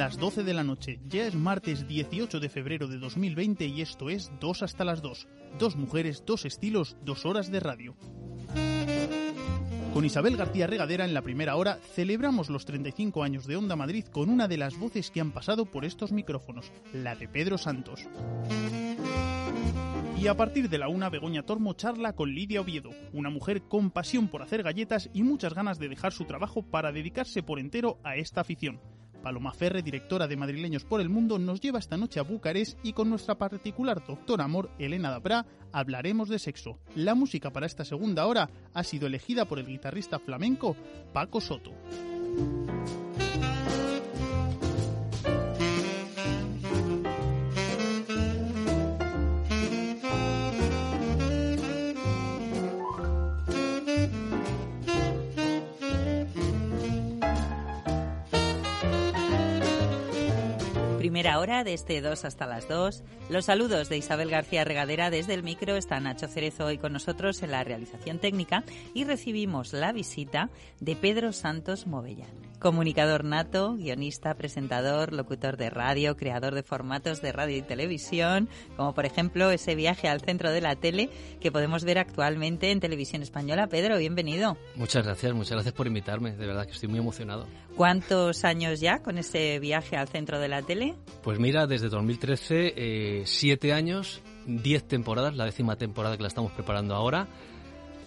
las 12 de la noche. Ya es martes 18 de febrero de 2020 y esto es 2 hasta las 2. Dos mujeres, dos estilos, dos horas de radio. Con Isabel García Regadera en la primera hora celebramos los 35 años de Onda Madrid con una de las voces que han pasado por estos micrófonos, la de Pedro Santos. Y a partir de la una, Begoña Tormo charla con Lidia Oviedo, una mujer con pasión por hacer galletas y muchas ganas de dejar su trabajo para dedicarse por entero a esta afición. Paloma Ferre, directora de Madrileños por el Mundo, nos lleva esta noche a Bucarest y con nuestra particular doctor amor, Elena Dabra, hablaremos de sexo. La música para esta segunda hora ha sido elegida por el guitarrista flamenco Paco Soto. Primera hora, desde 2 hasta las 2. Los saludos de Isabel García Regadera desde el micro. Está Nacho Cerezo hoy con nosotros en la realización técnica y recibimos la visita de Pedro Santos Movellán. Comunicador nato, guionista, presentador, locutor de radio, creador de formatos de radio y televisión, como por ejemplo ese viaje al centro de la tele que podemos ver actualmente en televisión española. Pedro, bienvenido. Muchas gracias, muchas gracias por invitarme. De verdad que estoy muy emocionado. ¿Cuántos años ya con ese viaje al centro de la tele? Pues mira, desde 2013, eh, siete años, diez temporadas, la décima temporada que la estamos preparando ahora.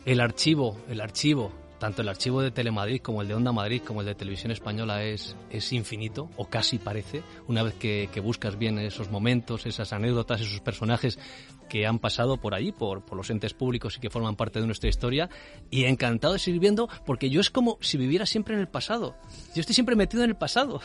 El archivo, el archivo, tanto el archivo de Telemadrid como el de Onda Madrid como el de Televisión Española es, es infinito, o casi parece, una vez que, que buscas bien esos momentos, esas anécdotas, esos personajes que han pasado por allí, por, por los entes públicos y que forman parte de nuestra historia. Y encantado de seguir viendo, porque yo es como si viviera siempre en el pasado. Yo estoy siempre metido en el pasado.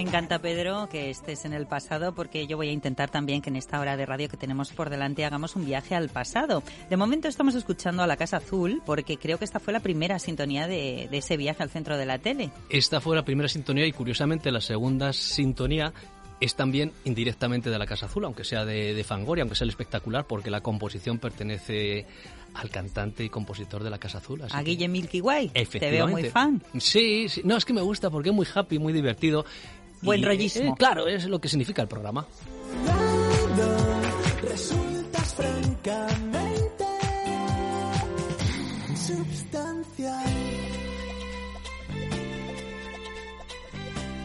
Me encanta, Pedro, que estés en el pasado porque yo voy a intentar también que en esta hora de radio que tenemos por delante hagamos un viaje al pasado. De momento estamos escuchando a la Casa Azul porque creo que esta fue la primera sintonía de, de ese viaje al centro de la tele. Esta fue la primera sintonía y curiosamente la segunda sintonía es también indirectamente de la Casa Azul, aunque sea de, de Fangoria, aunque sea el espectacular, porque la composición pertenece al cantante y compositor de la Casa Azul. a Guille Milky Way. Te veo muy fan. Sí, sí, no, es que me gusta porque es muy happy, muy divertido. Buen y, rollismo. eh, claro, es lo que significa el programa.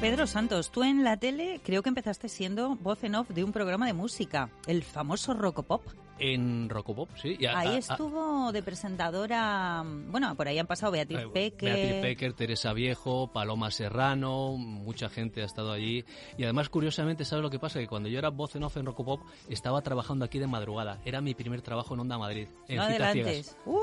Pedro Santos, tú en la tele creo que empezaste siendo voz en off de un programa de música, el famoso Rocopop. En Rocopop, sí. Y a- Ahí a- a- estuvo de presentadora, bueno, por ahí han pasado Beatriz Eh, Peque. Beatriz Pecker, Teresa Viejo, Paloma Serrano, mucha gente ha estado allí. Y además, curiosamente, ¿sabes lo que pasa? Que cuando yo era voz en off en Rocopop, estaba trabajando aquí de madrugada. Era mi primer trabajo en Onda Madrid. En No adelantes. Ciegas. Uh,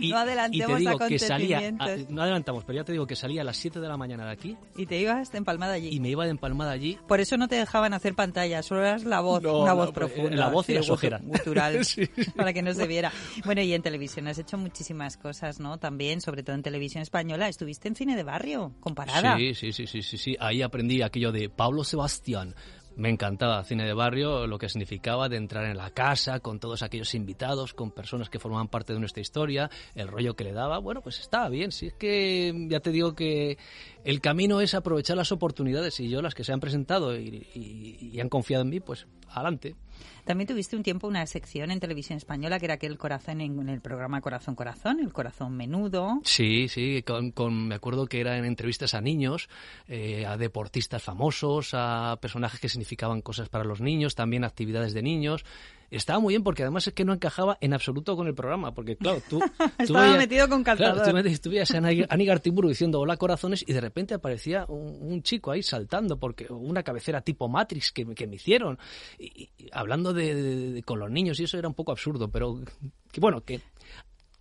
Y, no adelantemos y te digo que salía, a- no adelantamos, pero ya te digo que salía a las 7 de la mañana de aquí y te ibas empalmada allí. y me iba de empalmada allí. Por eso no te dejaban hacer pantalla, solo eras la voz, No, una no, voz pues, profunda. la voz y las ojeras. Gutural, Sí. para que no se viera. Bueno, y en televisión has hecho muchísimas cosas, ¿no? También, sobre todo en televisión española. Estuviste en cine de barrio, comparada. Sí, sí, sí, sí, sí, sí. Ahí aprendí aquello de Pablo Sebastián. Me encantaba cine de barrio, lo que significaba de entrar en la casa con todos aquellos invitados, con personas que formaban parte de nuestra historia, el rollo que le daba. Bueno, pues estaba bien. Si es que ya te digo que el camino es aprovechar las oportunidades y yo las que se han presentado y, y- y han confiado en mí, pues adelante. También tuviste un tiempo una sección en televisión española que era aquel corazón en, el programa Corazón Corazón, el corazón menudo. Sí, sí, con, con- me acuerdo que eran entrevistas a niños, eh, a deportistas famosos, a personajes que significaban cosas para los niños, también actividades de niños. Estaba muy bien porque además es que no encajaba en absoluto con el programa, porque claro, tú... tú Estaba metido con calzador. Claro, tú, veías- tú veías a Ani Gartiburu diciendo hola corazones y de repente aparecía un, un chico ahí saltando porque una cabecera tipo Matrix que, me- que me hicieron y, y hablando de, de- de- con los niños y eso era un poco absurdo, pero que bueno, que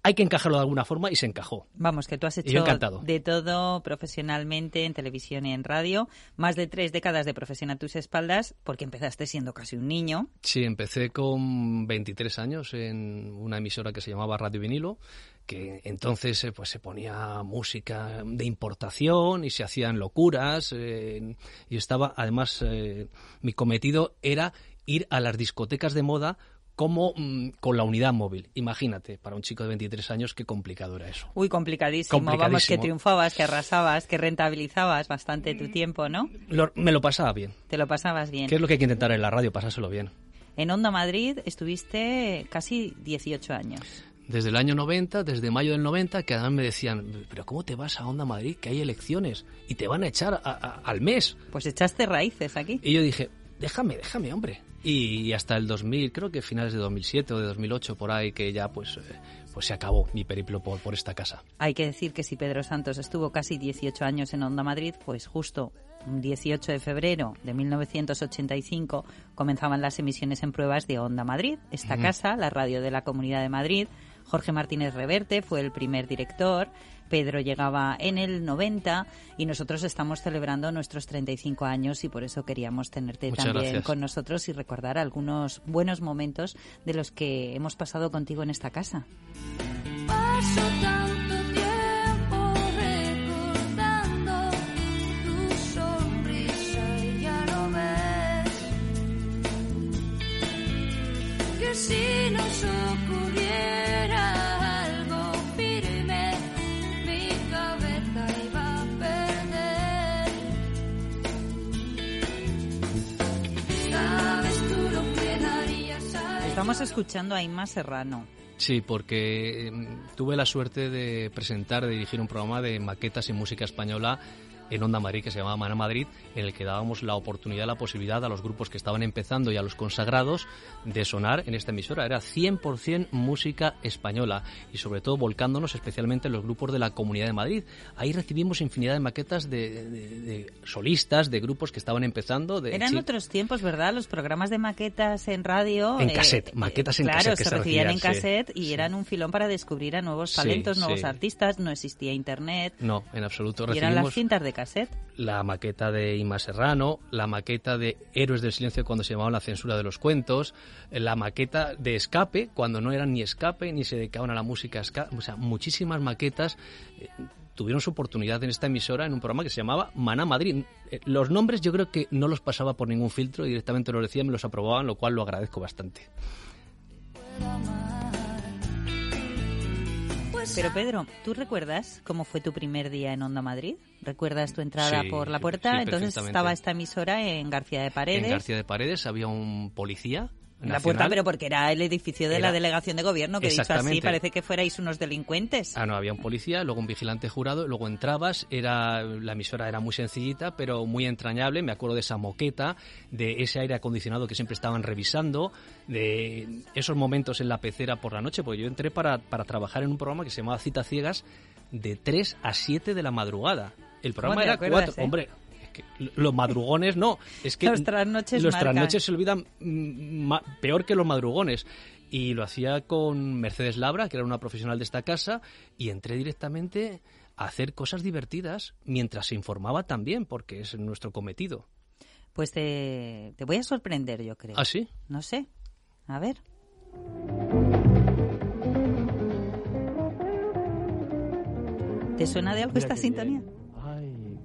hay que encajarlo de alguna forma y se encajó. Vamos, que tú has hecho de todo profesionalmente en televisión y en radio, más de tres décadas de profesión a tus espaldas, porque empezaste siendo casi un niño. Sí, empecé con 23 años en una emisora que se llamaba Radio Vinilo, que entonces eh, pues se ponía música de importación y se hacían locuras. eh, y estaba, además, eh, mi cometido era ir a las discotecas de moda como mm, con la unidad móvil. Imagínate, para un chico de 23 años, qué complicado era eso. Uy, complicadísimo. Vamos, que Complicadísimo. triunfabas, que arrasabas, que rentabilizabas bastante tu tiempo, ¿no? Lo- me lo pasaba bien. Te lo pasabas bien. ¿Qué es lo que hay que intentar en la radio? Pasárselo bien. En Onda Madrid estuviste casi 18 años. Desde el año 90, desde mayo del 90, que además me decían, pero ¿cómo te vas a Onda Madrid? Que hay elecciones y te van a echar a- a- al mes. Pues echaste raíces aquí. Y yo dije, déjame, déjame, hombre. Y hasta el 2000, creo que finales de 2007 o de 2008, por ahí, que ya pues, eh, pues se acabó mi periplo por, por esta casa. Hay que decir que si Pedro Santos estuvo casi 18 años en Onda Madrid, pues justo un 18 de febrero de 1985 comenzaban las emisiones en pruebas de Onda Madrid. Esta casa, la radio de la Comunidad de Madrid, Jorge Martínez Reverte fue el primer director. Pedro llegaba en el 90 y nosotros estamos celebrando nuestros 35 años y por eso queríamos tenerte Muchas también gracias. con nosotros y recordar algunos buenos momentos de los que hemos pasado contigo en esta casa. Paso tanto tiempo recordando tu sonrisa y ya no ves Estamos escuchando a Inma Serrano. Sí, porque mm, tuve la suerte de presentar, de dirigir un programa de maquetas y música española en Onda Madrid que se llamaba Mana Madrid, en el que dábamos la oportunidad, la posibilidad a los grupos que estaban empezando y a los consagrados de sonar en esta emisora. Era 100% música española y sobre todo volcándonos especialmente en los grupos de la Comunidad de Madrid. Ahí recibimos infinidad de maquetas de, de- de solistas, de grupos que estaban empezando. De Eran otros tiempos, ¿verdad? Los programas de maquetas en radio. En cassette, maquetas en claro, cassette que se recibían en sí, cassette y sí. eran un filón para descubrir a nuevos Sí, talentos, nuevos artistas. No existía internet. No, en absoluto. Y eran las cintas de cassette. La maqueta de Ima Serrano, la maqueta de Héroes del Silencio cuando se llamaba la censura de los cuentos, la maqueta de Escape cuando no eran ni Escape ni se dedicaban a la música Escape, o sea, muchísimas maquetas eh, tuvieron su oportunidad en esta emisora en un programa que se llamaba Maná Madrid. Eh, Los nombres yo creo que no los pasaba por ningún filtro, directamente los decían, me los aprobaban, lo cual lo agradezco bastante. Pero Pedro, ¿tú recuerdas cómo fue tu primer día en Onda Madrid? ¿Recuerdas tu entrada Sí, por la puerta? sí, Entonces estaba esta emisora en García de Paredes. En García de Paredes había un policía. La puerta, pero porque era el edificio de la delegación de gobierno, que dicho así parece que fuerais unos delincuentes. Ah, no, había un policía, luego un vigilante jurado, luego entrabas, era la emisora era muy sencillita, pero muy entrañable. Me acuerdo de esa moqueta, de ese aire acondicionado que siempre estaban revisando, de esos momentos en la pecera por la noche, porque yo entré para, para trabajar en un programa que se llamaba Citas Ciegas de 3 a 7 de la madrugada. El programa era acuerdas, 4. eh? Hombre, que los madrugones no. Es que Los trasnoches los trasnoches se olvidan mm, peor que los madrugones. Y lo hacía con Mercedes Labra, que era una profesional de esta casa, y entré directamente a hacer cosas divertidas mientras se informaba también, porque es nuestro cometido. Pues te, te voy a sorprender, yo creo. ¿Ah, sí? No sé. A ver. ¿Te suena de algo Mira esta sintonía? bien.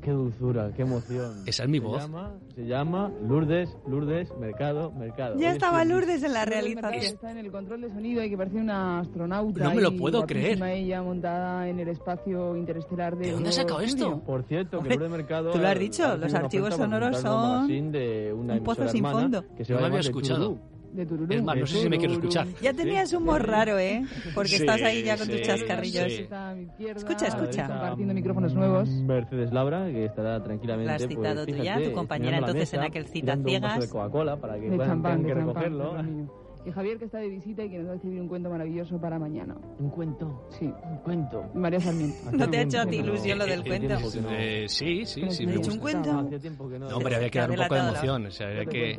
Qué dulzura, qué emoción. Esa es mi Se voz. llama- se llama Lourdes, Lourdes, Mercado, Mercado. Ya Hoy estaba estoy- Lourdes en la. Mercado Está en el control de sonido y que parece una astronauta. No me lo puedo creer. ella montada en el espacio interestelar de ¿De dónde has sacado esto? Por cierto, Hombre, que Lourdes Mercado... tú lo has ha- dicho, ha los archivos sonoros son de una un pozo sin hermana fondo. Que se No a había escuchado. Tururú. De Tururú. Es más, no sé si me quiero escuchar. Ya tenías un humor raro, ¿eh? Porque Sí, estás ahí ya con tus sí, chascarrillos. sí. Escucha, escucha. Compartiendo micrófonos nuevos. Mercedes Labra, que estará tranquilamente. La has pues, citado tú ya, tu compañera entonces en mesa, aquel cita un ciegas. de Coca-Cola para que De puedan champán, que champán. recogerlo. Y Javier que está de visita y que nos va a escribir un cuento maravilloso para mañana. Un cuento, Sí, un cuento. María Sarmiento. No te ha hecho a ti ilusión lo del cuento. Eh, sí, sí, sí. ¿Me me ha dicho gusta. un cuento? No- hombre, había que dar un poco de emoción. O sea, había que...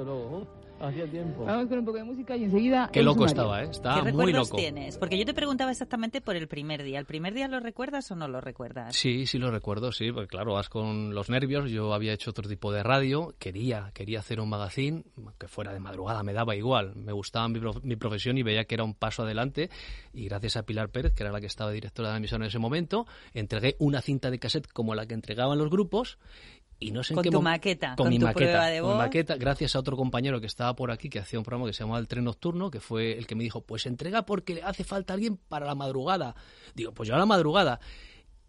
Hacía tiempo. Vamos con un poco de música y enseguida. Qué loco sumario. estaba, ¿eh? Estaba ¿Qué muy recuerdos loco. tienes? Porque yo te preguntaba exactamente por el primer día. ¿El primer día lo recuerdas o no lo recuerdas? Sí, sí lo recuerdo, sí, porque claro, vas con los nervios, yo había hecho otro tipo de radio, quería, quería hacer un magazine, que fuera de madrugada, me daba igual, me gustaba mi, prof- mi profesión y veía que era un paso adelante y gracias a Pilar Pérez, que era la que estaba directora de la emisora en ese momento, entregué una cinta de cassette como la que entregaban los grupos y no sé en Con qué tu maqueta, con, con mi tu maqueta, prueba de con mi maqueta, gracias a otro compañero que estaba por aquí que hacía un programa que se llamaba El Tren Nocturno, que fue el que me dijo, pues entrega porque le hace falta alguien para la madrugada. Digo, pues yo a la madrugada.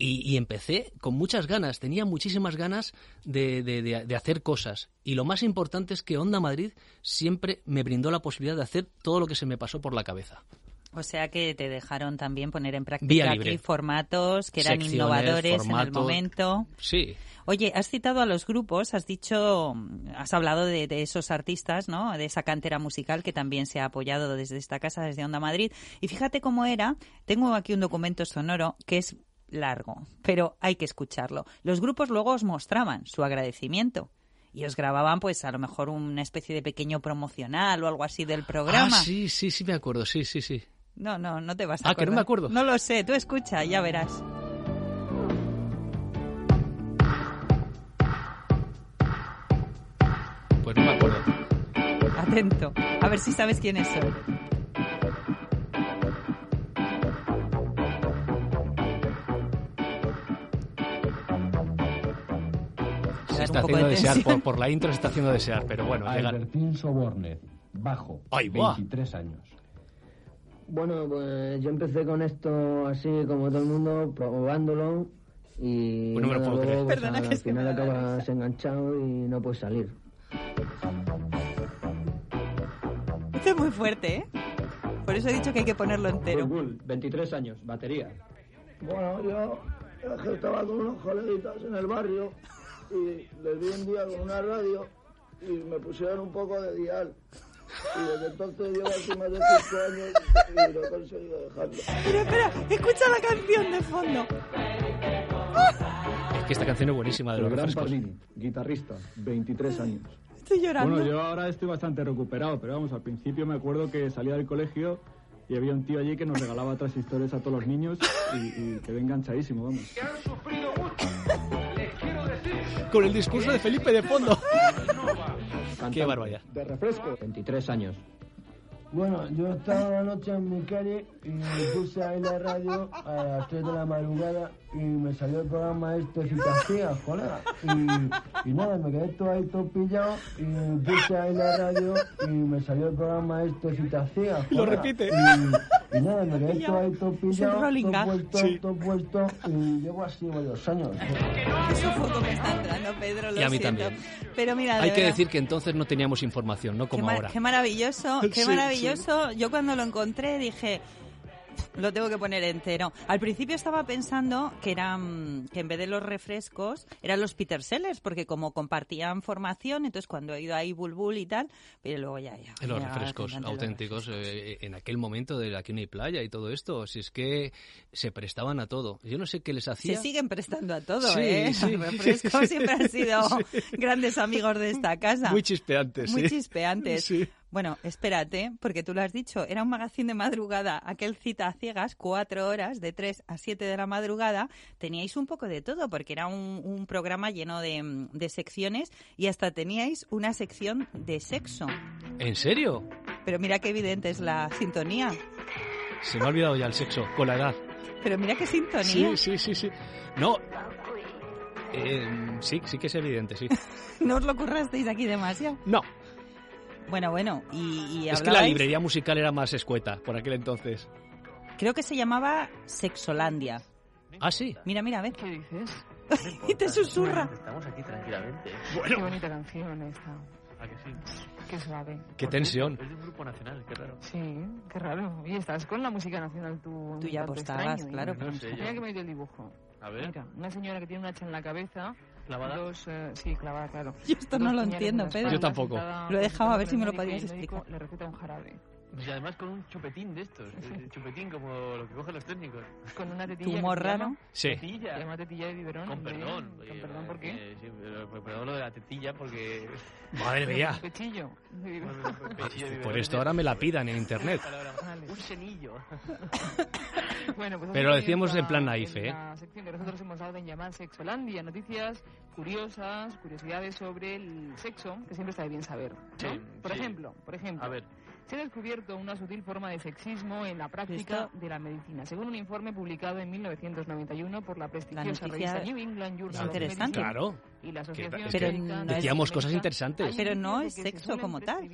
Y, y empecé con muchas ganas, tenía muchísimas ganas de, de- de- de hacer cosas. Y lo más importante es que Onda Madrid siempre me brindó la posibilidad de hacer todo lo que se me pasó por la cabeza. O sea que te dejaron también poner en práctica aquí formatos que eran Secciones, innovadores en el momento. Sí, Oye, has citado a los grupos, has dicho, has hablado de, de esos artistas, ¿no? De esa cantera musical que también se ha apoyado desde esta casa, desde Onda Madrid. Y fíjate cómo era. Tengo aquí un documento sonoro que es largo, pero hay que escucharlo. Los grupos luego os mostraban su agradecimiento. Y os grababan, pues, a lo mejor una especie de pequeño promocional o algo así del programa. Ah, sí, sí, sí me acuerdo, sí, sí, sí. No, no, no te vas a Ah, que no me acordar. acuerdo. No lo sé, tú escucha, ya verás. Pues no me acuerdo. Atento, a ver si sabes quiénes son. Se está haciendo de desear, por, por la intro se está haciendo desear, pero bueno. Albertín Sobornez, bajo, va. 23 años. Bueno, pues yo empecé con esto así como todo el mundo, probándolo y Pues no me lo nada, puedo luego, creer. pues, Perdona que al que me final acabas enganchado y no puedes salir. Esto es muy fuerte, ¿eh? Por eso he dicho que hay que ponerlo entero. 23 años, batería. Bueno, yo es que estaba con unos coleguitas en el barrio y les vi un día con una radio y me pusieron un poco de dial. Y desde entonces llevo así más de 5 años y no he conseguido dejarlo. Pero espera, escucha la canción de fondo. Es que esta canción es buenísima de El los gran refrescos. Parmini, guitarrista, 23 años. Estoy llorando. Bueno, yo ahora estoy bastante recuperado, pero vamos, al principio me acuerdo que salía del colegio y había un tío allí que nos regalaba transistores a todos los niños y, y quedé enganchadísimo, vamos. Con el discurso de Felipe de fondo. Qué barbaridad. De refresco. 23 años. Bueno, yo estaba una noche en mi calle y me puse ahí la radio a las 3 de la madrugada y me salió el programa este Citacías, colega. Y, y nada, me quedé todo ahí todo pillado y puse ahí la radio y me salió el programa este Citacías, Lo colega. repite. Y, y nada, me quedé todo ahí todo pillado, todo puesto, Sí. todo puesto y llevo así varios años. Qué sofoco me está entrando, Pedro, lo Y a mí siento. también. Pero mira, de Hay que decir que entonces no teníamos información, no como ahora. qué maravilloso, qué Sí, maravilloso. Yo cuando lo encontré dije, lo tengo que poner entero. Al principio estaba pensando que eran que en vez de los refrescos eran los Peter Sellers, porque como compartían formación, entonces cuando he ido ahí Bulbul y tal, pero luego ya ya. Los ya, refrescos los auténticos, eh, en aquel momento de no hay playa y todo esto, si es que se prestaban a todo. Yo no sé qué les Se hacía. siguen prestando a todo, Sí, ¿eh? sí. Los refrescos siempre han sido grandes amigos de esta casa. Muy chispeantes, Muy chispeantes. Bueno, espérate, porque tú lo has dicho, era un magazine de madrugada, aquel cita a ciegas, cuatro horas, de 3 a 7 de la madrugada, teníais un poco de todo, porque era un, un programa lleno de, de secciones y hasta teníais una sección de sexo. ¿En serio? Pero mira qué evidente es la sintonía. Se me ha olvidado ya el sexo, con la edad. Pero mira qué sintonía. Sí, sí, sí, sí. No. Eh, sí, sí que es evidente, sí. No os lo currasteis aquí demasiado. No, Bueno, bueno, y, y es que la librería musical era más escueta por aquel entonces. Creo que se llamaba Sexolandia. Ah, sí. Mira, mira, a ver. ¿Qué dices? y te susurra. Estamos aquí tranquilamente. Qué bonita canción esta. ¿A que sí? Qué suave. Qué tensión. Es de un grupo nacional, qué raro. Sí, qué raro. Y estás con la música nacional tú. Tú ya apostabas, extraño, ¿eh? claro. No sé, Mira que me dio el dibujo. A ver, Mira, una señora que tiene un hacha en la cabeza. Clavada. Dos, eh, sí, clavada, claro. Yo esto no Dos lo puñales en entiendo, Pedro. Yo tampoco. Lo he dejado, a ver si me lo podías explicar. Le receta un jarabe. Y además con un chupetín de estos, chupetín como lo que cogen los técnicos. Con una ¿Tu tetilla. llama raro? Sí. Tetilla. Se llama tetilla de biberón. Con perdón. Con oye, perdón, ¿por qué? eh, sí, pero- pero perdón lo de la tetilla porque... Madre mía. Pechillo. de de Por esto es- ahora me la pidan en internet. Un senillo. Bueno, pues Pero lo decíamos en plan naif, ¿eh? La sección que nosotros hemos dado en llamar Sexolandia, noticias curiosas, curiosidades sobre el sexo, que siempre está bien saber. ¿no? Sí, por sí. ejemplo, por ejemplo, A ver. Se ha descubierto una sutil forma de sexismo en la práctica Esto- de la medicina, según un informe publicado en 1991 por la prestigiosa noticia revista New England Journal es of interesante. Medicine Claro. y la Asociación Americana de decíamos cosas interesantes. Pero no es se sexo suelen como tal.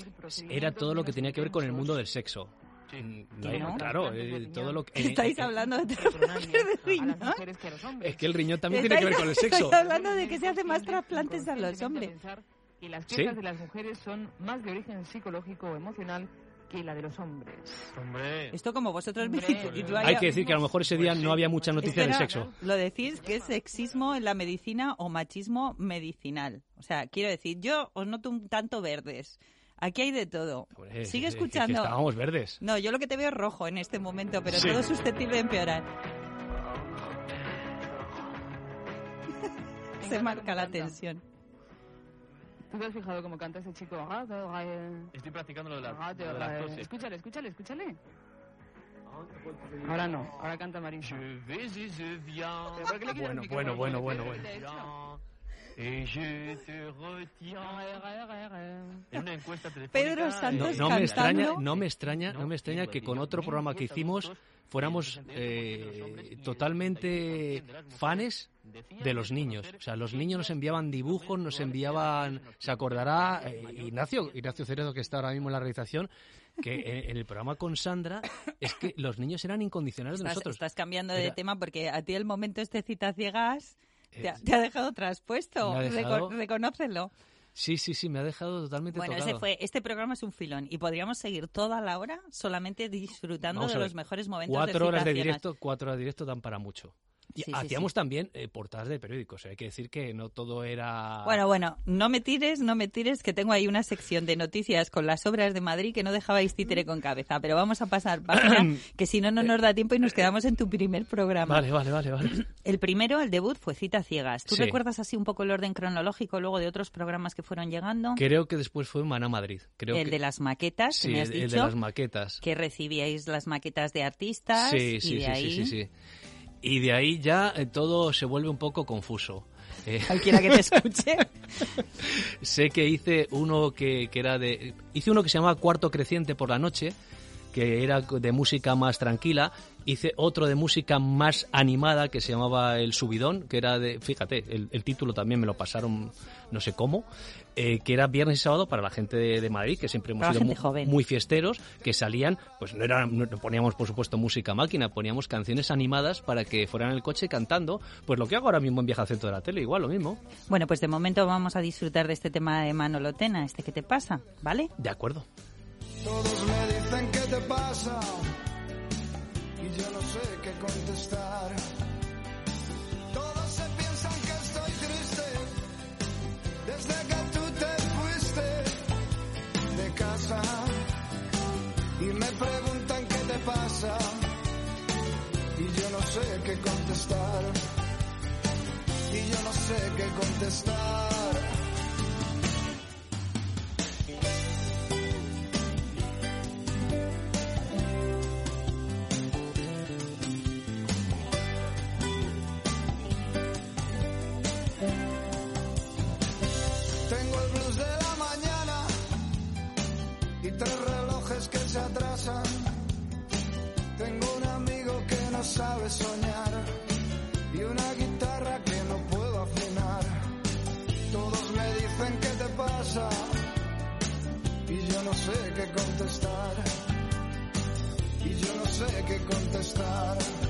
Era todo lo que tenía que ver con el mundo del sexo. Sí. Mm, Que ahí- no. Claro, eh, todo lo que... ¿Qué estáis eh, hablando de de a las riñón? mujeres que a los hombres. Es que el riñón también tiene que ver con el sexo. Estáis hablando de que se hace más trasplantes a los hombres. pensar que las Sí. quejas de las mujeres son más de origen psicológico o emocional que la de los hombres. Hombre. Esto como vosotros me Hay que decir que a lo mejor ese día Pues sí, no había mucha noticia Espera, sexo. Lo decís que es sexismo en la medicina o machismo medicinal. O sea, quiero decir, yo os noto un tanto verdes. Aquí hay de todo. Hombre, Sigue que- que- que escuchando. estábamos verdes. No, yo lo que te veo es rojo en este momento, pero Sí. todo es susceptible de empeorar. Se marca la tensión. ¿Tú te has fijado cómo canta ese chico? Estoy practicando lo de, la, Ah, lo de las toses. Escúchale, escúchale, escúchale. Ahora no, ahora canta Marisha. Je vais et je viens. ¿Pero por qué le quitas el Bueno, bueno, bueno, ¿Qué bueno? Et je te retiens. En una encuesta telefónica. Pedro eh, Santos No, no me extraña, no me extraña, no me extraña que con otro programa que hicimos fuéramos eh, totalmente fanes de los niños. O sea, los niños nos enviaban dibujos, nos enviaban, se acordará eh, Ignacio, Ignacio Cerezo que está ahora mismo en la realización, que en, en el programa con Sandra es que los niños eran incondicionales de Estás, nosotros. estás cambiando de Era- tema porque a ti el momento este cita ciegas te ha, Eh, te ha dejado traspuesto. Reco- reconócelo. Sí, sí, sí, me ha dejado totalmente Bueno, tocado. ese fue, este programa es un filón y podríamos seguir toda la hora solamente disfrutando Vamos de los mejores momentos Cuatro de horas de directo, cuatro horas de directo dan para mucho. Sí, hacíamos también eh, portadas de periódicos. Hay que decir que no todo era. Bueno, bueno, no me tires, no me tires, que tengo ahí una sección de noticias con las obras de Madrid que no dejabais títere con cabeza. Pero vamos a pasar página, que si no, no nos da tiempo y nos quedamos en tu primer programa. Vale, vale, vale, vale. El primero, el debut, fue Cita Ciegas. ¿Tú recuerdas así un poco el orden cronológico luego de otros programas que fueron llegando? Creo que después fue Maná Madrid. Creo el que- de las maquetas, que me has el, dicho. el de las maquetas. Que recibíais las maquetas de artistas. Sí, y sí, de sí, ahí... sí, sí, sí. Y de ahí ya eh, todo se vuelve un poco confuso. Eh, Cualquiera que te escuche. sé que hice uno que, que era de... Hice uno que se llamaba Cuarto Creciente por la Noche, que era de música más tranquila. Hice otro de música más animada que se llamaba El Subidón, que era de... Fíjate, el, el título también me lo pasaron no sé cómo, eh, que era viernes y sábado para la gente de, de Madrid, que siempre hemos sido joven. muy fiesteros, que salían, pues no, era, no poníamos por supuesto música máquina, poníamos canciones animadas para que fueran en el coche cantando, pues lo que hago ahora mismo en Viaje al Centro de la Tele, igual lo mismo. Bueno, pues de momento vamos a disfrutar de este tema de Manolo Tena, este que te pasa, ¿vale? De acuerdo. Todos me dicen qué te pasa y yo no sé qué contestar. Todos se piensan que estoy triste desde que contestar. Y yo no sé qué contestar. Tengo sabe soñar y una guitarra que no puedo afinar. Todos me dicen qué te pasa y yo no sé qué contestar. Y yo no sé qué contestar.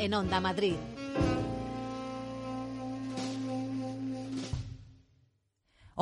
En Onda Madrid.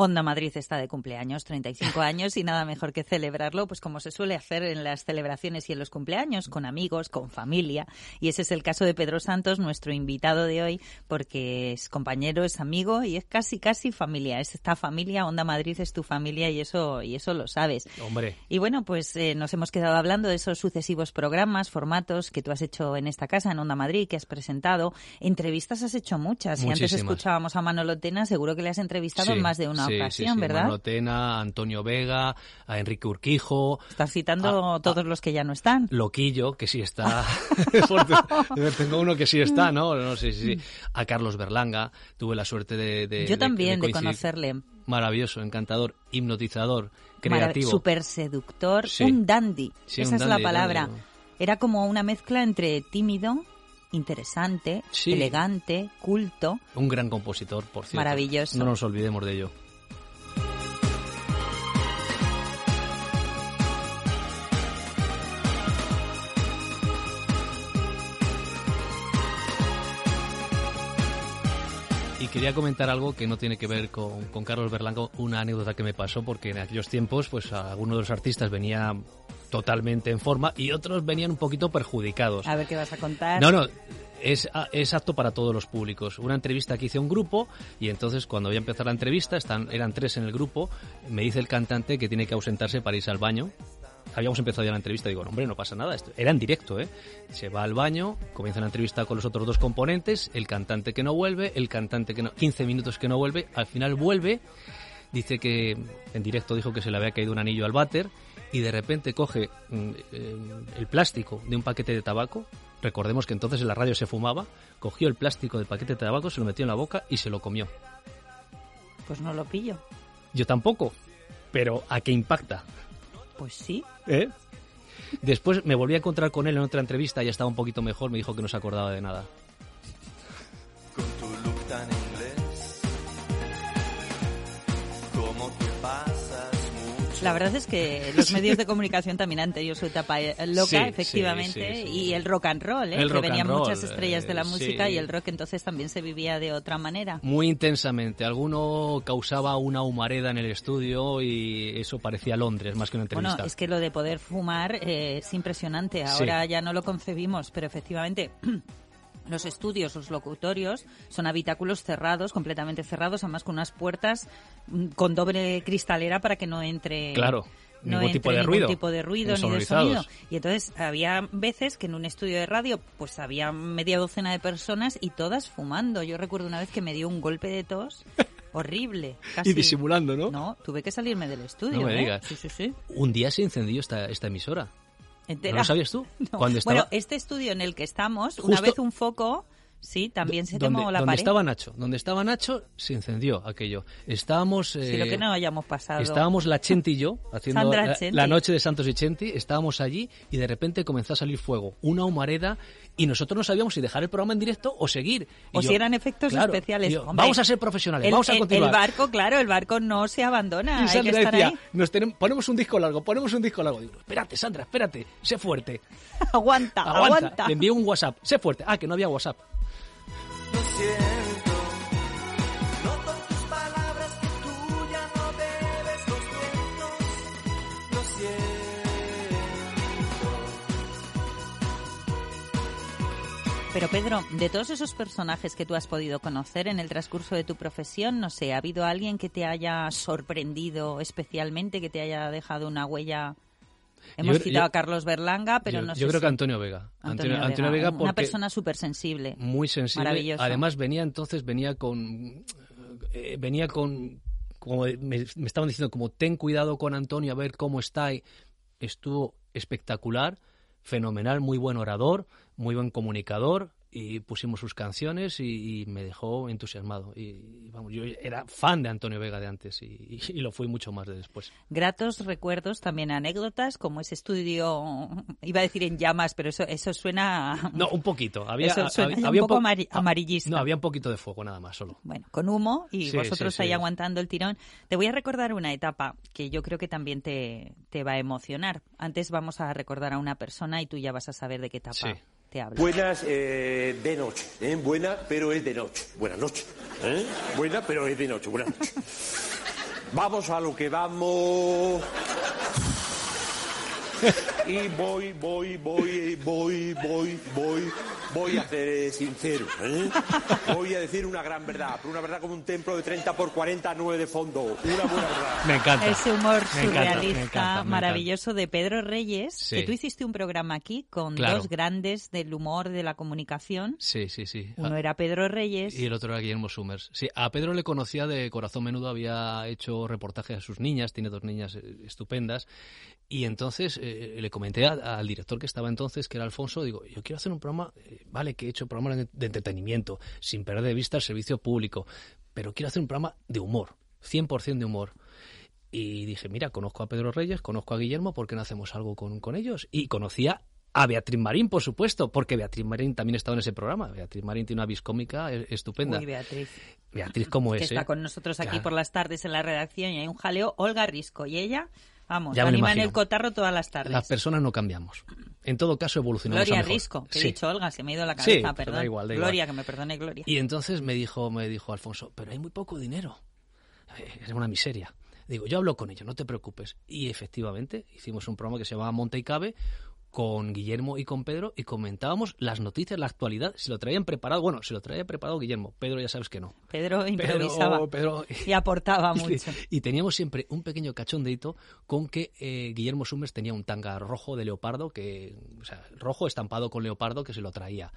Onda Madrid está de cumpleaños, 35 años, y nada mejor que celebrarlo, pues como se suele hacer en las celebraciones y en los cumpleaños, con amigos, con familia. Y ese es el caso de Pedro Santos, nuestro invitado de hoy, porque es compañero, es amigo y es casi, casi familia. Es esta familia, Onda Madrid es tu familia y eso, y eso lo sabes. Hombre. Y bueno, pues eh, nos hemos quedado hablando de esos sucesivos programas, formatos que tú has hecho en esta casa, en Onda Madrid, que has presentado. Entrevistas has hecho muchas. Y antes escuchábamos a Manolo Tena, seguro que le has entrevistado en más de una sí, ocasión, sí. ¿verdad? Tena, Antonio Vega, a Enrique Urquijo. Estás citando todos los que ya no están. Loquillo, que sí está. Tengo uno que sí está, ¿no? No sé, sí, sí. A Carlos Berlanga, tuve la suerte de. de- Yo de- también, de, coincidir. conocerle. Maravilloso, encantador, hipnotizador, creativo. Súper seductor, Sí. un dandy. Sí, Esa un es la dandy, palabra. dandy. Era como una mezcla entre tímido, interesante, Sí. elegante, culto. Un gran compositor, por cierto. Maravilloso. No nos olvidemos de ello. Y quería comentar algo que no tiene que ver con, con Carlos Berlanco, una anécdota que me pasó, porque en aquellos tiempos, pues algunos de los artistas venían totalmente en forma y otros venían un poquito perjudicados. A ver qué vas a contar. No, no, es, es apto para todos los públicos. Una entrevista que hice a un grupo y entonces cuando voy a empezar la entrevista, están, eran tres en el grupo, me dice el cantante que tiene que ausentarse para irse al baño. Habíamos empezado ya la entrevista, digo, no, hombre, no pasa nada, esto era en directo, ¿eh? Se va al baño, comienza la entrevista con los otros dos componentes, el cantante que no vuelve, el cantante que no, 15 minutos que no vuelve, al final vuelve, dice que en directo dijo que se le había caído un anillo al váter y de repente coge mm, eh, el plástico de un paquete de tabaco. Recordemos que entonces en la radio se fumaba. Cogió el plástico del paquete de tabaco, se lo metió en la boca y se lo comió. Pues no lo pillo. Yo tampoco, pero ¿a qué impacta? Pues sí. ¿Eh? Después me volví a encontrar con él en otra entrevista, ya estaba un poquito mejor, me dijo que no se acordaba de nada. La verdad es que los medios de comunicación también han tenido su etapa eh, loca, Sí, efectivamente, sí, sí, sí. y el rock and roll, ¿eh? El que rock venían and roll, muchas estrellas de la eh, música y el rock entonces también se vivía de otra manera. Muy intensamente. Alguno causaba una humareda en el estudio y eso parecía Londres más que una entrevista. Bueno, es que lo de poder fumar eh, es impresionante. Ahora ya no lo concebimos, pero efectivamente. Los estudios, los locutorios, son habitáculos cerrados, completamente cerrados, además con unas puertas mm, con doble cristalera para que no entre Claro, no ningún tipo de ningún ruido, tipo de ruido ni de sonido. Y entonces había veces que en un estudio de radio pues había media docena de personas y todas fumando. Yo recuerdo una vez que me dio un golpe de tos horrible. Casi. Y disimulando, ¿no? No, tuve que salirme del estudio. No me ¿eh? digas. Sí, sí, sí. Un día se incendió esta, esta emisora. ¿No lo sabías tú? No. Cuando estaba... Bueno, este estudio en el que estamos, una Justo- vez un foco Sí, también se donde, mojó la donde pared. estaba Nacho, donde estaba Nacho, se encendió aquello. Estábamos. Sí, eh, lo que no hayamos pasado. Estábamos la Chenti y yo haciendo la, la noche de Santos y Chenti, estábamos allí y de repente comenzó a salir fuego, una humareda y nosotros no sabíamos si dejar el programa en directo o seguir. Y O yo, si eran efectos claro, especiales. y yo, Hombre, vamos a ser profesionales, el, vamos a continuar. El barco, claro, el barco no se abandona. y hay que estar decía, ahí. nos tenemos- ponemos un disco largo, ponemos un disco largo. Digo, espérate, Sandra, espérate, sé fuerte. aguanta, Aguanta. aguanta. Le envié un WhatsApp, sé fuerte. Ah, que no había WhatsApp. Pero Pedro, de todos esos personajes que tú has podido conocer en el transcurso de tu profesión, no sé, ¿ha habido alguien que te haya sorprendido especialmente, que te haya dejado una huella? Hemos Yo- citado yo- a Carlos Berlanga, pero yo, no sé yo creo si- que Antonio Vega. Antonio, Antonio, Antonio Vega, una persona súper sensible. muy sensible. Maravilloso. Además venía entonces venía con eh, venía con como me, me estaban diciendo como ten cuidado con Antonio a ver cómo está y estuvo espectacular, fenomenal, muy buen orador, muy buen comunicador y pusimos sus canciones y, y me dejó entusiasmado y, y, vamos yo era fan de Antonio Vega de antes y, y- lo fui mucho más de después. Gratos recuerdos, también anécdotas, como ese estudio, iba a decir en llamas, pero eso, eso suena... No, un poquito. Había, Eso suena había, ya un había poco po- amari- amarillista. No, había un poquito de fuego nada más solo. Bueno, con humo y Sí, vosotros sí, ahí sí. aguantando el tirón. Te voy a recordar una etapa que yo creo que también te, te va a emocionar. Antes vamos a recordar a una persona y tú ya vas a saber de qué etapa Sí. Buenas eh, de noche, ¿eh? buena pero es de noche. Buenas noches. ¿eh? Buena pero es de noche. Buenas noches. Vamos a lo que vamos. Y voy, voy, voy, voy, voy, voy, voy a ser sincero. ¿eh? Voy a decir una gran verdad, pero una verdad como un templo de 30 por 40, 9 de fondo. Una buena verdad. Me encanta. Ese humor Me encanta, me surrealista, encanta, me maravilloso de Pedro Reyes, Sí. que tú hiciste un programa aquí con Claro. dos grandes del humor de la comunicación. Sí, sí, sí. Uno era Pedro Reyes. Y el otro era Guillermo Summers. Sí, a Pedro le conocía de Corazón Menudo, había hecho reportajes a sus niñas, tiene dos niñas eh, estupendas. Y entonces eh, le comenté a- al director que estaba entonces, que era Alfonso, digo, yo quiero hacer un programa, eh, vale, que he hecho programas de, de entretenimiento, sin perder de vista el servicio público, pero quiero hacer un programa de humor, 100% de humor. Y dije, mira, conozco a Pedro Reyes, conozco a Guillermo, ¿por qué no hacemos algo con, con ellos? Y conocía a Beatriz Marín, por supuesto, porque Beatriz Marín también estaba en ese programa. Beatriz Marín tiene una vis cómica eh, estupenda. Uy, Beatriz. Beatriz, ¿cómo que es? está eh? con nosotros aquí Claro. por las tardes en la redacción y hay un jaleo, Olga Risco. Y ella, vamos, Ya la me lo anima en imagino. el cotarro todas las tardes. Las personas no cambiamos. En todo caso, evolucionamos Gloria a mejor. Risco, que Sí. he dicho Olga, se me ha ido la Sí, cabeza, pero perdón. da igual, da igual. Gloria, que me perdone Gloria. Y entonces me dijo, me dijo Alfonso, pero hay muy poco dinero. Eh, Es una miseria. Digo, yo hablo con ellos, no te preocupes. Y efectivamente, hicimos un programa que se llamaba Monte y Cabe con Guillermo y con Pedro y comentábamos las noticias, la actualidad, si lo traían preparado. Bueno, si lo traía preparado Guillermo, Pedro ya sabes que no. Pedro improvisaba Pedro- y aportaba mucho. Y teníamos siempre un pequeño cachondeito con que eh, Guillermo Summers tenía un tanga rojo de leopardo, que, o sea, rojo estampado con leopardo que se lo traía.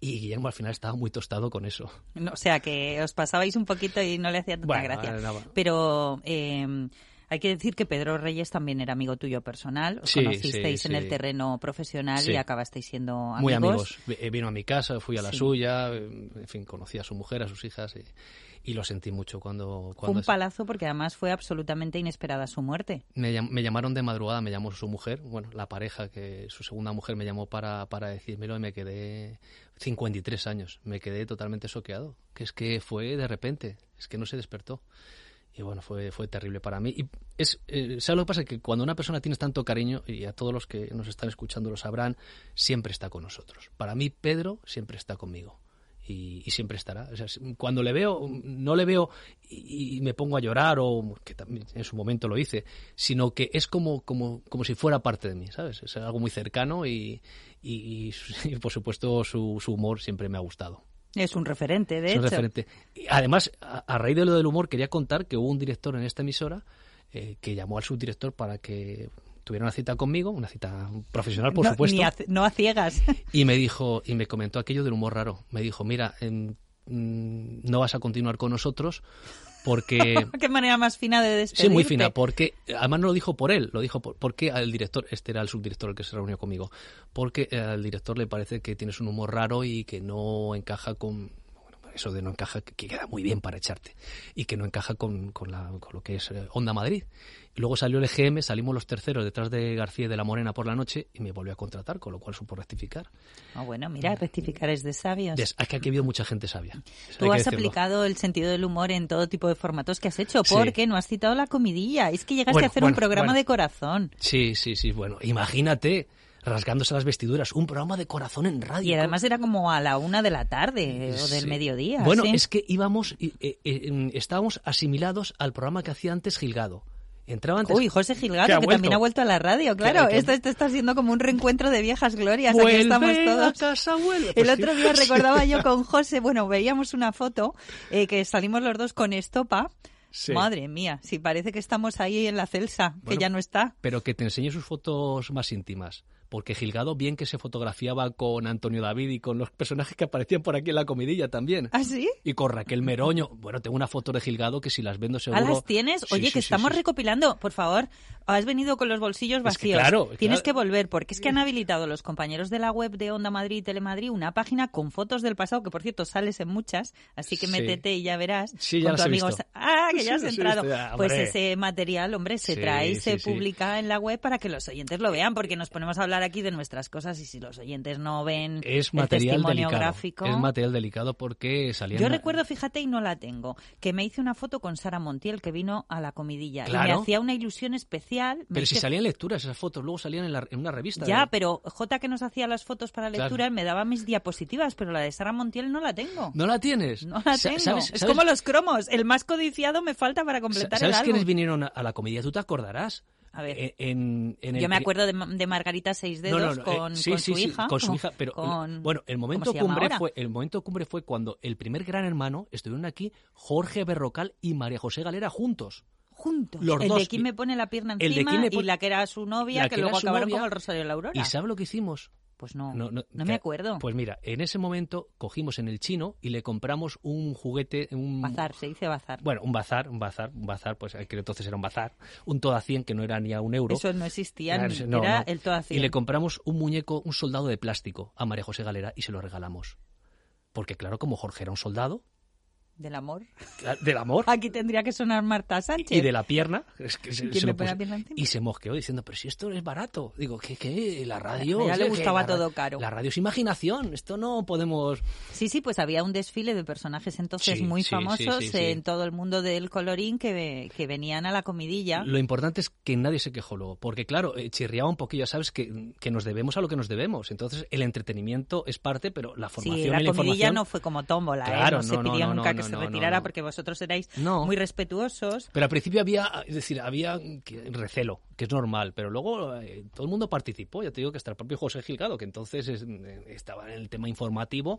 Y Guillermo al final estaba muy tostado con eso. No, o sea, que os pasabais un poquito y no le hacía tanta Bueno, gracia. nada. Pero eh, hay que decir que Pedro Reyes también era amigo tuyo personal. Os Sí, conocisteis sí, en sí. el terreno profesional y acabasteis siendo amigos. Muy amigos. Eh, Vino a mi casa, fui a la suya, en fin, conocí a su mujer, a sus hijas y, y lo sentí mucho cuando... Fue cuando un palazo porque además fue absolutamente inesperada su muerte. Me, llam- me llamaron de madrugada, me llamó su mujer, bueno, la pareja, que su segunda mujer me llamó para, para decírmelo y me quedé 53 años, me quedé totalmente soqueado, que es que fue de repente, es que no se despertó. Y bueno, fue, fue terrible para mí. Y es, eh, ¿sabes lo que pasa? Que cuando una persona tienes tanto cariño, y a todos los que nos están escuchando lo sabrán, siempre está con nosotros. Para mí, Pedro siempre está conmigo. Y, siempre estará. O sea, cuando le veo, no le veo y, me pongo a llorar, o que también en su momento lo hice, sino que es como, como, como si fuera parte de mí, ¿sabes? Es algo muy cercano y, y, por supuesto su, su humor siempre me ha gustado. Es un referente, de Es un referente. Y además, a, a raíz de lo del humor, quería contar que hubo un director en esta emisora eh, que llamó al subdirector para que tuviera una cita conmigo, una cita profesional, por no, supuesto. ni a- no a ciegas. Y me dijo, y me comentó aquello del humor raro. Me dijo, mira, em, mm, no vas a continuar con nosotros porque Qué manera más fina de despedirte. Sí, muy fina, porque además no lo dijo por él, lo dijo por, porque al director, este era el subdirector el que se reunió conmigo, porque al director le parece que tienes un humor raro y que no encaja con eso de no encaja, que queda muy bien para echarte y que no encaja con, con, la, con lo que es eh, Onda Madrid. Y luego salió el EGM, salimos los terceros detrás de García y de la Morena por la noche y me volvió a contratar, con lo cual supo rectificar. Ah, bueno, mira, rectificar es de sabios. Es que aquí ha habido mucha gente sabia. Tú has aplicado el sentido del humor en todo tipo de formatos que has hecho, Sí. porque no has citado la comidilla. Es que llegaste Bueno, a hacer bueno, un programa bueno. de corazón. Sí, sí, sí, bueno, imagínate rasgándose las vestiduras, un programa de corazón en radio. Y además era como a la una de la tarde o del mediodía. Bueno, ¿sí? es que íbamos, eh, eh, em, estábamos asimilados al programa que hacía antes Gilgado. Entraba antes. Uy, José Gilgado, Que también ha vuelto a la radio, claro. Que- que- Esto, esto está siendo como un reencuentro de viejas glorias. Aquí estamos a todos. casa. El Pues sí. otro día Sí. recordaba yo con José, bueno, veíamos una foto eh, que salimos los dos con estopa. Sí. Madre mía, si parece que estamos ahí en la Celsa, que ya no está. Pero que te enseñe sus fotos más íntimas. Porque Gilgado, bien que se fotografiaba con Antonio David y con los personajes que aparecían por aquí en la comidilla también. ¿Ah, sí? Y con Raquel Meroño. Bueno, tengo una foto de Gilgado que si las vendo seguro. ¿Ah, las tienes? Oye, sí, que sí, estamos recopilando. Por favor, has venido con los bolsillos Es que vacíos. claro, Tienes claro. que volver, porque es que han habilitado los compañeros de la web de Onda Madrid y Telemadrid una página con fotos del pasado, que por cierto sales en muchas, así que métete y ya verás. Sí, ya con las tu he visto. Ah, que ya has entrado. pues ese material, hombre, se trae y se publica en la web para que los oyentes lo vean, porque nos ponemos a hablar aquí de nuestras cosas y si los oyentes no ven Es el material testimonio delicado. gráfico... Es material delicado porque salía. Yo recuerdo, fíjate, y no la tengo, que me hice una foto con Sara Montiel, que vino a la comidilla. Y Claro. me hacía una ilusión especial. Me Pero si salían lecturas esas fotos, luego salían en, la- en una revista. Ya, de- pero J que nos hacía las fotos para Claro. lectura me daba mis diapositivas, pero la de Sara Montiel no la tengo. ¿No la tienes? No la tengo. ¿sabes- es sabes- como los cromos. El más codiciado me falta para completar ¿Sabes el quiénes álbum. vinieron a, a la comedia? Tú te acordarás. A ver. Eh, En, en el Yo me acuerdo de, Ma- de Margarita Seis Dedos no, no, eh, con, sí, con sí, su sí, hija. con su hija, pero con- bueno, el momento ¿cómo se llama cumbre ahora? fue el momento cumbre fue cuando el primer Gran Hermano estuvieron aquí Jorge Berrocal y María José Galera juntos. Juntos. Los el dos. de quién me pone la pierna El de encima quién me y la que era su novia, que, luego acabaron novia. como el Rosario de la Aurora. ¿Y sabe lo que hicimos? Pues no, No, no, no, me acuerdo. Pues mira, en ese momento cogimos en el chino y le compramos un juguete, un Bazar, se dice bazar. bueno, un bazar, un bazar, un bazar, pues que entonces era un bazar, un todo a 100 que no era ni a un euro. Eso no existía, Era- ni- no, era el todo a Y le compramos un muñeco, un soldado de plástico a María José Galera y se lo regalamos. Porque claro, como Jorge era un soldado, Del amor. del amor Aquí tendría que sonar Marta Sánchez. y de la pierna, es que se, ¿Quién se lo puso- pierna y se mosqueó diciendo, pero si esto es barato. Digo, ¿qué, qué? La radio... A ella le gustaba la todo caro. La radio es imaginación, esto no podemos... Sí, sí, pues había un desfile de personajes entonces Sí, muy sí, famosos sí, en todo el mundo del colorín que, que venían a la comidilla. Lo importante es que nadie se quejó luego, porque claro, eh, chirriaba un poquillo, sabes que, que nos debemos a lo que nos debemos. Entonces, el entretenimiento es parte, pero la formación Sí, la y la comidilla información... no fue como tómbola, ¿eh? Claro, no, se no, no, pidió no, nunca que se no, retirara porque vosotros erais muy respetuosos. Pero al principio había, es decir, había recelo, que es normal, pero luego eh, todo el mundo participó. Ya te digo que hasta el propio José Gilgado, que entonces es- eh, estaba en el tema informativo,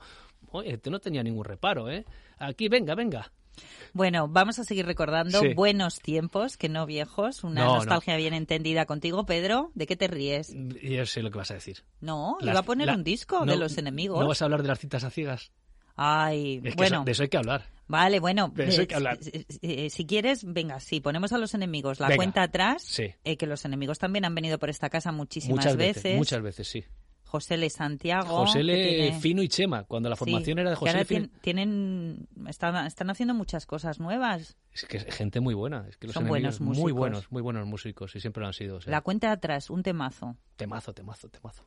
oye, este no tenía ningún reparo, ¿eh? Aquí, venga, venga. Bueno, vamos a seguir recordando Sí. buenos tiempos, que no viejos, una No, no. nostalgia bien entendida contigo, Pedro. ¿De qué te ríes? Yo sé lo que vas a decir. No, Las- iba a poner la- un disco no, de los enemigos. ¿No vas a hablar de las citas a ciegas? Ay, Es que bueno. eso- de eso hay que hablar. Vale, bueno, De eso hay eh, que hablar. si, si- quieres, venga, sí, ponemos a los enemigos la Venga. cuenta atrás, Sí. eh, que los enemigos también han venido por esta casa muchísimas Muchas veces, muchas veces, sí. José Le Santiago. José Le tiene- Fino y Chema, cuando la Sí, formación era de que José ahora Le Fino. tien- tienen, están, están haciendo muchas cosas nuevas. Es que es gente muy buena. Es que los Son buenos Muy músicos. buenos, muy buenos músicos y siempre lo han sido. o sea. La cuenta atrás, un temazo. Temazo, temazo, temazo.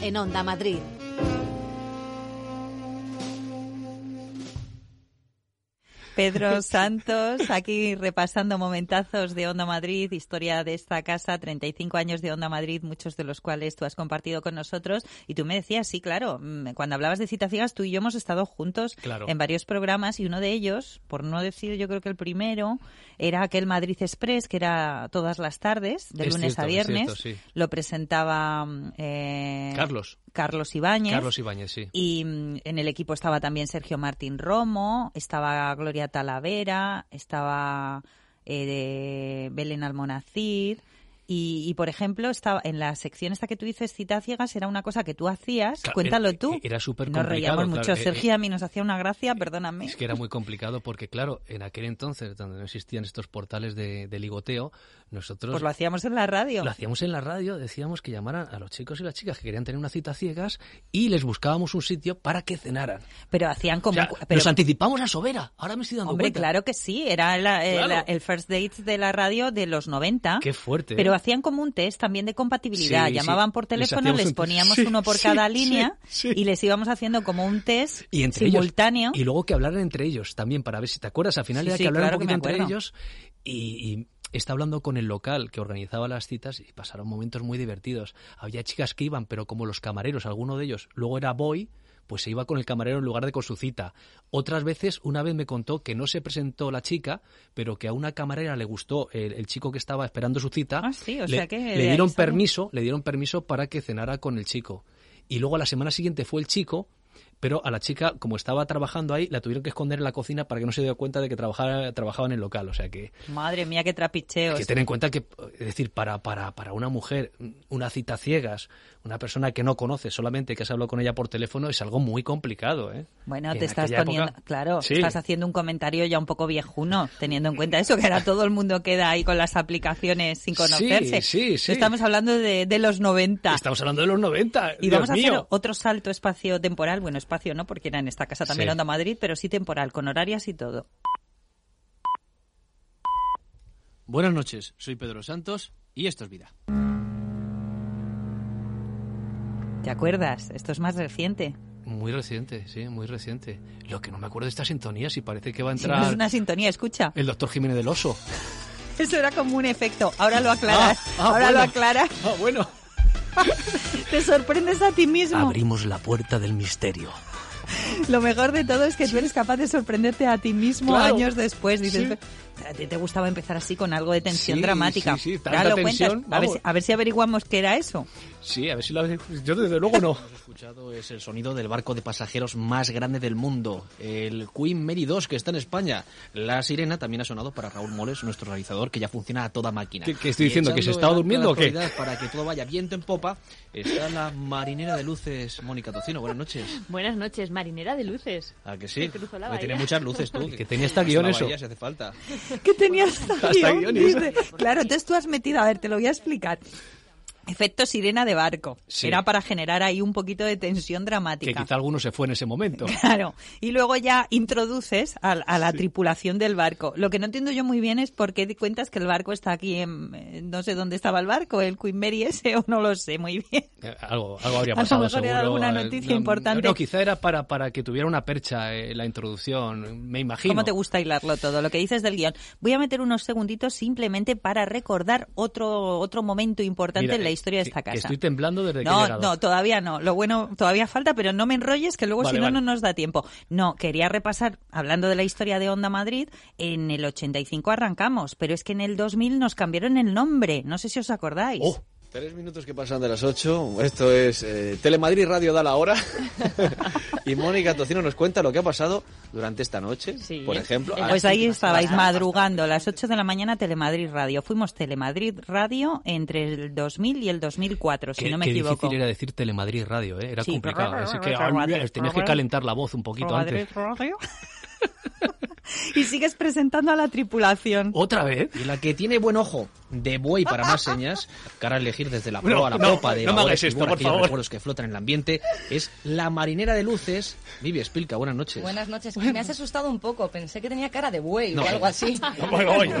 En Onda Madrid. Pedro Santos, aquí repasando momentazos de Onda Madrid, historia de esta casa, 35 años de Onda Madrid, muchos de los cuales tú has compartido con nosotros. Y tú me decías, sí, claro, mm, cuando hablabas de citas ciegas, tú y yo hemos estado juntos Claro. en varios programas y uno de ellos, por no decir yo creo que el primero, era aquel Madrid Express, que era todas las tardes, de Es lunes cierto, a es viernes. cierto, sí. Lo presentaba mm, eh, Carlos. Carlos Ibáñez. Carlos Ibáñez, sí. Y mm, en el equipo estaba también Sergio Martín Romo, estaba Gloria Talavera, estaba eh, Belén Almonacid. Y, y, por ejemplo, estaba en la sección esta que tú dices, cita ciegas, era una cosa que tú hacías. Claro, Cuéntalo era- tú. Era súper Nos complicado. reíamos mucho. eh, Sergio eh, a mí nos hacía una gracia, perdóname. Es que era muy complicado porque, claro, en aquel entonces, donde no existían estos portales de, de ligoteo, nosotros... Pues lo hacíamos en la radio. Lo hacíamos en la radio, decíamos que llamaran a los chicos y las chicas que querían tener una cita ciegas y les buscábamos un sitio para que cenaran. Pero hacían como... O sea, pero- nos anticipamos a Sobera, ahora me estoy dando Hombre, cuenta. claro que sí, era la- el, Claro. el first date de la radio de los 90. Qué fuerte. ¿eh? Pero hacían como un test también de compatibilidad. Sí, Llamaban sí. por teléfono, les un poníamos Sí, uno por cada línea y les íbamos haciendo como un test y entre simultáneo. ellos y luego que hablaran entre ellos también para ver si te acuerdas al final era que hablaran claro un poquito entre ellos y, y está hablando con el local que organizaba las citas y pasaron momentos muy divertidos había chicas que iban pero como los camareros alguno de ellos luego era boy pues se iba con el camarero en lugar de con su cita. Otras veces, una vez me contó que no se presentó la chica, pero que a una camarera le gustó el, el chico que estaba esperando su cita. Ah, sí, o le, sea que le dieron permiso, le dieron permiso para que cenara con el chico. Y luego a la semana siguiente fue el chico, pero a la chica, como estaba trabajando ahí, la tuvieron que esconder en la cocina para que no se diera cuenta de que trabajaba, trabajaba en el local. O sea que, Madre mía, qué trapicheos. que ten en cuenta que, es decir, para, para, para una mujer, una cita ciegas, una persona que no conoce, solamente que has hablado con ella por teléfono, es algo muy complicado, ¿eh? Bueno, En te estás poniendo, época- claro, Sí. estás haciendo un comentario ya un poco viejuno, teniendo en cuenta eso, que ahora todo el mundo queda ahí con las aplicaciones sin conocerse. sí, sí. Estamos hablando de, de los 90. Estamos hablando de los 90. Y Dios vamos a hacer otro salto espacio-temporal, bueno, espacio no, porque era en esta casa también Sí. Onda Madrid, pero sí temporal, con horarias y todo. Buenas noches, soy Pedro Santos y esto es vida. ¿Te acuerdas? Esto es más reciente. Muy reciente, sí, muy reciente. Lo que no me acuerdo de esta sintonía, si parece que va a Si no entrar es una sintonía, escucha. el doctor Jiménez del Oso. Eso era como un efecto. Ahora lo aclaras. Ah, ah, Ahora bueno. lo aclaras. Ah, bueno. Te sorprendes a ti mismo. Abrimos la puerta del misterio. Lo mejor de todo es que tú eres capaz de sorprenderte a ti mismo Claro. años después. Dices, Sí. "Pero a ti te gustaba empezar así con algo de tensión Sí, dramática. sí, sí, Ahora tanta lo tensión, cuentas. A ver, a ver si averiguamos qué era eso. Sí, a ver si lo Yo desde luego no. Hemos escuchado es el sonido del barco de pasajeros más grande del mundo, el Queen Mary 2 que está en España. La sirena también ha sonado para Raúl Moles, nuestro realizador, que ya funciona a toda máquina. ¿Qué- qué estoy Y diciendo? ¿Que se estaba durmiendo o qué? Para que todo vaya viento en popa, está la marinera de luces Mónica Tocino. Buenas noches. Buenas noches, marinera de luces. ¿A que sí? Que tiene muchas luces tú. Que tenía hasta Hasta guion eso. bahía si hace falta. ¿Qué tenías hasta guion? Claro, entonces tú has metido, a ver, te lo voy a explicar. Efecto sirena de barco. Sí. Era para generar ahí un poquito de tensión Que dramática. quizá alguno se fue en ese momento. Claro, y luego ya introduces a, a la tripulación del barco. Lo que no entiendo yo muy bien es por qué di cuentas que el barco está aquí en, eh, no sé dónde estaba el barco, el Queen Mary ese o no lo sé muy bien. Eh, Algo, algo habría A lo pasado mejor era seguro. alguna Eh, noticia no, importante. No, quizá era para, para que tuviera una percha eh, la introducción, me imagino. ¿Cómo te gusta hilarlo todo? Lo que dices del guion. Voy a meter unos segunditos simplemente para recordar otro otro momento importante Mira, en la eh, historia de esta casa. estoy temblando desde que he No, llegado. no, todavía no. Lo bueno, todavía falta, pero no me enrolles que luego Vale, si no, vale. no nos da tiempo. No, quería repasar, hablando de la historia de Onda Madrid, en el 85 arrancamos, pero es que en el 2000 nos cambiaron el nombre. No sé si os acordáis. Oh. Tres minutos que pasan de las ocho. Esto es eh, Telemadrid Radio da la hora. y Mónica Tocino nos cuenta lo que ha pasado durante esta noche. Por ejemplo, a Pues las- ahí estabais madrugando a las 8 de la mañana Telemadrid Radio. Fuimos Telemadrid Radio entre el 2000 y el 2004, si Qué, no me qué equivoco. difícil era decir Telemadrid Radio, ¿eh? era Sí. complicado. Así que tenías que calentar la voz un poquito Telemadrid antes. Radio. Y sigues presentando a la tripulación. ¿Otra vez? Y la que tiene buen ojo de buey para más señas, cara a elegir desde la No, proa a la no, popa de no me babor, hagas esto, figura por aquellos favor. recuerdos que flotan en el ambiente, es la marinera de luces, Vivi Espilca. Buenas noches. Buenas noches. Me has asustado un poco. Pensé que tenía cara de buey No. o algo así.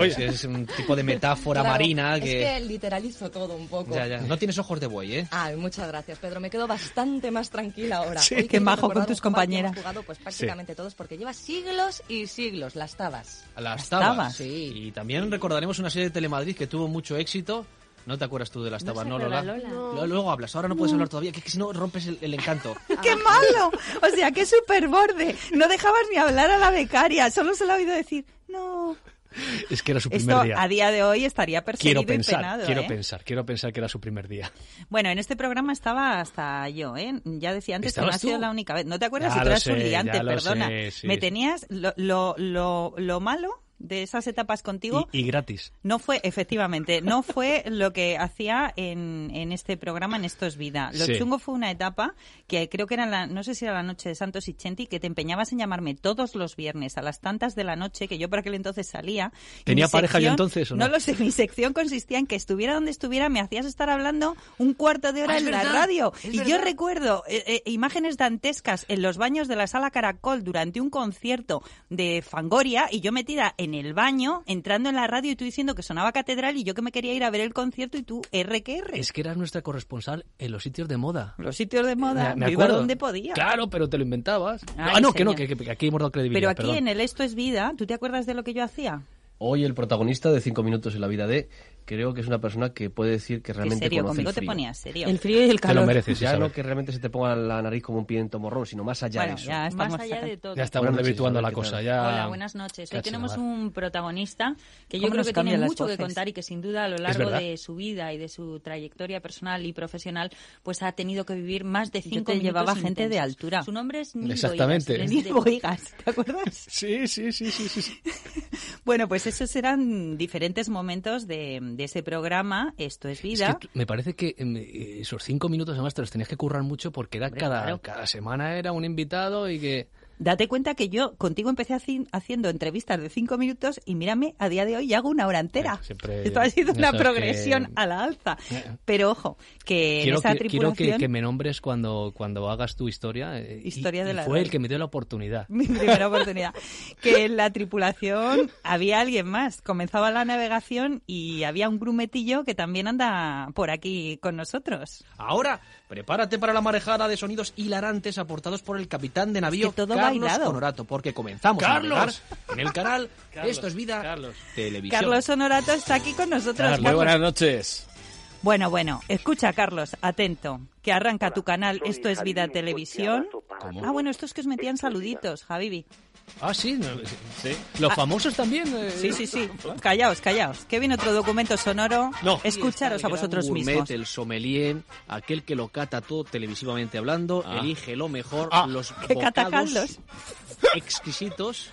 Es que Es un tipo de metáfora Claro, marina Es que... que literalizo todo un poco. Ya, ya. No tienes ojos de buey, ¿eh? Ay, muchas gracias, Pedro. Me quedo bastante más tranquila ahora. Sí, Hoy qué majo con tus que compañeras. hemos jugado pues prácticamente todos porque lleva siglos y siglos las tabas. Las tabas. tabas. Sí. Y también recordaremos una serie de Telemadrid que tuvo mucho éxito. ¿No te acuerdas tú de las tabas, no, acuerda Lola? Lola. Luego- Luego hablas, ahora no puedes hablar todavía, que, que si no rompes el, el encanto. ¡Qué malo! O sea, qué super borde. No dejabas ni hablar a la becaria. Solo se lo ha oído decir, no. Es que era su primer Esto día. a día de hoy estaría perseguido Quiero y pensar, penado. quiero ¿eh? pensar, quiero pensar que era su primer día. Bueno, en este programa estaba hasta yo, ¿eh? Ya decía antes que no ha ¿Estabas sido la única vez. ¿No te acuerdas? Ya si tú eras un sé, liante, ya lo perdona. sé, sí. Me tenías lo, lo, lo, lo malo de esas etapas contigo. Y, y gratis. No fue, efectivamente, no fue lo que hacía en, en este programa, en Esto es Vida. Lo Sí. chungo fue una etapa que creo que era, la, no sé si era la noche de Santos y Chenti, que te empeñabas en llamarme todos los viernes a las tantas de la noche, que yo por aquel entonces salía. ¿Tenía pareja yo entonces o no? lo sé, mi sección consistía en que estuviera donde estuviera, me hacías estar hablando un cuarto de hora Ah, en la radio. Y yo recuerdo eh, eh, imágenes dantescas en los baños de la sala Caracol durante un concierto de Fangoria y yo metida en el baño, entrando en la radio y tú diciendo que sonaba catedral y yo que me quería ir a ver el concierto y tú R que R. Es que eras nuestra corresponsal en los sitios de moda. Los sitios de moda, Me, me iba acuerdo. donde podía. Claro, pero te lo inventabas. Ay, ah, no, que no, que, que aquí hemos dado credibilidad. Pero aquí perdón. en el Esto es Vida, ¿tú te acuerdas de lo que yo hacía? Hoy el protagonista de Cinco minutos en la vida de creo que es una persona que puede decir que realmente serio, conoce conmigo el te ponías serio. El frío y el Te lo calor. mereces, ya no que realmente se te ponga la nariz como un piento morrón, sino más allá Bueno, de eso. ya estamos Más allá de todo. Ya estamos desvirtuando la Isabel, ¿qué cosa. Ya... Hola, buenas noches. Hoy tenemos un protagonista que yo ¿Cómo creo que tiene mucho que contar y que sin duda a lo largo de su vida y de su trayectoria personal y profesional pues ha tenido que vivir más de cinco minutos llevaba gente de altura. Su nombre es Nil Exactamente. Boigas. Nil Boigas, ¿te acuerdas? Sí, sí, sí, sí. sí. Bueno, pues esos eran diferentes momentos de, de ese programa, Esto es Es Vida. que tú- me parece que em, eh, esos cinco minutos además te los tenías que currar mucho porque era Hombre, cada, claro. cada semana era un invitado y que... Date cuenta que yo contigo empecé haci- haciendo entrevistas de cinco minutos y mírame, a día de hoy ya hago una hora entera. siempre- Esto ha sido una progresión que- a la alza. Pero ojo, que en esa que, quiero tripulación... que, que me nombres cuando, cuando hagas tu historia. eh, y- Historia de y la fue el que me dio la oportunidad. mi primera oportunidad. Que en la tripulación había alguien más. Comenzaba la navegación y había un grumetillo que también anda por aquí con nosotros. Ahora, prepárate para la marejada de sonidos hilarantes aportados por el capitán de navío Es que todo Carlos bailado. Honorato, porque comenzamos ¡Carlos! a navegar en el canal Carlos, Esto es Vida Carlos. Televisión. Carlos Honorato está aquí con nosotros. Muy Carlos. buenas noches. Bueno, bueno, escucha, Carlos, atento, que arranca tu canal Esto es Vida Televisión. Ah, bueno, estos que os metían saluditos, Javibi. Ah, sí, no, sí. Los Ah. famosos también. eh, Sí, sí, sí. Callaos, callaos. Que viene otro documento sonoro. No. Escucharos a vosotros gourmet, mismos. El sommelier, aquel que lo cata todo televisivamente hablando, Ah. elige lo mejor, Ah. los Que cata bocados Carlos. exquisitos.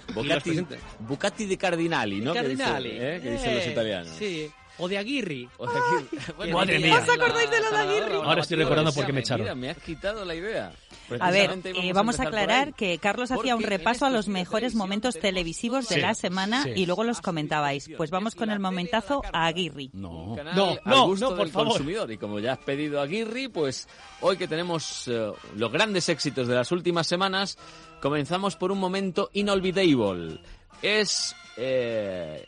Bucati, di Cardinali, ¿no? Que Cardinali. dicen, ¿eh? Que dicen los Eh, italianos. Sí. O de Aguirre. O que- bueno, Madre mía. ¿Os acordáis de lo de Aguirre? Ahora estoy recordando por qué me mira, echaron. me has quitado la idea. A ver, eh, vamos a aclarar que Carlos hacía un repaso a los mejores momentos televisivos de Sí, la semana sí. y luego los comentabais. Pues vamos con el momentazo a Aguirre. No, canal no, al no, gusto no, por favor. consumidor. Y como ya has pedido a Aguirre, pues hoy que tenemos eh, los grandes éxitos de las últimas semanas, comenzamos por un momento inolvidable. Es eh,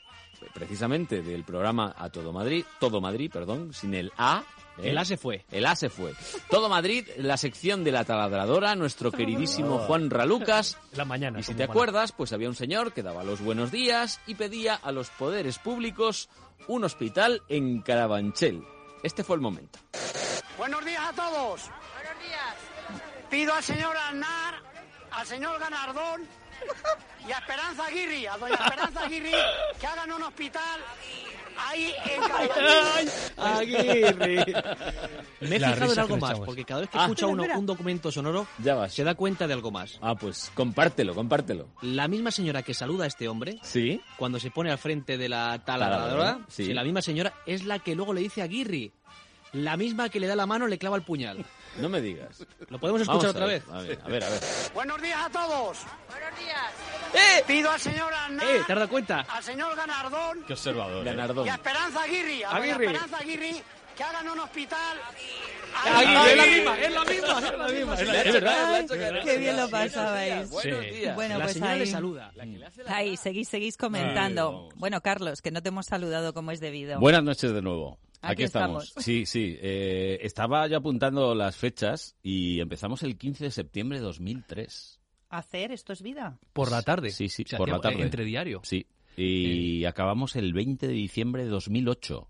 precisamente del programa A Todo Madrid, Todo Madrid, perdón, sin el A. ¿eh? El A se fue. El A se fue. Todo Madrid, la sección de la taladradora, nuestro queridísimo Juan Ralucas. La mañana. Y si te acuerdas, pues había un señor que daba los buenos días y pedía a los poderes públicos un hospital en Carabanchel. Este fue el momento. Buenos días a todos. Buenos días. Pido al señor Aznar, al señor Ganardón y a Esperanza Aguirre, a doña Esperanza Aguirre, que hagan un hospital ahí en Carabanchel. Aguirre. Me he La fijado en algo más, echamos. porque cada vez que Ah. escucha uno un documento sonoro, Ya vas. se da cuenta de algo más. Ah, pues compártelo, compártelo. La misma señora que saluda a este hombre, ¿Sí? cuando se pone al frente de la Taladradora, sí, la misma señora es la que luego le dice a Aguirre. La misma que le da la mano le clava el puñal. No me digas. ¿Lo podemos Vamos escuchar a otra ver, vez? A ver, a ver, a ver. Buenos días a todos. Buenos días. Pido al señor Aznar, ¡Eh! ¿Te has dado cuenta? al señor Ganardón Qué observador. ¿eh? Ganardón. y a Esperanza Aguirre, a Aguirre. Esperanza Aguirre, que hagan un hospital Aguirre, es la misma, es la misma, es la misma. Es la- es verdad. Ay, qué bien lo pasabais. Buenos Sí. días. Bueno, la pues señora ahí, le saluda. ahí, seguís, seguís Ay, comentando. vamos. Bueno, Carlos, que no te hemos saludado como es debido. Buenas noches de nuevo. Aquí Aquí, estamos. estamos. Sí, sí. eh, estaba yo apuntando las fechas y empezamos el 15 de septiembre de 2003. ¿Hacer esto es vida? Por la tarde. Sí, sí, O sea, por la tarde. Entre diario. Sí. Y acabamos el 20 de diciembre de 2008.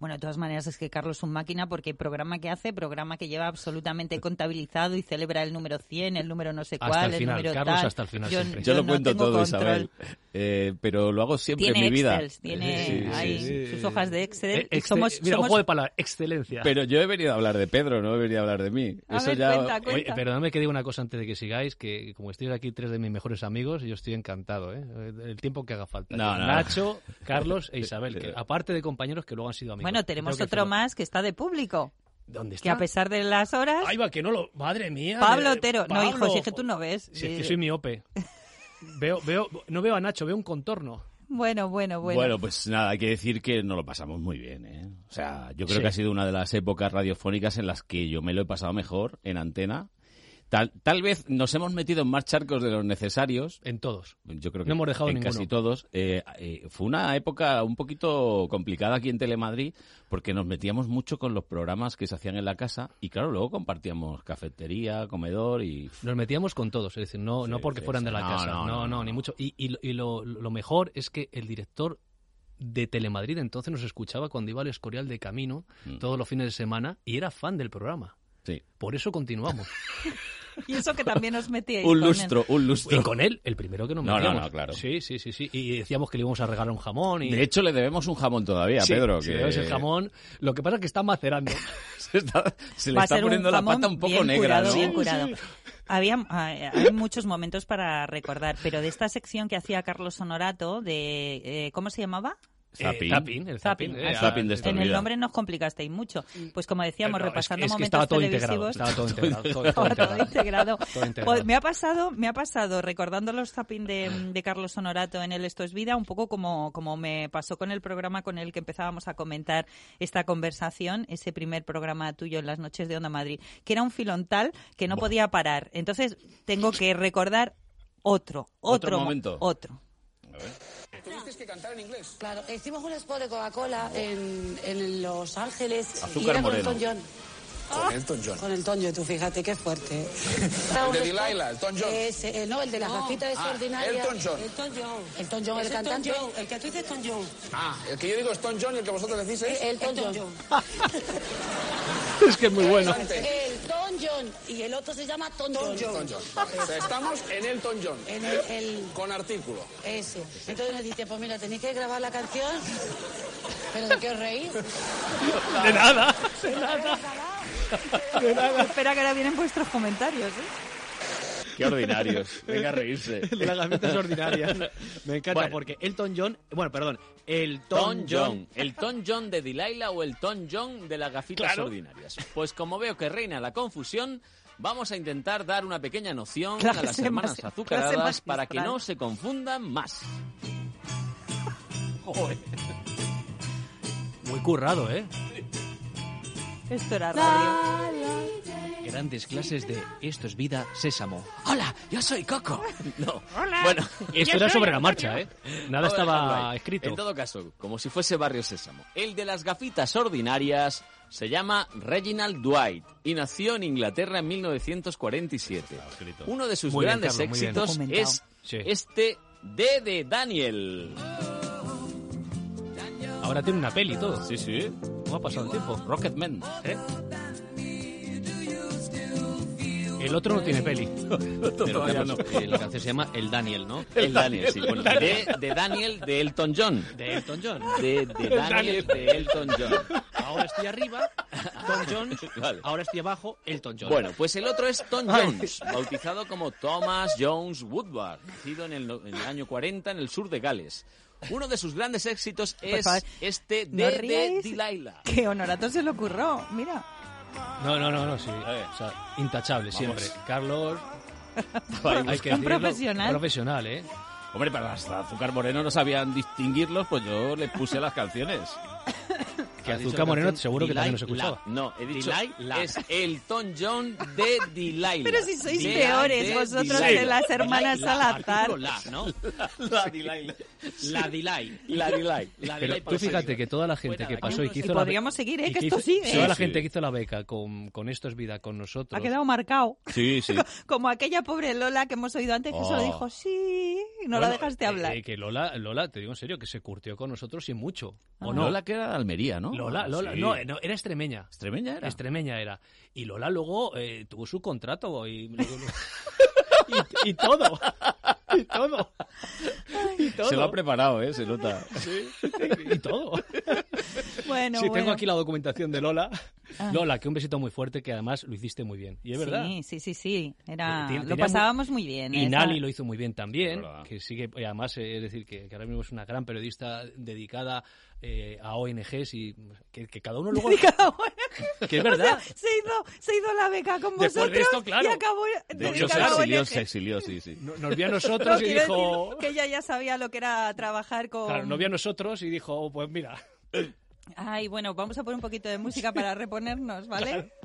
Bueno, de todas maneras es que Carlos es un máquina porque programa que hace, programa que lleva absolutamente contabilizado y celebra el número 100, el número no sé Hasta cuál, el final, número Carlos tal. hasta el final Yo, siempre. Yo, lo no cuento todo, control. Isabel. Eh, pero lo hago siempre Tiene en mi vida. Excel, tiene Sí, sí, ahí sí. sus hojas de Excel. Eh, excel- somos, mira, somos- ojo de palabra, excelencia. Pero yo he venido a hablar de Pedro, no he venido a hablar de mí. A Eso ver, ya... cuenta, Oye, cuenta. perdóname que diga una cosa antes de que sigáis, que como estoy aquí tres de mis mejores amigos, yo estoy encantado, ¿eh? El tiempo que haga falta. No, no. Nacho, Carlos e Isabel, que aparte de compañeros que luego han sido amigos. Bueno, tenemos otro más que está de público. ¿Dónde Que a está? pesar de las horas... Ahí va, que no lo... Madre mía. Pablo Otero. No, hijo, si es que tú no ves. Si es que soy miope. Veo, veo, no veo a Nacho, veo un contorno. Bueno, bueno, bueno. Bueno. pues nada, hay que decir que nos lo pasamos muy bien, ¿eh? O sea, yo creo Sí. que ha sido una de las épocas radiofónicas en las que yo me lo he pasado mejor en antena. Tal, tal vez nos hemos metido en más charcos de los necesarios. En todos. Yo creo que No hemos dejado en ninguno. casi todos. Eh, eh, fue una época un poquito complicada aquí en Telemadrid porque nos metíamos mucho con los programas que se hacían en la casa y claro, luego compartíamos cafetería, comedor y... Nos metíamos con todos, es decir, no, no porque sí, fueran sí. de la No, casa, no, no, ni mucho. Y, y, lo- y lo, lo mejor es que el director de Telemadrid entonces nos escuchaba cuando iba al Escorial de Camino Mm. todos los fines de semana y era fan del programa. Sí. Por eso continuamos. Y eso que también os metíais Un con él. lustro, un lustro. Y con él, el primero que nos No, no, metíamos. no, claro. Sí, sí, sí, sí. Y decíamos que le íbamos a regalar un jamón. Y... De hecho, le debemos un jamón todavía, Sí, Pedro. sí, que el jamón. Lo que pasa es que está macerando. se, está- se le Va está poniendo la pata un poco bien negra, curado, ¿no? bien curado. Había, hay hay muchos momentos para recordar, pero de esta sección que hacía Carlos Honorato, de eh, ¿cómo se llamaba? Zapping. Eh, zapping, el zapping, eh. Zapping de estos en el nombre nos complicasteis mucho. Pues como decíamos, No, es- repasando es que momentos estaba todo televisivos. integrado, estaba todo integrado, todo- todo Estaba todo integrado. integrado. Todo integrado. Pues me ha pasado, me ha pasado recordando los zapping de, de Carlos Honorato en el Esto es Vida, un poco como, como me pasó con el programa con el que empezábamos a comentar esta conversación, ese primer programa tuyo en las noches de Onda Madrid, que era un filón tal que no podía parar. Entonces tengo que recordar otro, Otro otro, mo- momento. otro. Tuviste que cantar en inglés. Claro, hicimos un spot de Coca-Cola en, en Los Ángeles. Azúcar y era con moreno. Elton John. Ah. Con Elton John. Con Elton John, tú fíjate qué fuerte. El de Delilah, Elton John. Ese, eh, no, el de las gafitas de Ah. Elton John. Elton John. Elton John, el cantante. el que tú dices Elton John. Ah, el que yo digo es Elton John y el que vosotros decís es... Elton, John. es que es muy bueno. Elton John. Y el otro se llama Tom John. Elton John. O sea, estamos en Elton John. En el, el- Con artículo. Ese. Entonces me dice, pues mira, tenéis que grabar la canción. ¿Pero de qué os reís? De nada. De nada. Espera que ahora vienen vuestros comentarios. ¿eh? Qué ordinarios. Venga a reírse. Las gafitas ordinarias. Me encanta Bueno. porque Elton John, bueno, perdón, el Tom John. ¿El Tom John de Delilah o el Tom John de las gafitas Claro. ordinarias? Pues como veo que reina la confusión, vamos a intentar dar una pequeña noción a las hermanas más- azucaradas para que no se confundan más. Muy currado, ¿eh? Esto era radio. Grandes clases de Esto es vida, sésamo. ¡Hola! ¡Yo soy Coco! No. Hola. Bueno, Esto era sobre la marcha, ¿eh? Nada estaba escrito. En todo caso, como si fuese Barrio Sésamo. El de las gafitas ordinarias se llama Reginald Dwight y nació en Inglaterra en 1947. Uno de sus Muy bien, grandes Carlos, éxitos es Sí. este D de Daniel. Ahora tiene una peli y todo. Sí, sí. ¿Cómo ha pasado el tiempo? Rocketman. ¿Eh? El otro no tiene peli. Pero, Carlos, eh, la canción se llama El Daniel, ¿no? El Daniel, sí. Bueno, de, de Daniel de Elton John. De Elton John. De, de Daniel de Elton John. Ahora estoy arriba, Tom John. Vale. Ahora estoy abajo, Elton John. Bueno, pues el otro es Tom Ay. Jones, bautizado como Thomas Jones Woodward, nacido en el, no- en el año 40 en el sur de Gales. Uno de sus grandes éxitos es este no de, de ríais. Delilah. Que Honorato se le ocurrió. Mira. No, no, no, no, sí. O sea, intachable siempre. Carlos. Hay que decirlo, profesional. Profesional, ¿eh? Hombre, para las azúcar moreno no sabían distinguirlos, pues yo les puse las canciones. Que Azúcar Moreno seguro que también nos escuchaba. No, he dicho Delilah. es el Tom John de Delilah. Pero si sois De- peores de vosotros Delilah. que las hermanas Delilah, Salazar. la, ¿no? La Delilah. La Delay. La Delilah. La Pero Delay tú fíjate que toda la gente que de pasó y que hizo la podríamos seguir, ¿eh? Que esto sigue. Toda la gente que hizo la beca con, con Esto es Vida con nosotros. Ha quedado marcado. Sí, sí. Como aquella pobre Lola que hemos oído antes que solo Oh. dijo sí y no la dejaste eh, hablar. eh, que Lola, Lola, te digo en serio, que se curtió con nosotros y mucho. ¿O O no? Lola que era de Almería, ¿no? Lola, Lola, Sí. no, eh, no, era extremeña. ¿Extremeña era? Extremeña era. Y Lola luego eh, tuvo su contrato y, y, y todo. Y todo. Y todo. Se lo ha preparado, ¿eh? Se nota. Sí, y todo. Bueno, sí, bueno. tengo aquí la documentación de Lola. Ah. Lola, que un besito muy fuerte, que además lo hiciste muy bien. Y es verdad. Sí, sí, sí, sí. Era... Tiene- Lo tenía pasábamos muy bien. Y esa- Nali lo hizo muy bien también, que sigue, y además, eh, es decir, que, que ahora mismo es una gran periodista dedicada eh, a ONGs y que, que cada uno luego... Cada uno. que es O verdad. sea, se, hizo, se hizo la beca con Después de vosotros esto, claro. y acabó De hecho, se dedicada a exilió, se exilió, sí, sí. No- Nos vio a No, nosotros y dijo... que ella ya sabía lo que era trabajar con... Claro, nos vio a nosotros y dijo, "Oh, pues mira... Ay, bueno, vamos a poner un poquito de música para reponernos, ¿vale?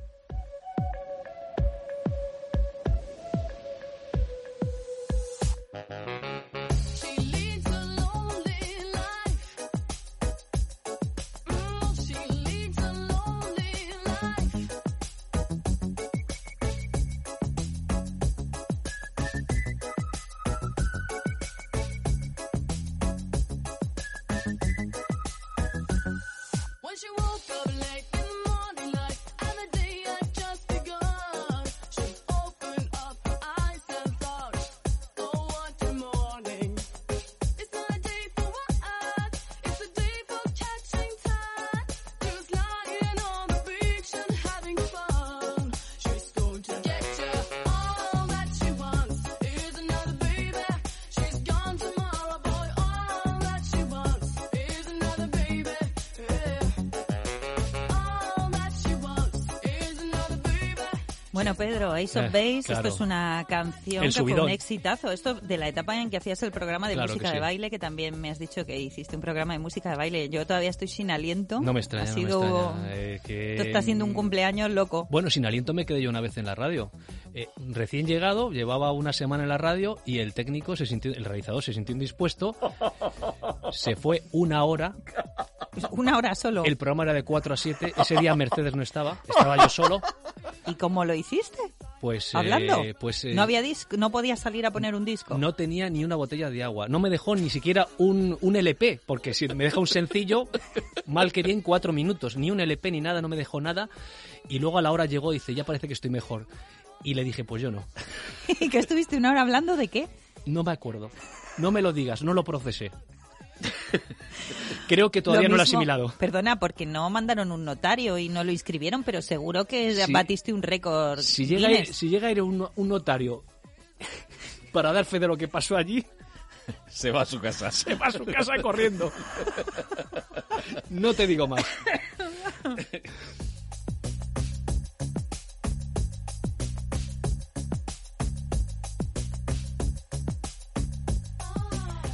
Pedro, Ace of Eh, Base, claro. esto es una canción El que fue un exitazo. Esto de la etapa en que hacías el programa de Claro música de baile, que también me has dicho que hiciste un programa de música de baile. Yo todavía estoy sin aliento. No me extraña, Ha no me sido... extraña, eh, que- Esto está siendo un cumpleaños loco. Bueno, sin aliento me quedé yo una vez en la radio. Eh, recién llegado, llevaba una semana en la radio y el técnico se sintió, el realizador se sintió indispuesto. Se fue una hora. Una hora solo. El programa era de 4 a 7. Ese día Mercedes no estaba, estaba yo solo. ¿Y cómo lo hiciste? Pues, eh, ¿Hablando? pues eh, no había disco, no podías salir a poner un disco. no tenía ni una botella de agua. No me dejó ni siquiera un, un LP, porque si me deja un sencillo, mal que bien, cuatro minutos. Ni un LP ni nada, no me dejó nada. Y luego a la hora llegó y dice, ya parece que estoy mejor. Y le dije, pues yo no. ¿Y que estuviste una hora hablando de qué? No me acuerdo. No me lo digas, no lo procesé. Creo que todavía no lo he asimilado. Perdona, porque no mandaron un notario y no lo inscribieron, pero seguro que batiste un récord. Si llega, a ir, Guinness. si llega a ir un, un notario para dar fe de lo que pasó allí, Se va a su casa. se va a su casa corriendo. No te digo más.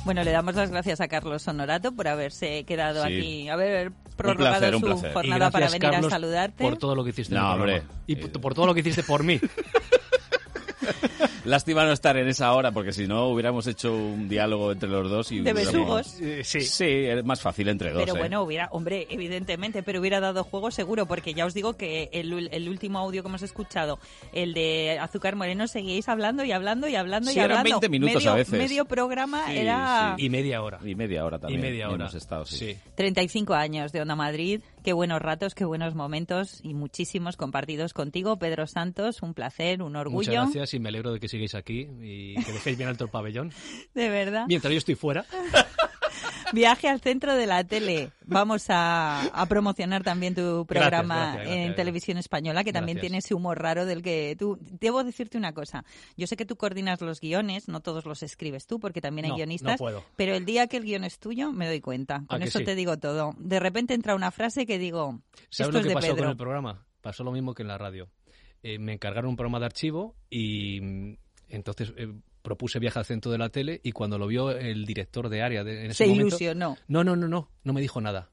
Bueno, le damos las gracias a Carlos Honorato por haberse quedado Sí. aquí, haber prorrogado placer, un su jornada Y para venir Carlos, a saludarte. Por todo lo que hiciste en No, hombre. Y por, por todo lo que hiciste por mí. Lástima no estar en esa hora, porque si no hubiéramos hecho un diálogo entre los dos y De hubiéramos- besugos. Eh, sí. Sí, es más fácil entre dos. Pero ¿eh? bueno, hubiera, hombre, evidentemente, pero hubiera dado juego seguro, porque ya os digo que el, el último audio que hemos escuchado, el de Azúcar Moreno, seguíais hablando y hablando y hablando Sí, y eran hablando. 20 minutos medio, a veces. Medio programa Sí, era Y media hora. Y media hora también. Y media hora. Hemos estado, sí. 35 años de Onda Madrid. Qué buenos ratos, qué buenos momentos y muchísimos compartidos contigo, Pedro Santos. Un placer, un Muchas orgullo. gracias y me alegro de que sigáis aquí y que dejéis bien alto el pabellón. De verdad. Mientras yo estoy fuera. Viaje al centro de la tele. Vamos a, a promocionar también tu programa gracias, gracias, en televisión española, que también tiene ese humor raro del que tú... Debo decirte una cosa. Yo sé que tú coordinas los guiones, no todos los escribes tú, porque también hay No, guionistas. no puedo. Pero el día que el guion es tuyo, me doy cuenta. ¿A Con que eso sí? te digo todo. De repente entra una frase que digo... ¿Sabes Esto lo es que de pasó Pedro. con el programa? Pasó lo mismo que en la radio. Eh, me encargaron un programa de archivo y entonces eh, propuse viaje al centro de la tele y cuando lo vio el director de área de, en ese Se momento, ilusionó. No, no, no, no, no me dijo nada.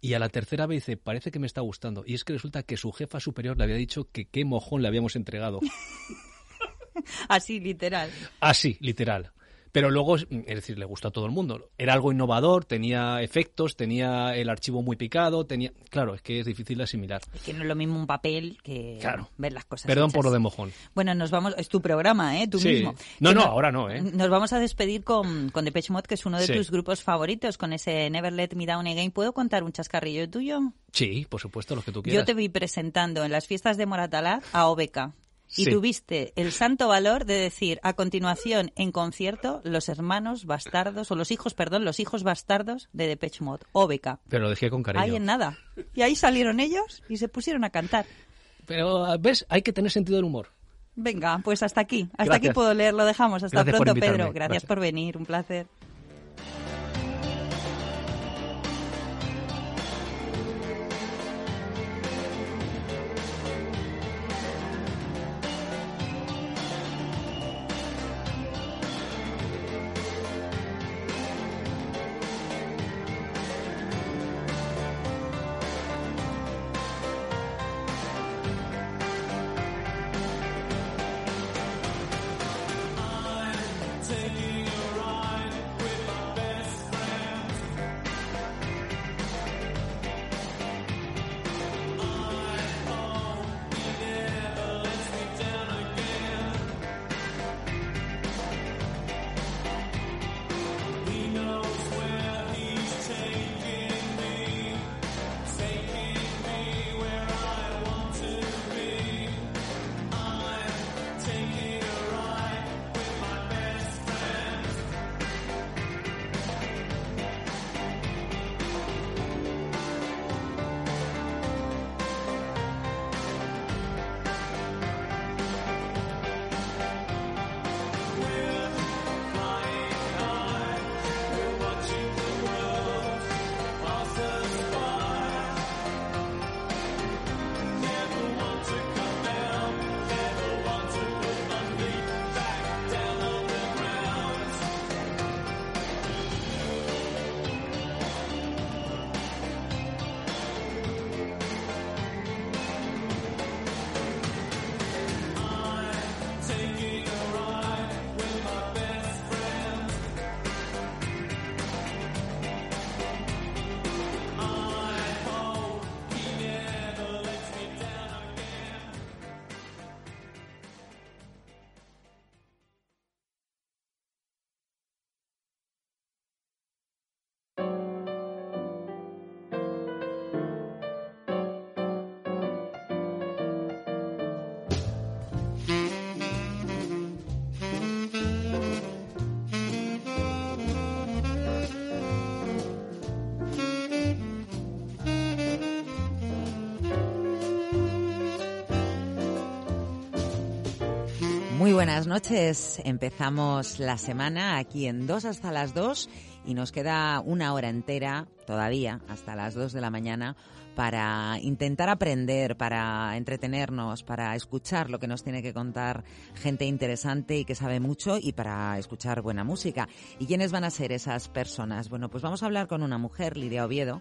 Y a la tercera vez dice, parece que me está gustando. Y es que resulta que su jefa superior le había dicho que qué mojón le habíamos entregado. Así, literal. Así, literal. Pero luego, es decir, le gustó a todo el mundo. Era algo innovador, tenía efectos, tenía el archivo muy picado, tenía... Claro, es que es difícil de asimilar. Es que no es lo mismo un papel que Claro. ver las cosas. Perdón por lo de mojón. Bueno, nos vamos, es tu programa, ¿eh? Tú Sí. mismo. No, Que no, ahora no, ¿eh? Nos vamos a despedir con, con Depeche Mode, que es uno de Sí. tus grupos favoritos, con ese Never Let Me Down Again. ¿Puedo contar un chascarrillo tuyo? Sí, por supuesto, los que tú quieras. Yo te vi presentando en las fiestas de Moratalá a Obeca. Y Sí. tuviste el santo valor de decir a continuación en concierto los hermanos bastardos, o los hijos, perdón, los hijos bastardos de Depeche Mode, Obeca. Pero lo dejé con cariño. Ahí en nada. Y ahí salieron ellos y se pusieron a cantar. Pero, ¿ves? Hay que tener sentido del humor. Venga, pues hasta aquí. Hasta Gracias. aquí puedo leer, lo dejamos. Hasta Gracias pronto. Pedro. Gracias, Gracias. por venir, un placer. Buenas noches. Empezamos la semana aquí en dos hasta las dos y nos queda una hora entera todavía hasta las dos de la mañana para intentar aprender, para entretenernos, para escuchar lo que nos tiene que contar gente interesante y que sabe mucho y para escuchar buena música. ¿Y quiénes van a ser esas personas? Bueno, pues vamos a hablar con una mujer, Lidia Oviedo,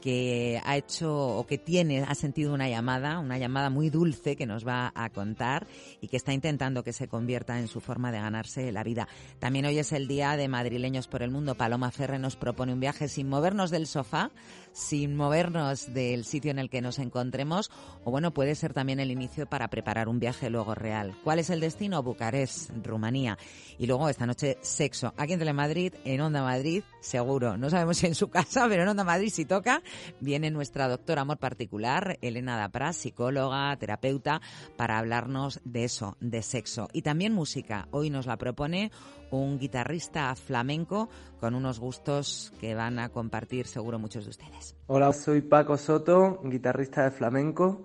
que ha hecho o que tiene, ha sentido una llamada, una llamada muy dulce que nos va a contar y que está intentando que se convierta en su forma de ganarse la vida. También hoy es el día de Madrileños por el Mundo. Paloma Ferre nos propone un viaje sin movernos del sofá, sin movernos del sitio en el que nos encontremos, o bueno, puede ser también el inicio para preparar un viaje luego real. ¿Cuál es el destino? Bucarest, Rumanía. Y luego esta noche, sexo. Aquí en Telemadrid, en Onda Madrid, seguro. No sabemos si en su casa, pero en Onda Madrid si toca viene nuestra doctora amor particular, Elena Dapras, psicóloga, terapeuta, para hablarnos de eso, de sexo. Y también música. Hoy nos la propone un guitarrista flamenco con unos gustos que van a compartir seguro muchos de ustedes. Hola, soy Paco Soto, guitarrista de flamenco.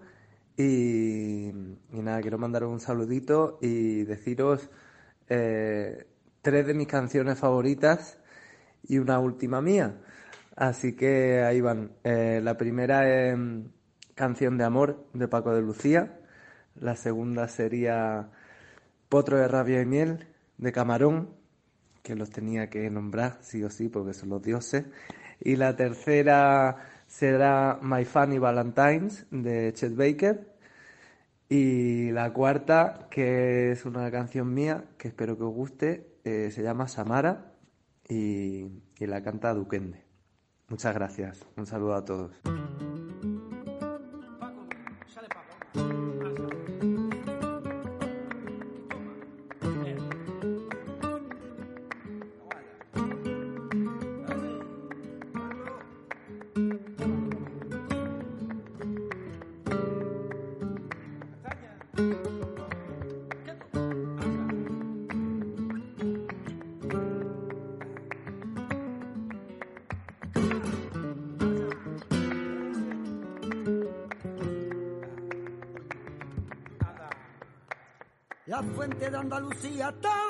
Y, nada, quiero mandaros un saludito y deciros eh, tres de mis canciones favoritas y una última mía. Así que ahí van. Eh, la primera es Canción de Amor de Paco de Lucía. La segunda sería Potro de Rabia y Miel de Camarón, que los tenía que nombrar sí o sí porque son los dioses. Y la tercera será My Funny Valentines de Chet Baker. Y la cuarta, que es una canción mía, que espero que os guste, eh, se llama Samara y, y la canta Duquende. Muchas gracias. Un saludo a todos. Andalucía estaba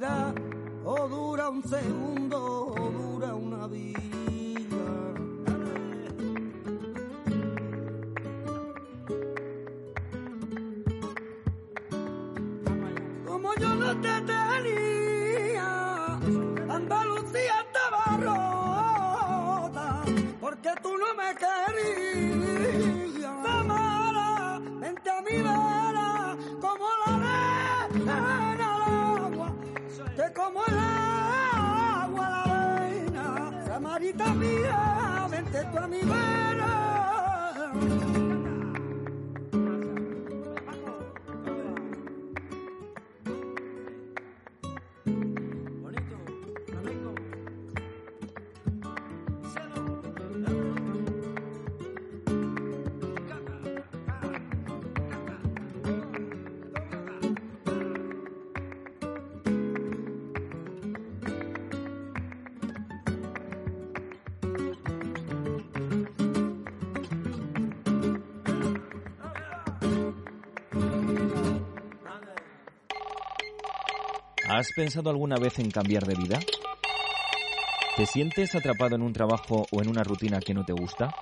o dura un segundo o dura una vida. Como yo no te tenía, Andalucía estaba rota, porque tú no me querías. Samarita mía, vente tú a mi vera. ¿Has pensado alguna vez en cambiar de vida? ¿Te sientes atrapado en un trabajo o en una rutina que no te gusta?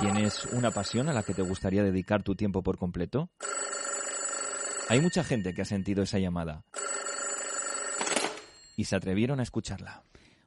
¿Tienes una pasión a la que te gustaría dedicar tu tiempo por completo? Hay mucha gente que ha sentido esa llamada y se atrevieron a escucharla.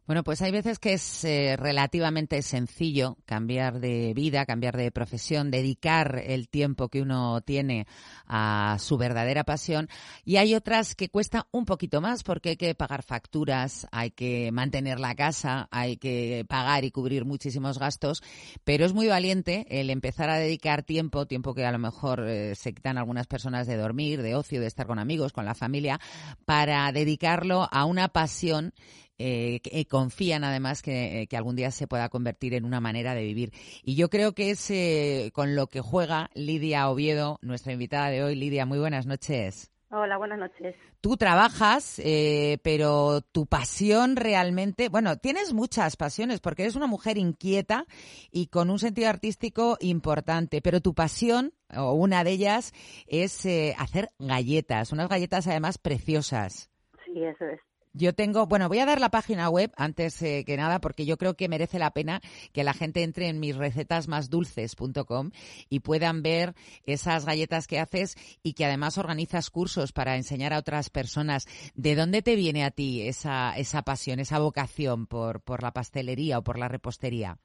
Bueno, pues hay veces que es eh, relativamente sencillo cambiar de vida, cambiar de profesión, dedicar el tiempo que uno tiene a su verdadera pasión. Y hay otras que cuesta un poquito más porque hay que pagar facturas, hay que mantener la casa, hay que pagar y cubrir muchísimos gastos, pero es muy valiente el empezar a dedicar tiempo, tiempo que a lo mejor eh, se quitan algunas personas de dormir, de ocio, de estar con amigos, con la familia, para dedicarlo a una pasión eh, que confían además que, que, algún día se pueda convertir en una manera de vivir. Y yo creo que es eh, con lo que juega Lidia Oviedo, nuestra invitada de hoy. Lidia, muy buenas noches. Hola, buenas noches. Tú trabajas, eh, pero tu pasión realmente, bueno, tienes muchas pasiones porque eres una mujer inquieta y con un sentido artístico importante, pero tu pasión, o una de ellas, es eh, hacer galletas, unas galletas además preciosas. Sí, eso es. Yo tengo, bueno, voy a dar la página web antes eh, que nada porque yo creo que merece la pena que la gente entre en mis recetasmasdulces.com y puedan ver esas galletas que haces y que además organizas cursos para enseñar a otras personas. ¿De dónde te viene a ti esa, esa pasión, esa vocación por, por la pastelería o por la repostería?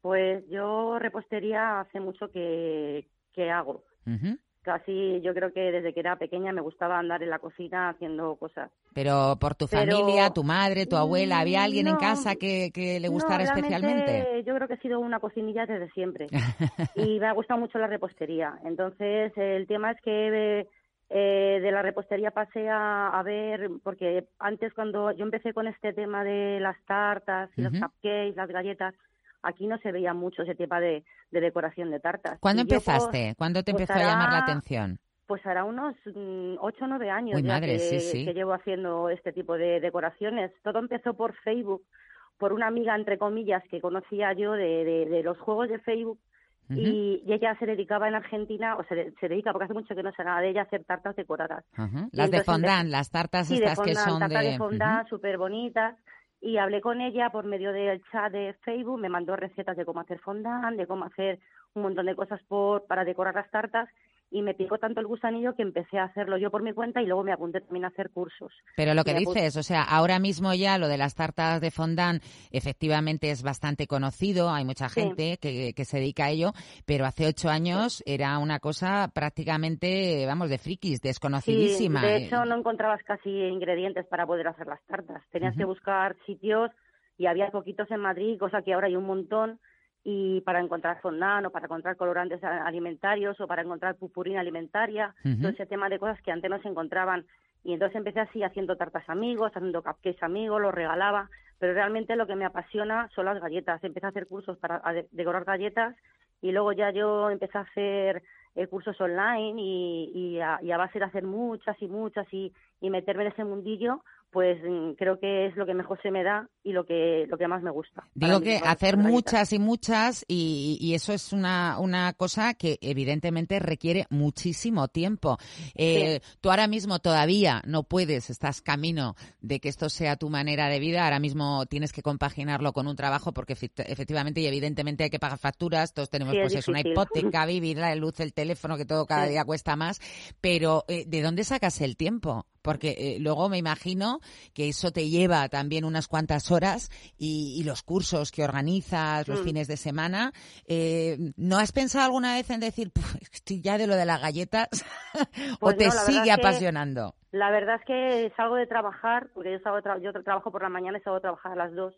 Pues yo repostería hace mucho que, que hago casi yo creo que desde que era pequeña me gustaba andar en la cocina haciendo cosas. Pero por tu familia, tu madre, tu abuela, ¿había alguien en casa que, le gustara especialmente? Yo creo que he sido una cocinilla desde siempre y me ha gustado mucho la repostería. Entonces el tema es que eh, de la repostería pasé a, ver, porque antes cuando yo empecé con este tema de las tartas y los cupcakes, las galletas, aquí no se veía mucho ese tipo de, decoración de tartas. ¿Cuándo empezaste? ¿Cuándo te pues empezó a llamar la atención? Pues hará unos mm, ocho o nueve años ya que, llevo haciendo este tipo de decoraciones. Todo empezó por Facebook, por una amiga, entre comillas, que conocía yo de, los juegos de Facebook. y, ella se dedicaba en Argentina, o se, se, dedica, porque hace mucho que no sé nada de ella, a hacer tartas decoradas. Las de fondant, las tartas estas que son tartas de... fondant, súper bonitas y hablé con ella por medio del chat de Facebook, me mandó recetas de cómo hacer fondant, de cómo hacer un montón de cosas por, para decorar las tartas y me picó tanto el gusanillo que empecé a hacerlo yo por mi cuenta y luego me apunté también a hacer cursos. Pero lo que dices, o sea, ahora mismo ya lo de las tartas de fondant efectivamente es bastante conocido, hay mucha gente que, que, se dedica a ello, pero hace ocho años era una cosa prácticamente, vamos, de frikis, desconocidísima. de hecho no encontrabas casi ingredientes para poder hacer las tartas, tenías que buscar sitios y había poquitos en Madrid, cosa que ahora hay un montón y para encontrar fondant o para encontrar colorantes alimentarios o para encontrar pupurina alimentaria, todo ese tema de cosas que antes no se encontraban. Y entonces empecé así haciendo tartas amigos, haciendo cupcakes amigos, los regalaba, pero realmente lo que me apasiona son las galletas. Empecé a hacer cursos para decorar galletas y luego ya yo empecé a hacer eh, cursos online y, y, a, y, a, base de hacer muchas y muchas y, y meterme en ese mundillo, pues mm, creo que es lo que mejor se me da y lo que lo que más me gusta. Digo que hacer muchas y muchas y, y, eso es una, una cosa que evidentemente requiere muchísimo tiempo. Eh, Tú ahora mismo todavía no puedes, estás camino de que esto sea tu manera de vida, ahora mismo tienes que compaginarlo con un trabajo porque efectivamente y evidentemente hay que pagar facturas, todos tenemos pues una hipoteca, vivir la luz, el teléfono, que todo cada día cuesta más, pero eh, ¿de dónde sacas el tiempo? Porque eh, luego me imagino que eso te lleva también unas cuantas horas y, los cursos que organizas los mm. fines de semana. Eh, ¿No has pensado alguna vez en decir, estoy ya de lo de las galletas? ¿O pues te sigue apasionando? la verdad es que salgo de trabajar, porque yo, salgo yo trabajo por la mañana y salgo de trabajar a las dos.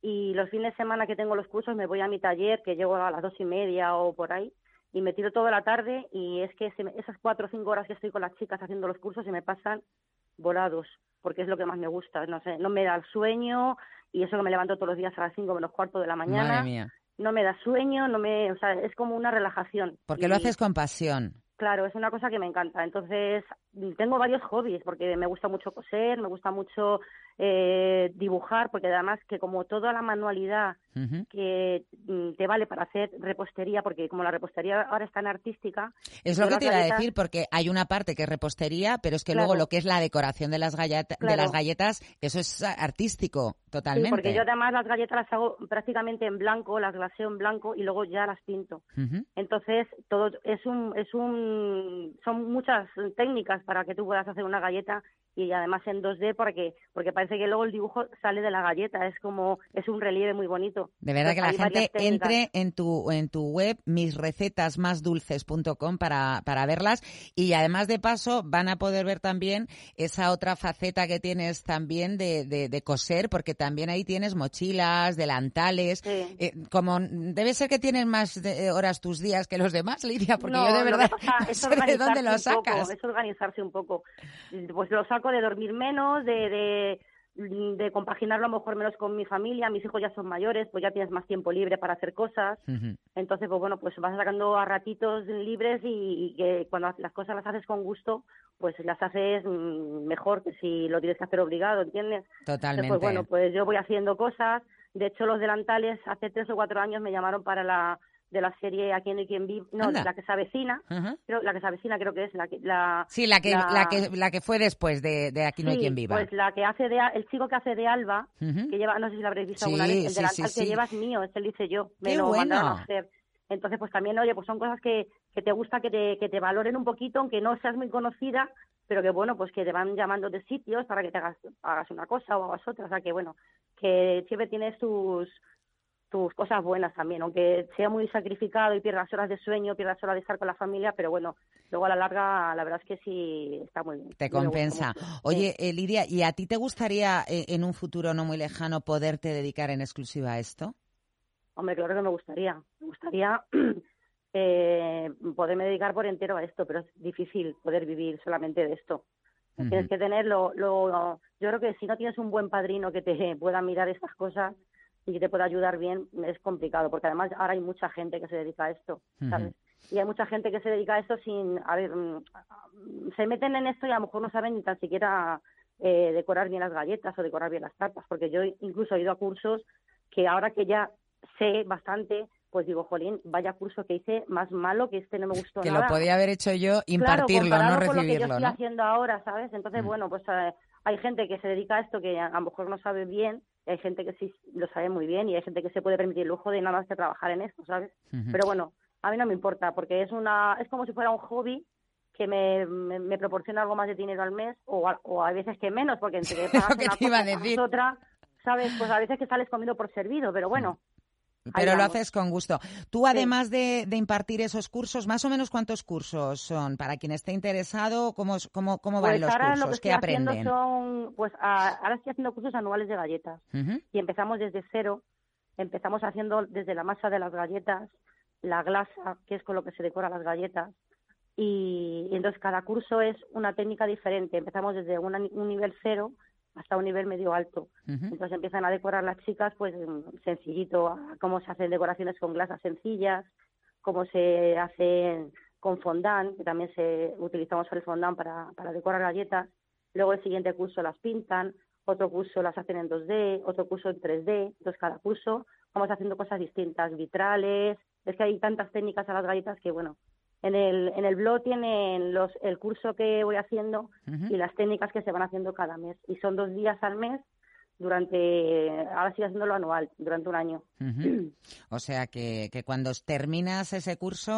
Y los fines de semana que tengo los cursos me voy a mi taller, que llego a las dos y media o por ahí y me tiro toda la tarde y es que esas cuatro o cinco horas que estoy con las chicas haciendo los cursos se me pasan volados, porque es lo que más me gusta, no sé, no me da el sueño y eso que me levanto todos los días a las cinco menos cuarto de la mañana. No me da sueño, no me, o sea, es como una relajación. Porque lo haces con pasión. Claro, es una cosa que me encanta. Entonces, tengo varios hobbies, porque me gusta mucho coser, me gusta mucho eh, dibujar, porque además que como toda la manualidad que mm, te vale para hacer repostería, porque como la repostería ahora es tan artística... Es lo que te iba a decir, porque hay una parte que es repostería, pero es que luego lo que es la decoración de las, galletas de las galletas, eso es artístico, totalmente. Sí, porque yo además las galletas las hago prácticamente en blanco, las glaseo en blanco y luego ya las pinto. Entonces, todo es un, es un, son muchas técnicas para que tú puedas hacer una galleta y además en 2D porque porque parece que luego el dibujo sale de la galleta, es como es un relieve muy bonito. De verdad que la gente entre en tu en tu web misrecetasmasdulces.com para para verlas y además de paso van a poder ver también esa otra faceta que tienes también de, de, coser porque también ahí tienes mochilas, delantales, eh, como debe ser que tienes más horas tus días que los demás, Lidia, porque yo de verdad no sé de dónde lo sacas. es organizarse un poco. Pues lo saco de dormir menos, de, de, compaginarlo a lo mejor menos con mi familia, mis hijos ya son mayores, pues ya tienes más tiempo libre para hacer cosas. Entonces, pues bueno, pues vas sacando a ratitos libres y, que cuando las cosas las haces con gusto, pues las haces mm, mejor que si lo tienes que hacer obligado, ¿entiendes? Totalmente. pues bueno, pues yo voy haciendo cosas. De hecho, los delantales hace tres o cuatro años me llamaron para la de la serie Aquí no hay quien vive, no, la que se avecina, creo, la que se avecina creo que es la que la Sí, la que la, que la que fue después de, de Aquí no hay quien viva. Pues la que hace de el chico que hace de Alba, que lleva no sé si la habréis visto alguna vez, el delantal que llevas mío, este lo hice yo, me lo mandaron a hacer. Entonces, pues también, oye, pues son cosas que, que te gusta que te, que te valoren un poquito, aunque no seas muy conocida, pero que bueno, pues que te van llamando de sitios para que te hagas, hagas una cosa o hagas otra. O sea que bueno, que siempre tienes tus, tus cosas buenas también, aunque sea muy sacrificado y pierdas horas de sueño, pierdas horas de estar con la familia, pero bueno, luego a la larga la verdad es que sí está muy bien. Te compensa. Oye, eh, Lidia, ¿y a ti te gustaría eh, en un futuro no muy lejano poderte dedicar en exclusiva a esto? Hombre, claro que me gustaría. Me gustaría eh, poderme dedicar por entero a esto, pero es difícil poder vivir solamente de esto. Tienes que tenerlo, lo, yo creo que si no tienes un buen padrino que te pueda mirar estas cosas, y que te pueda ayudar bien es complicado, porque además ahora hay mucha gente que se dedica a esto, ¿sabes? Y hay mucha gente que se dedica a esto sin, a ver, mm, se meten en esto y a lo mejor no saben ni tan siquiera eh, decorar bien las galletas o decorar bien las tartas, porque yo incluso he ido a cursos que ahora que ya sé bastante, pues digo, jolín, vaya curso que hice más malo que este no me gustó que nada. Que lo podía haber hecho yo, impartirlo, no recibirlo, con lo que yo estoy haciendo ahora, ¿sabes? Entonces, mm. bueno, pues eh, hay gente que se dedica a esto que a, lo mejor no sabe bien hay gente que sí lo sabe muy bien y hay gente que se puede permitir el lujo de nada más que trabajar en esto, ¿sabes? Pero bueno, a mí no me importa porque es una es como si fuera un hobby que me, me, proporciona algo más de dinero al mes o a, o a veces que menos porque entre que pagas una cosa otra, ¿sabes? Pues a veces que sales comiendo por servido, pero bueno, pero lo haces con gusto. Tú, además de, impartir esos cursos, más o menos cuántos cursos son para quien esté interesado, cómo, cómo, cómo van pues los ahora cursos, lo que qué aprenden. Son, pues ahora estoy haciendo cursos anuales de galletas y empezamos desde cero. Empezamos haciendo desde la masa de las galletas, la glasa, que es con lo que se decora las galletas, y, entonces cada curso es una técnica diferente. Empezamos desde un nivel cero hasta un nivel medio alto. Entonces empiezan a decorar las chicas, pues sencillito, cómo se hacen decoraciones con glasas sencillas, cómo se hacen con fondant, que también se utilizamos el fondant para, para decorar galletas. Luego el siguiente curso las pintan, otro curso las hacen en 2D, otro curso en 3D. Entonces cada curso vamos haciendo cosas distintas, vitrales. Es que hay tantas técnicas a las galletas que, bueno, en el, en el blog tienen los, el curso que voy haciendo y las técnicas que se van haciendo cada mes. Y son dos días al mes durante, ahora sigo haciéndolo anual, durante un año. O sea que, que, cuando terminas ese curso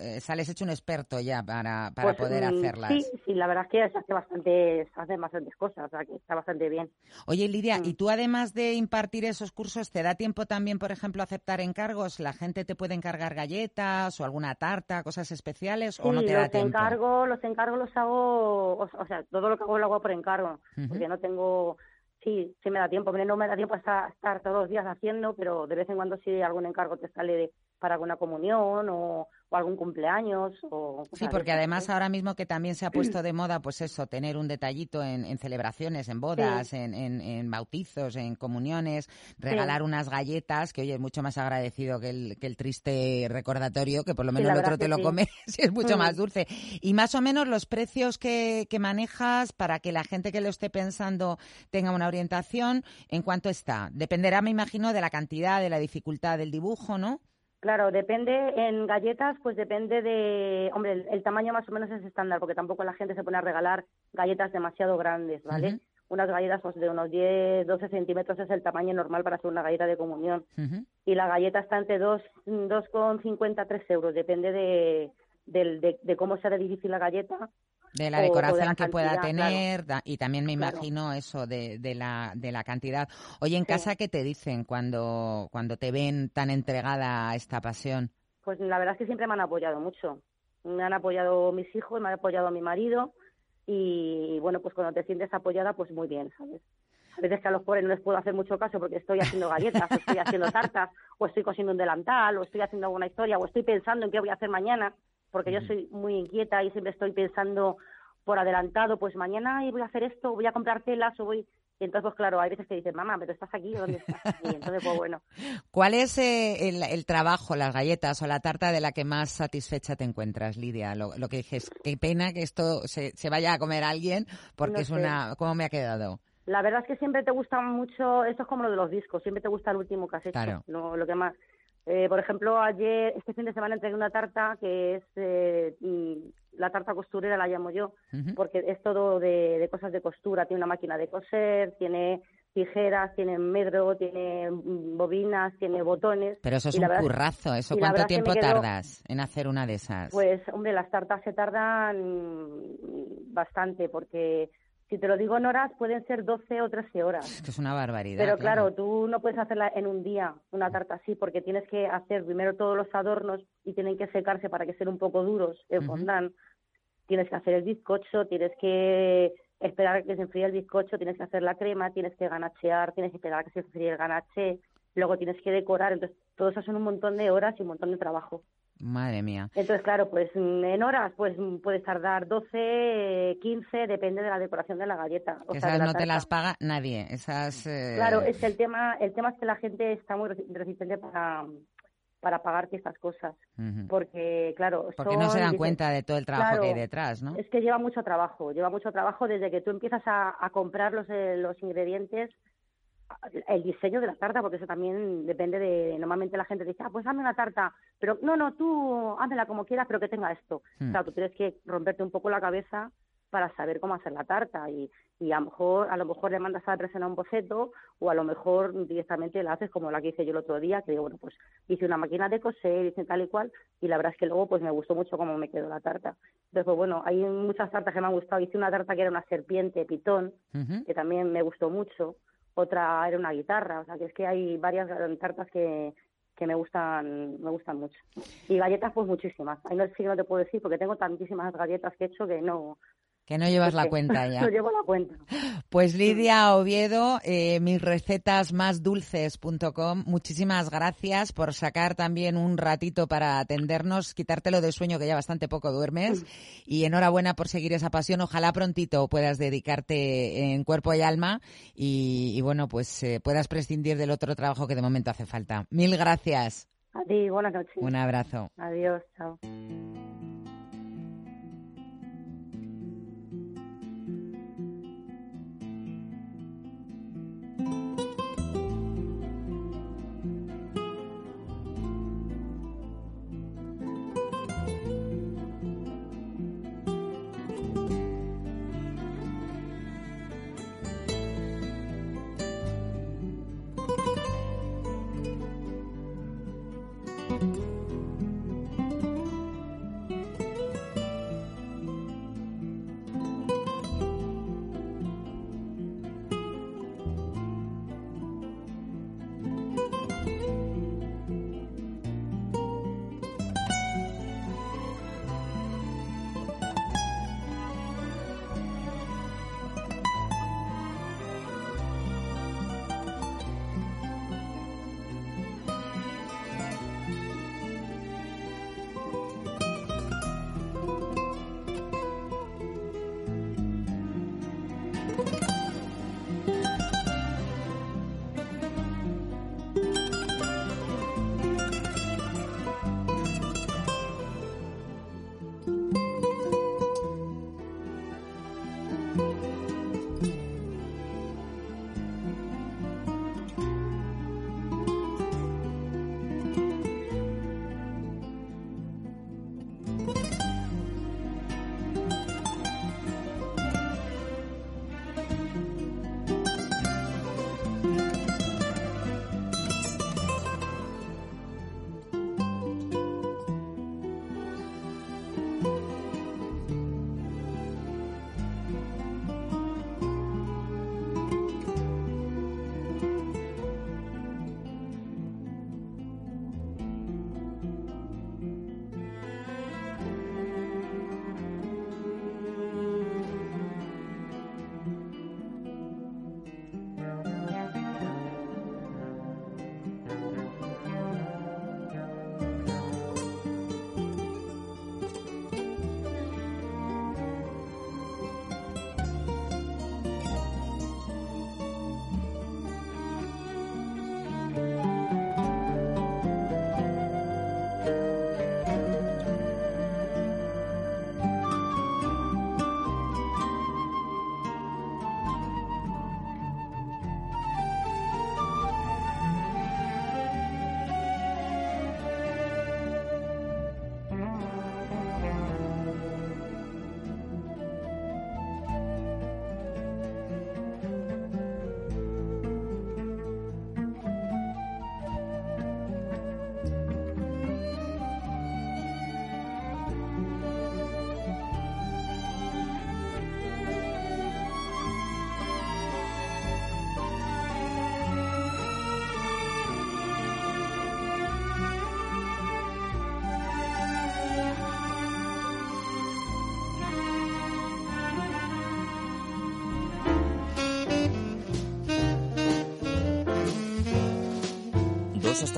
eh, sales hecho un experto ya para, para pues, poder mm, hacerlas. Sí, sí, la verdad es que se hace bastante, se hacen bastantes cosas, o sea que está bastante bien. Oye Lidia, ¿y mm. tú además de impartir esos cursos, te da tiempo también, por ejemplo, aceptar encargos? ¿La gente te puede encargar galletas o alguna tarta, cosas especiales o no te da tiempo? Encargo, los encargos los hago, o, sea, todo lo que hago lo hago por encargo, porque no tengo sí, sí me da tiempo. No me da tiempo a estar, todos los días haciendo, pero de vez en cuando sí algún encargo te sale de, para alguna comunión o, o algún cumpleaños. O sí, porque además ahora mismo que también se ha puesto de moda, pues eso, tener un detallito en, en celebraciones, en bodas, en, en, bautizos, en comuniones, regalar unas galletas, que oye, es mucho más agradecido que el, que el triste recordatorio, que por lo menos el otro te lo come, si es mucho más dulce. Y más o menos los precios que, que manejas para que la gente que lo esté pensando tenga una orientación, ¿en cuánto está? Dependerá, me imagino, de la cantidad, de la dificultad del dibujo, ¿no? Claro, depende, en galletas pues depende de, hombre, el, tamaño más o menos es estándar, porque tampoco la gente se pone a regalar galletas demasiado grandes, ¿vale? Unas galletas pues de unos 10, 12 centímetros es el tamaño normal para hacer una galleta de comunión. Y la galleta está entre 2,50 3 euros, depende de, de, de, cómo sea de difícil la galleta De la decoración que pueda tener y también me imagino eso de, de, la, de la cantidad. Oye, en casa, ¿qué te dicen cuando, cuando te ven tan entregada a esta pasión? Pues la verdad es que siempre me han apoyado mucho. Me han apoyado mis hijos, me ha apoyado mi marido y bueno, pues cuando te sientes apoyada, pues muy bien, ¿sabes? A veces que a los pobres no les puedo hacer mucho caso porque estoy haciendo galletas, o estoy haciendo tartas, o estoy cosiendo un delantal, o estoy haciendo alguna historia, o estoy pensando en qué voy a hacer mañana, porque yo soy muy inquieta y siempre estoy pensando por adelantado, pues mañana voy a hacer esto, voy a comprar telas, o voy... Y entonces, pues claro, hay veces que dicen, mamá, pero estás aquí, ¿dónde estás? Y entonces, pues bueno. ¿Cuál es eh, el, trabajo, las galletas o la tarta de la que más satisfecha te encuentras, Lidia? Lo, que dices, qué pena que esto se, vaya a comer alguien, porque es una... ¿Cómo me ha quedado? La verdad es que siempre te gusta mucho, esto es como lo de los discos, siempre te gusta el último que has hecho, lo, que más. Eh, por ejemplo, ayer, este fin de semana entregué una tarta que es eh, mm, la tarta costurera, la llamo yo, porque es todo de, cosas de costura. Tiene una máquina de coser, tiene tijeras, tiene medro, tiene mm, bobinas, tiene botones. Pero eso es un currazo, ¿eso cuánto tiempo tardas en hacer una de esas? Pues, hombre, las tartas se tardan bastante porque si te lo digo en horas, pueden ser 12 o 13 horas. Es que es una barbaridad. Pero claro. tú no puedes hacerla en un día, una tarta así, porque tienes que hacer primero todos los adornos y tienen que secarse para que sean un poco duros el fondant. Tienes que hacer el bizcocho, tienes que esperar a que se enfríe el bizcocho, tienes que hacer la crema, tienes que ganachear, tienes que esperar a que se enfríe el ganache, luego tienes que decorar. Entonces, todo eso son un montón de horas y un montón de trabajo. Madre mía. Entonces, claro, pues mm, en horas pues mm, puedes tardar 12, 15, depende de la decoración de la galleta. esas no te las paga nadie. Esas, eh, Claro, es el tema, el tema es que la gente está muy resistente para, para pagarte estas cosas. Porque, claro... Porque no se dan cuenta de todo el trabajo que hay detrás, ¿no? Es que lleva mucho trabajo, lleva mucho trabajo desde que tú empiezas a, a comprar los, eh, los ingredientes el diseño de la tarta, porque eso también depende de, normalmente la gente dice, ah, pues hazme una tarta, pero no, no, tú házmela como quieras, pero que tenga esto. Hmm. O sea, tú tienes que romperte un poco la cabeza para saber cómo hacer la tarta y, y a lo mejor a lo mejor le mandas a la persona un boceto o a lo mejor directamente la haces como la que hice yo el otro día que digo bueno pues hice una máquina de coser hice tal y cual y la verdad es que luego pues me gustó mucho cómo me quedó la tarta entonces pues bueno hay muchas tartas que me han gustado hice una tarta que era una serpiente pitón que también me gustó mucho otra era una guitarra, o sea que es que hay varias tartas que, que me gustan me gustan mucho. Y galletas pues muchísimas. Ahí no sé si no te puedo decir porque tengo tantísimas galletas que he hecho que no que no llevas la cuenta ya. no llevo la cuenta. Pues Lidia Oviedo, eh, mis recetas más dulces.com, muchísimas gracias por sacar también un ratito para atendernos, quitártelo de sueño que ya bastante poco duermes y enhorabuena por seguir esa pasión. Ojalá prontito puedas dedicarte en cuerpo y alma y, bueno, pues eh, puedas prescindir del otro trabajo que de momento hace falta. Mil gracias. A ti, buenas noches. Un abrazo. Adiós, chao.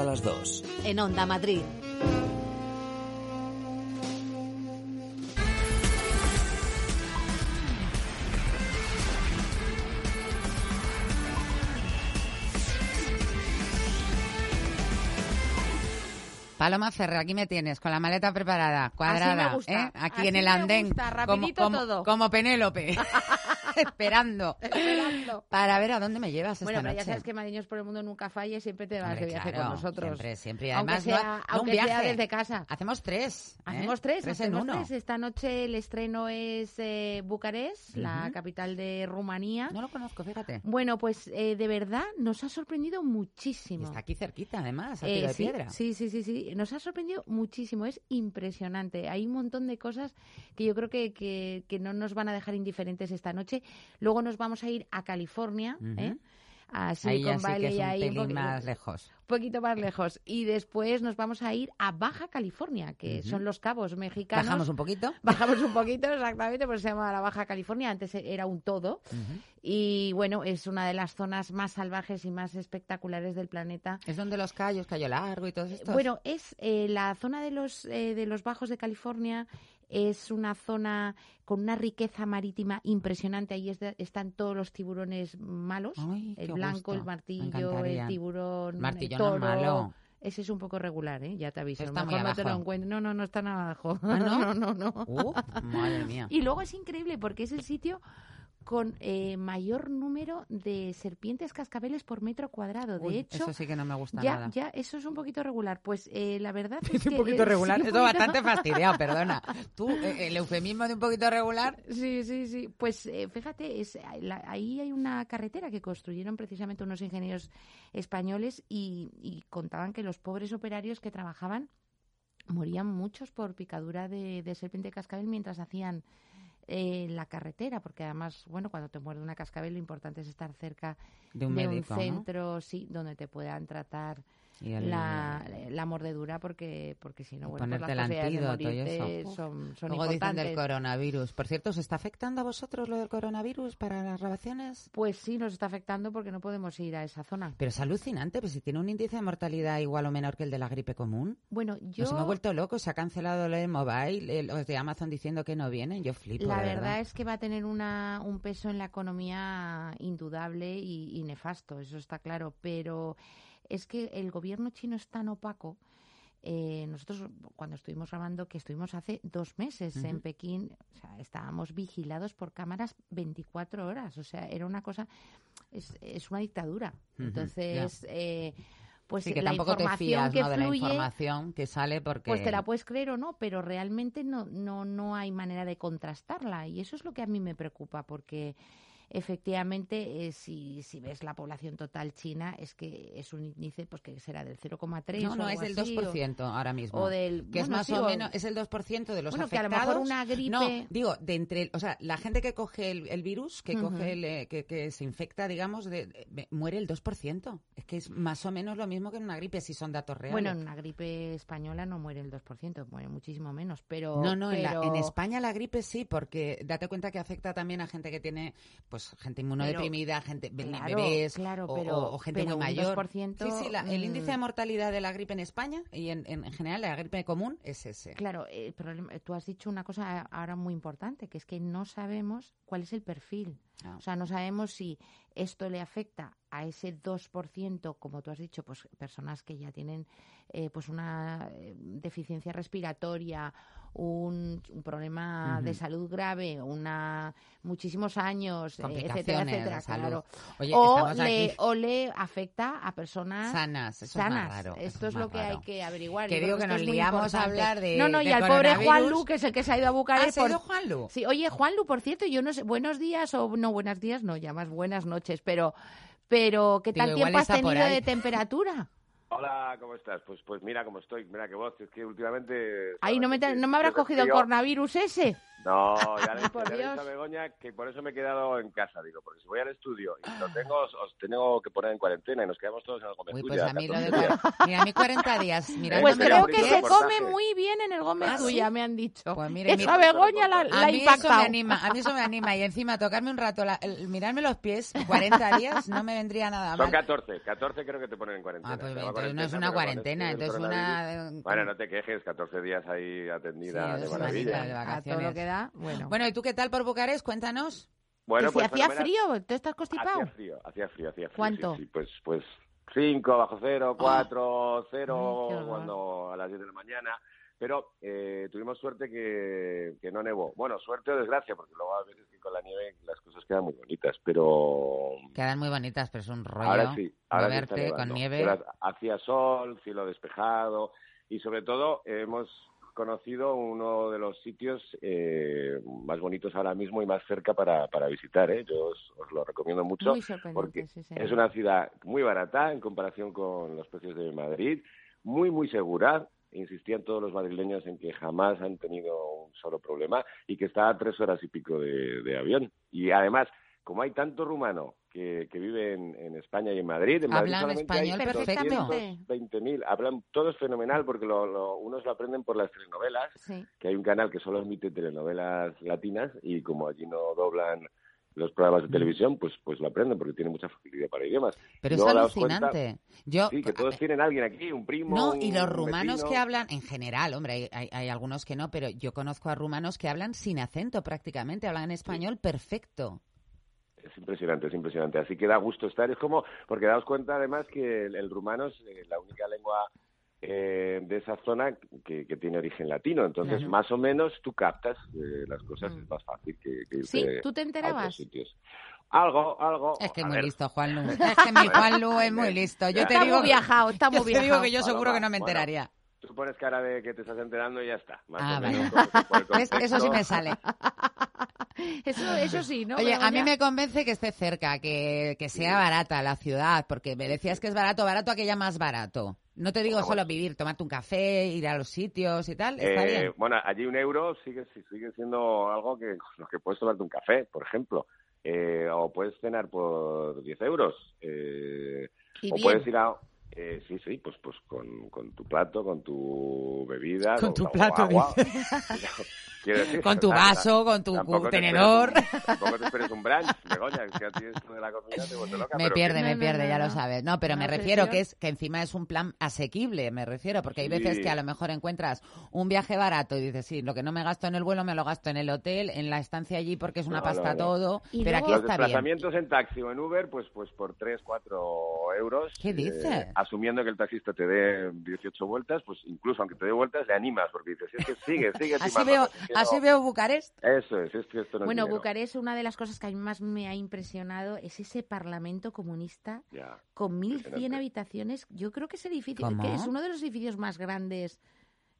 Hasta las 2. En Onda Madrid. Paloma Ferrer, aquí me tienes, con la maleta preparada, cuadrada, me gusta, ¿eh? aquí así en el me andén, gusta, como, rapidito como- todo. como Penélope, esperando, Esperando. Para ver a dónde me llevas Bueno, esta pero ya noche. sabes que Mariños por el Mundo nunca falla, siempre te vas Hombre, de viaje claro, con nosotros. Siempre, siempre. Y Aunque además, sea- no, no un aunque sea viaje. desde casa. Hacemos tres. ¿eh? Hacemos tres, Tres en hacemos uno. tres. Esta noche el estreno es eh, Bucarest, la capital de Rumanía. No lo conozco, fíjate. Bueno, pues eh, de verdad nos ha sorprendido muchísimo. Y está aquí cerquita, además, a Eh, tiro de sí, piedra. Sí, sí, sí, sí. Nos ha sorprendido muchísimo. Es impresionante. Hay un montón de cosas que yo creo que, que, que no nos van a dejar indiferentes esta noche. Luego nos vamos a ir a California, Ujú. ¿eh? a Ahí sí que es un ahí pelín más lejos. un poquito más lejos. Y después nos vamos a ir a Baja California, que son los cabos mexicanos. Bajamos un poquito. Bajamos un poquito, exactamente, pues se llama la Baja California. Antes era un todo. Y bueno, es una de las zonas más salvajes y más espectaculares del planeta. Es donde los callos, Cayo Largo y todo esto. Bueno, es eh, la zona de los, eh, de los bajos de California. Es una zona con una riqueza marítima impresionante. Ahí es de- están todos los tiburones malos. Ay, el blanco, gusto. el martillo, el tiburón, Martillo el no malo. Ese es un poco regular, ¿eh? Ya te aviso. Está muy Mejor no te lo encuentro. No, no, no está nada abajo. ¿Ah, no? no, no, no. Uh, madre mía. Y luego es increíble porque es el sitio con eh, mayor número de serpientes cascabeles por metro cuadrado. De Uy, hecho, eso sí que no me gusta ya, nada. ya, eso es un poquito regular. Pues eh, la verdad es, Es un poquito eh, regular, sí, poquito- bastante fastidiado, perdona. Tú, eh, el eufemismo de un poquito regular. Sí, sí, sí. Pues eh, fíjate, es, la- ahí hay una carretera que construyeron precisamente unos ingenieros españoles y, y contaban que los pobres operarios que trabajaban morían muchos por picadura de, de serpiente cascabel mientras hacían eh, la carretera, porque además, bueno, cuando te muerde una cascabel lo importante es estar cerca De un centro, sí, donde te puedan tratar el- la, la mordedura, porque porque si no, bueno, pues ponerte las el de antídoto y eso. son, son Luego dicen del coronavirus. Por cierto, ¿se está afectando a vosotros lo del coronavirus para las grabaciones? Pues sí, nos está afectando porque no podemos ir a esa zona. Pero es alucinante, pues si tiene un índice de mortalidad igual o menor que el de la gripe común. Bueno, yo Nos hemos vuelto locos, se ha cancelado el mobile, los de Amazon diciendo que no vienen, yo flipo. la de verdad es que va a tener una, un peso en la economía indudable y, y nefasto, eso está claro. Pero es que el gobierno chino es tan opaco. eh, nosotros cuando estuvimos grabando, que estuvimos hace dos meses en. Pekín, o sea, estábamos vigilados por cámaras 24 horas. O sea, era una cosa, es, es una dictadura. Entonces, eh, pues sí, que la tampoco te información fías que ¿no? de la fluye, información que sale porque... pues te la puedes creer o no, pero realmente no, no, no hay manera de contrastarla. Y eso es lo que a mí me preocupa, porque efectivamente, eh, si, si ves la población total china, es que es un índice pues que será del 0,3 No, o no, es del así, o- 2% ahora mismo. o del- que es más sí, o o- menos, es el 2% de los Bueno, que a lo afectados. mejor una gripe- No, digo, de entre, o sea, la gente que coge el, el virus, que coge el, eh, que, que se infecta, digamos, de, de- muere el 2%. Es que es más o menos lo mismo que en una gripe, si son datos reales. Bueno, en una gripe española no muere el 2%, muere muchísimo menos, pero... No, no, en, la- en España la gripe sí, porque date cuenta que afecta también a gente que tiene, pues, gente inmunodeprimida, gente claro, bebés claro, o- pero- o, o gente pero muy un mayor. 2%, sí, sí, la- el mm. índice de mortalidad de la gripe en España y en, en, en general la gripe común es ese. Claro, eh, el problema- tú has dicho una cosa ahora muy importante, que es que no sabemos cuál es el perfil. Ah. O sea, no sabemos si esto le afecta a ese 2%, como tú has dicho, pues personas que ya tienen eh, pues una eh, deficiencia respiratoria, un, un problema de salud grave, una muchísimos años, eh, etcétera, etcétera, claro. Oye, o, le, aquí. o le afecta a personas Sanas, eso es más sanas. raro, Esto es es, lo que raro. hay que averiguar. Que digo creo que nos liamos a hablar de- No, no, de y al pobre. Juanlu, que es el que se ha ido a Bucarest. ¿Ah, ha por- Juanlu? Sí, oye, Juanlu, por cierto, yo no sé, buenos días o no, buenos días, no, ya más buenas noches, pero, pero ¿qué tal tiempo has tenido de temperatura? Hola, ¿cómo estás? Pues pues mira cómo estoy, mira qué voz, es que últimamente... Ahí no me, te- no me habrás cogido el coronavirus ese. No, ya le, por ya Dios. dicho a Begoña que por eso me he quedado en casa, digo, porque si voy al estudio y lo tengo, os, os tengo que poner en cuarentena y nos quedamos todos en el Gómez Uy, Tuya, pues a mí lo 14 de días. Mira, a mí 40 días. Mira, Pues me creo que se reportaje. come muy bien en el Gómez ¿Ah, sí? Tuya, me han dicho. Pues mira, Eso mira, a Begoña la, la a mí eso me anima, a mí eso me anima y encima tocarme un rato, la- el- mirarme los pies 40 días no me vendría nada Son mal. 14, 14 creo que te ponen en cuarentena. Ah, pues entonces no es una cuarentena, entonces una... Bueno, no te quejes, 14 días ahí atendida de maravilla. De vacaciones. todo lo que da, bueno. Bueno, ¿y tú qué tal por Bucarest? Cuéntanos. Bueno, pues si hacía frío, ¿tú estás constipado? Hacía frío, hacía frío, hacía frío. ¿Cuánto? Sí, sí, pues, pues 5 bajo cero, 4, Ay, 0, qué horror. cuando a las 10 de la mañana. Pero eh, tuvimos suerte que, que no nevó. Bueno, suerte o desgracia, porque luego a veces que con la nieve las cosas quedan muy bonitas, pero Quedan muy bonitas, pero es un rollo ahora sí, ahora sí con nieve. Pero hacía sol, cielo despejado y sobre todo hemos conocido uno de los sitios eh, más bonitos ahora mismo y más cerca para, para visitar. ¿eh? Yo os, os lo recomiendo mucho Muy porque sí, sí. es una ciudad muy barata en comparación con los precios de Madrid, muy, muy segura. Insistían todos los madrileños en que jamás han tenido un solo problema y que está a tres horas y pico de, de avión. Y además, como hay tanto rumano que, que vive en, en España y en Madrid, en Madrid Hablan solamente español perfecto. 220.000. Hablan todos fenomenal porque lo, lo- unos lo aprenden por las telenovelas, Sí. que hay un canal que solo emite telenovelas latinas y como allí no doblan los programas de televisión, pues pues lo aprenden porque tiene mucha facilidad para idiomas. Pero es daos cuenta- alucinante. Yo, sí, que todos tienen alguien aquí, un primo, No, y los rumanos vecino. que hablan, en general, hombre, hay, hay- hay algunos que no, pero yo conozco a rumanos que hablan sin acento prácticamente, hablan español perfecto. Es impresionante, es impresionante. Así que da gusto estar. Es como, porque daos cuenta además que el, el rumano es eh, la única lengua eh, de esa zona que, que tiene origen latino. Entonces, Claro. más o menos tú captas eh, las cosas, es más fácil que, que Sí, irte ¿tú te a otros enterabas? sitios. Algo, algo. Es que muy ver, listo, Juanlu. Es que mi Juanlu es muy listo. Yo te Está digo muy viajado, está muy yo te digo viajado. que yo seguro que no me bueno, enteraría. Tú pones cara de que te estás enterando y ya está. Más Ah. Eso sí me sale. Eso, eso sí, ¿no? Oye, a mí me convence que esté cerca, que, que sea barata la ciudad, porque me decías que es barato, barato aquella más barato. No te digo solo vivir, tomarte un café, ir a los sitios y tal, está Eh, bien. Bueno, allí un euro sigue, sigue siendo algo que lo que puedes tomarte un café, por ejemplo. Eh, o puedes cenar por 10 euros. Eh, o bien. puedes ir a... eh, sí, sí, pues, pues con, con tu plato, con tu bebida. Con tu plato, agua. decir, Con tu vaso, con tu te tenedor. esperes un- Tampoco te esperes un brunch, Begoña, que a ti esto de la comida te vuelve loca. Me pierde, que- me pierde, ya lo sabes. No, pero me refiero que es que encima es un plan asequible, me refiero, porque hay veces Sí. que a lo mejor encuentras un viaje barato y dices, sí, lo que no me gasto en el vuelo me lo gasto en el hotel, en la estancia allí porque es una No, pasta no, no. todo, Y pero luego- aquí Los está bien. desplazamientos en taxi o en Uber, pues pues por 3, 4 euros. ¿Qué dices? Asumiendo que el taxista te dé 18 vueltas, pues incluso aunque te dé vueltas, le animas, porque dices, es que sigue, sigue. Así veo, así no". veo Bucarest. Eso es, es que esto no Bueno. Bucarest, una de las cosas que a mí más me ha impresionado es ese parlamento comunista Ya. con 1.100 impresionante. habitaciones. Yo creo que ese edificio es uno de los edificios más grandes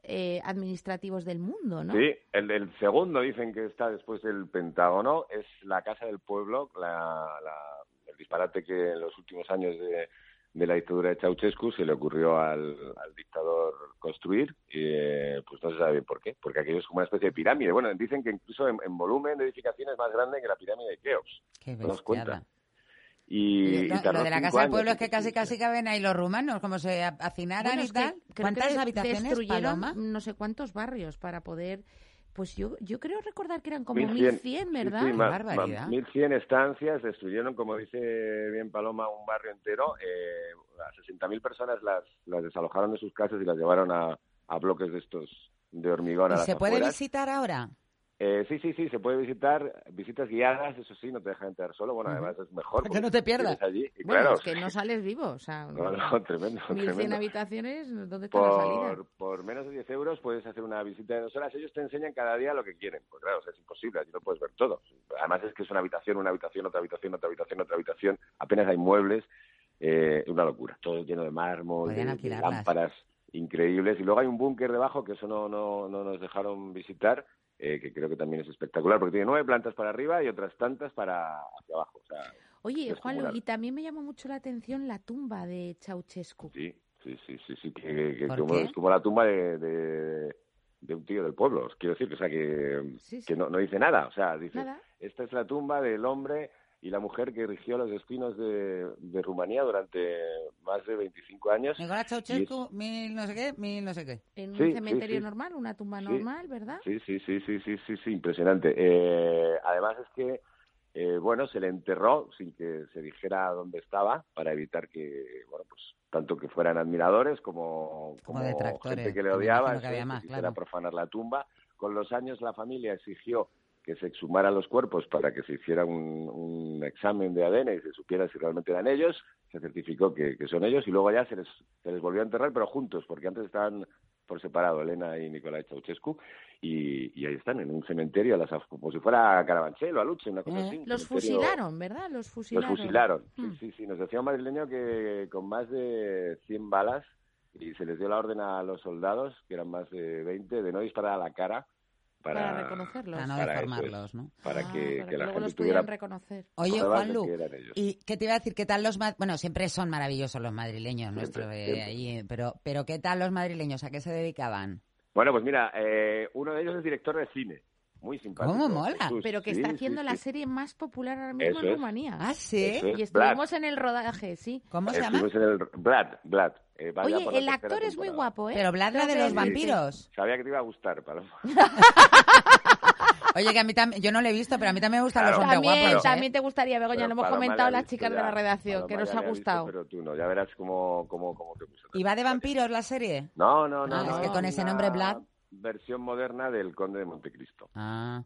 eh, administrativos del mundo, ¿no? Sí, el, el segundo dicen que está después del Pentágono, es la Casa del Pueblo, la, la- el disparate que en los últimos años de, de la dictadura de Ceausescu se le ocurrió al, al dictador construir, y eh, pues no se sabe bien por qué, porque aquello es como una especie de pirámide. Bueno, dicen que incluso en, en volumen de edificación es más grande que la pirámide de Keops. Qué ¿Te das cuenta? Y, Y y lo, tardó lo de la Casa del Pueblo es que casi casi caben ahí los rumanos, como se ha- hacinaran Bueno, y tal. ¿Cuántas habitaciones, destruyeron Paloma? no sé cuántos barrios para poder... Pues yo, yo creo recordar que eran como 1100, 1.100, sí, ¿verdad? sí, ma- barbaridad. 1100 estancias, destruyeron, como dice bien Paloma, un barrio entero. Eh, a 60.000 personas las, las desalojaron de sus casas y las llevaron a, a bloques de estos de hormigón a ¿Y las se puede visitar ahora? Eh, sí, sí, sí, se puede visitar, visitas guiadas, eso sí, no te dejan entrar solo, bueno, además es mejor. Que no te pierdas. Allí, y Bueno, claro, es que no sales vivo, o sea... no, no, tremendo, 1.100 tremendo. habitaciones, ¿dónde está la salida? Por, por menos de 10 euros puedes hacer una visita de dos horas. Ellos te enseñan cada día lo que quieren. Pues claro, o sea, es imposible, allí no puedes ver todo. Además es que es una habitación, una habitación, otra habitación, otra habitación, otra habitación. Apenas hay muebles. Eh, una locura. Todo lleno de mármol, de, de lámparas increíbles. Y luego hay un búnker debajo que eso no, no, no nos dejaron visitar, eh, que creo que también es espectacular, porque tiene nueve plantas para arriba y otras tantas para hacia abajo. O sea, Oye, Juan, y también me llamó mucho la atención la tumba de Ceausescu. Sí, sí, sí, sí, sí, que, que ¿Por como, es como la tumba de, de, de un tío del pueblo, quiero decir, o sea, que, Sí, sí. que no, no dice nada, o sea, dice, Nada. esta es la tumba del hombre y la mujer que rigió los destinos de, de Rumanía durante más de 25 años. Nicolás Ceausescu, mil no sé qué, mil no sé qué. En Sí, un sí, cementerio sí. normal, una tumba Sí. normal, ¿verdad? Sí, sí, sí, sí, sí, sí, sí, impresionante. Eh, además es que eh, bueno, se le enterró sin que se dijera dónde estaba para evitar que, bueno, pues tanto que fueran admiradores como, Como detractores, gente que le que odiaba, que eso, más, quisiera claro. profanar la tumba. Con los años la familia exigió que se exhumaran los cuerpos para que se hiciera un, un examen de ADN y se supiera si realmente eran ellos, se certificó que, que son ellos y luego ya se les, se les volvió a enterrar, pero juntos, porque antes estaban por separado Elena y Nicolai Ceausescu y, y ahí están en un cementerio a las como si fuera Carabanchel o Aluche, una cosa así. Eh, Los cementerio- fusilaron, ¿verdad? Los Los fusilaron. fusilaron, sí, Mm. sí, sí. Nos decía un madrileño que con más de 100 balas y se les dio la orden a los soldados, que eran más de 20, de no disparar a la cara para, Para reconocerlos. Para no para deformarlos, ¿no? Para Ah, que, para que que la luego gente los tuviera pudieran reconocer. Oye, Juanlu. ¿y qué te iba a decir? ¿Qué tal los ma- Bueno, siempre son maravillosos los madrileños nuestros, eh, siempre. allí, pero, pero ¿qué tal los madrileños? ¿A qué se dedicaban? Bueno, pues mira, eh, uno de ellos es director de cine. Muy simpático. ¿Cómo mola? Jesús. Pero que Sí, está sí, haciendo sí. la serie más popular ahora mismo Eso en es. Rumanía. Ah, sí. Es. Y estuvimos en el rodaje, sí. ¿Cómo se llama? Estuvimos en el Vlad, Vlad. eh, Oye, el actor es muy guapo, ¿eh? Pero Vlad, la de los vampiros. Sabía que te iba a gustar, Paloma. Oye, que a mí también, yo no lo he visto, pero a mí también me gustan Claro. los hombres También, guapos. ¿eh? también te gustaría, Begoña, Pero lo hemos Paloma comentado las chicas de ya. la redacción, Paloma que nos ha le visto, gustado. pero tú no, ya verás cómo, cómo, cómo te gusta. ¿Y va de vampiros la serie? No, no, no. Ah, no, es que con ese nombre Vlad. Versión moderna del Conde de Montecristo. Ah,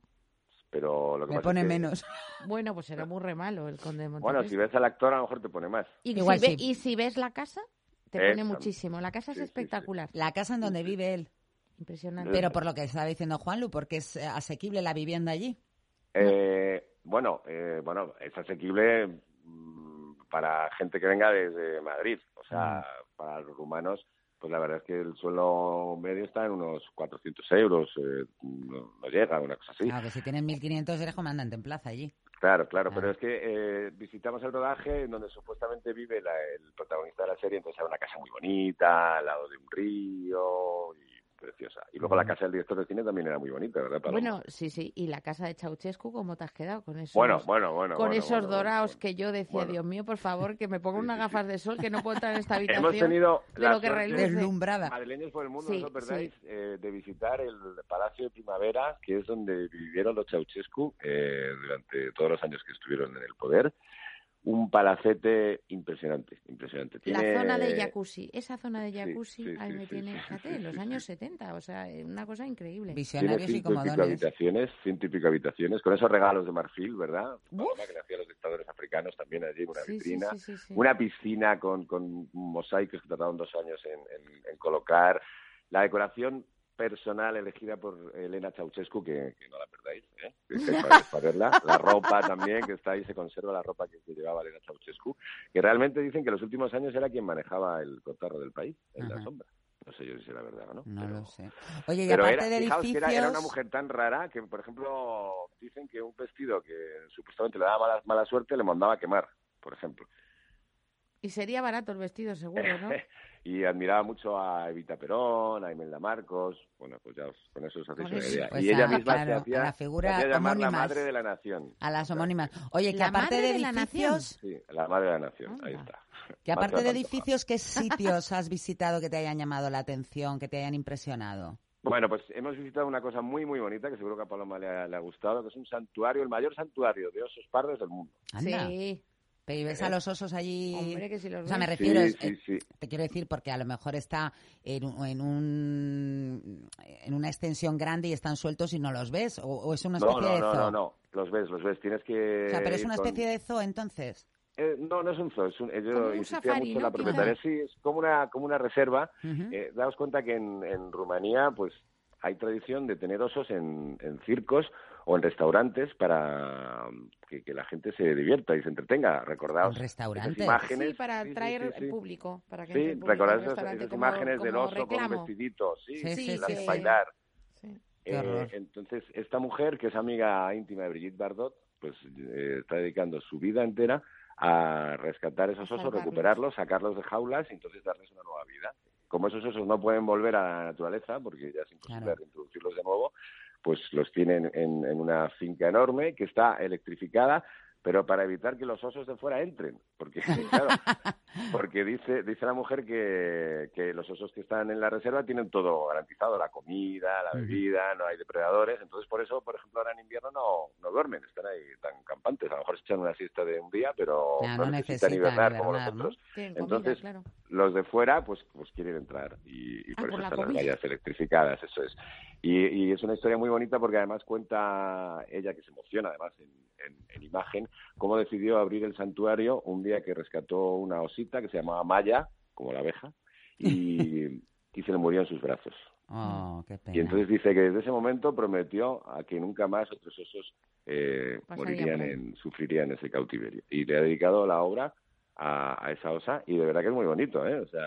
Pero lo que me pasa pone es que, menos. Bueno, pues era muy re malo el conde de Montecristo. Bueno, si ves al actor, a lo mejor te pone más. y, Igual si ve- sí. y si ves la casa, te pone muchísimo. La casa es sí, sí, sí. espectacular. La casa en donde vive él. Impresionante. Pero por lo que estaba diciendo Juanlu, porque es eh, asequible la vivienda allí. Eh, bueno, eh, bueno, es asequible mm, para gente que venga desde Madrid. O sea, para los rumanos, pues la verdad es que el suelo medio está en unos 400 euros. eh, no, no llega, una cosa así. Claro, que si tienes 1.500 eres comandante en plaza allí. Claro, claro, pero es que eh, visitamos el rodaje en donde supuestamente vive la- el protagonista de la serie, entonces hay una casa muy bonita, al lado de un río, y preciosa. Y luego la casa del director de cine también era muy bonita, ¿verdad, Paloma? Bueno, sí, sí. Y la casa de Ceausescu, ¿cómo te has quedado con esos, Bueno, bueno, bueno, con bueno, esos bueno, dorados que yo decía, Bueno. Dios mío, por favor, que me ponga unas gafas de sol, que no puedo entrar en esta habitación. Hemos tenido de la lo que. Deslumbrada. madrileños por el mundo, Sí, ¿no os perdáis? sí. Eh, de visitar el Palacio de Primavera, que es donde vivieron los Ceausescu eh, durante todos los años que estuvieron en el poder. Un palacete impresionante, impresionante. La Tiene- zona de jacuzzi, esa zona de jacuzzi, sí, ahí sí, me sí, tiene, fíjate, los años 70, o sea, una cosa increíble. Tiene Visionarios y ciento y pico habitaciones, ciento y pico habitaciones, con esos regalos de marfil, ¿verdad? Que le hacía a los dictadores africanos también allí, una Sí, sí, vitrina. sí, sí, sí. Una piscina con, con mosaicos que tardaron dos años en, en- en colocar. La decoración personal elegida por Elena Ceausescu, que, que no la perdáis, ¿eh? para, para verla. La ropa también, que está ahí, se conserva la ropa que, llevaba Elena Ceausescu, que realmente dicen que en los últimos años era quien manejaba el cotarro del país, en la Ajá. sombra. No sé yo si será verdad o no. No pero- lo sé. Oye, y aparte era, de fijaos que era, era una edificios... mujer tan rara que, por ejemplo, dicen que un vestido que supuestamente le daba mala, mala suerte le mandaba a quemar, por ejemplo. Y sería barato el vestido, seguro, ¿no? y admiraba mucho a Evita Perón, a Imelda Marcos. Bueno, pues ya os- con eso os hacéis una idea. Pues y ella a- misma claro, se hacía, la figura se hacía llamar la madre de la nación. A las homónimas. Oye, que La aparte de de la edificios, Sí, la madre de la nación. Ahí está. que aparte de edificios, ¿qué sitios has visitado que te hayan llamado la atención, que te hayan impresionado? Bueno, pues hemos visitado una cosa muy, muy bonita que seguro que a Paloma le ha, le ha gustado, que es un santuario, el mayor santuario de osos pardos del mundo. Anda. Sí, Pero ¿y ves a los osos allí? hombre, que si los O sea, me refiero, Sí, es- sí, eh, sí. te quiero decir porque a lo mejor está en, un- en, un, en una extensión grande y están sueltos y no los ves, o, o es una No, especie no, de no, zoo. no, no, los ves, los ves. Tienes que... O sea, pero es una con- especie de zoo entonces. Eh, no, no es un zoo, es un, eh, yo un insistía safari, mucho en ¿no? la propietaria. Sí, es como una, como una reserva. Eh, daos cuenta que en, en Rumanía, pues, hay tradición de tener osos en, en circos o en restaurantes para um, que, que la gente se divierta y se entretenga. Recordaos ¿En restaurantes? esas imágenes. Sí, para sí, sí, atraer sí, sí. el público. Para que Sí, el público recordad esas, esas como- imágenes del oso con un reclamo. vestidito, sí, Sí, sí, sí, las bailar. Eh, entonces, esta mujer, que es amiga íntima de Brigitte Bardot, pues eh, está dedicando su vida entera a rescatar esos osos, recuperarlos, sacarlos de jaulas y entonces darles una nueva vida. Como esos osos no pueden volver a la naturaleza, porque ya es imposible Claro. reintroducirlos de nuevo, pues los tienen en, en una finca enorme que está electrificada, pero para evitar que los osos de fuera entren, porque claro, porque dice dice la mujer que, que los osos que están en la reserva tienen todo garantizado, la comida, la bebida, no hay depredadores, entonces por eso, por ejemplo, ahora en invierno no, no duermen, están ahí tan campantes, a lo mejor se echan una siesta de un día, pero no, no necesitan necesitan hibernar como hibernar, ¿no? nosotros. Comida, Entonces, claro. los de fuera, pues, pues quieren entrar y, y Ah, por, por eso la están las vallas electrificadas, eso es. Y, y es una historia muy bonita porque además cuenta ella, que se emociona además en, en- en imagen, cómo decidió abrir el santuario un día que rescató una osita que se llamaba Maya, como la abeja, y, y se le murió en sus brazos. Oh, qué pena. Y entonces dice que desde ese momento prometió a que nunca más otros osos eh, morirían en, sufrirían ese cautiverio. Y le ha dedicado la obra a, a esa osa y de verdad que es muy bonito, ¿eh? O sea,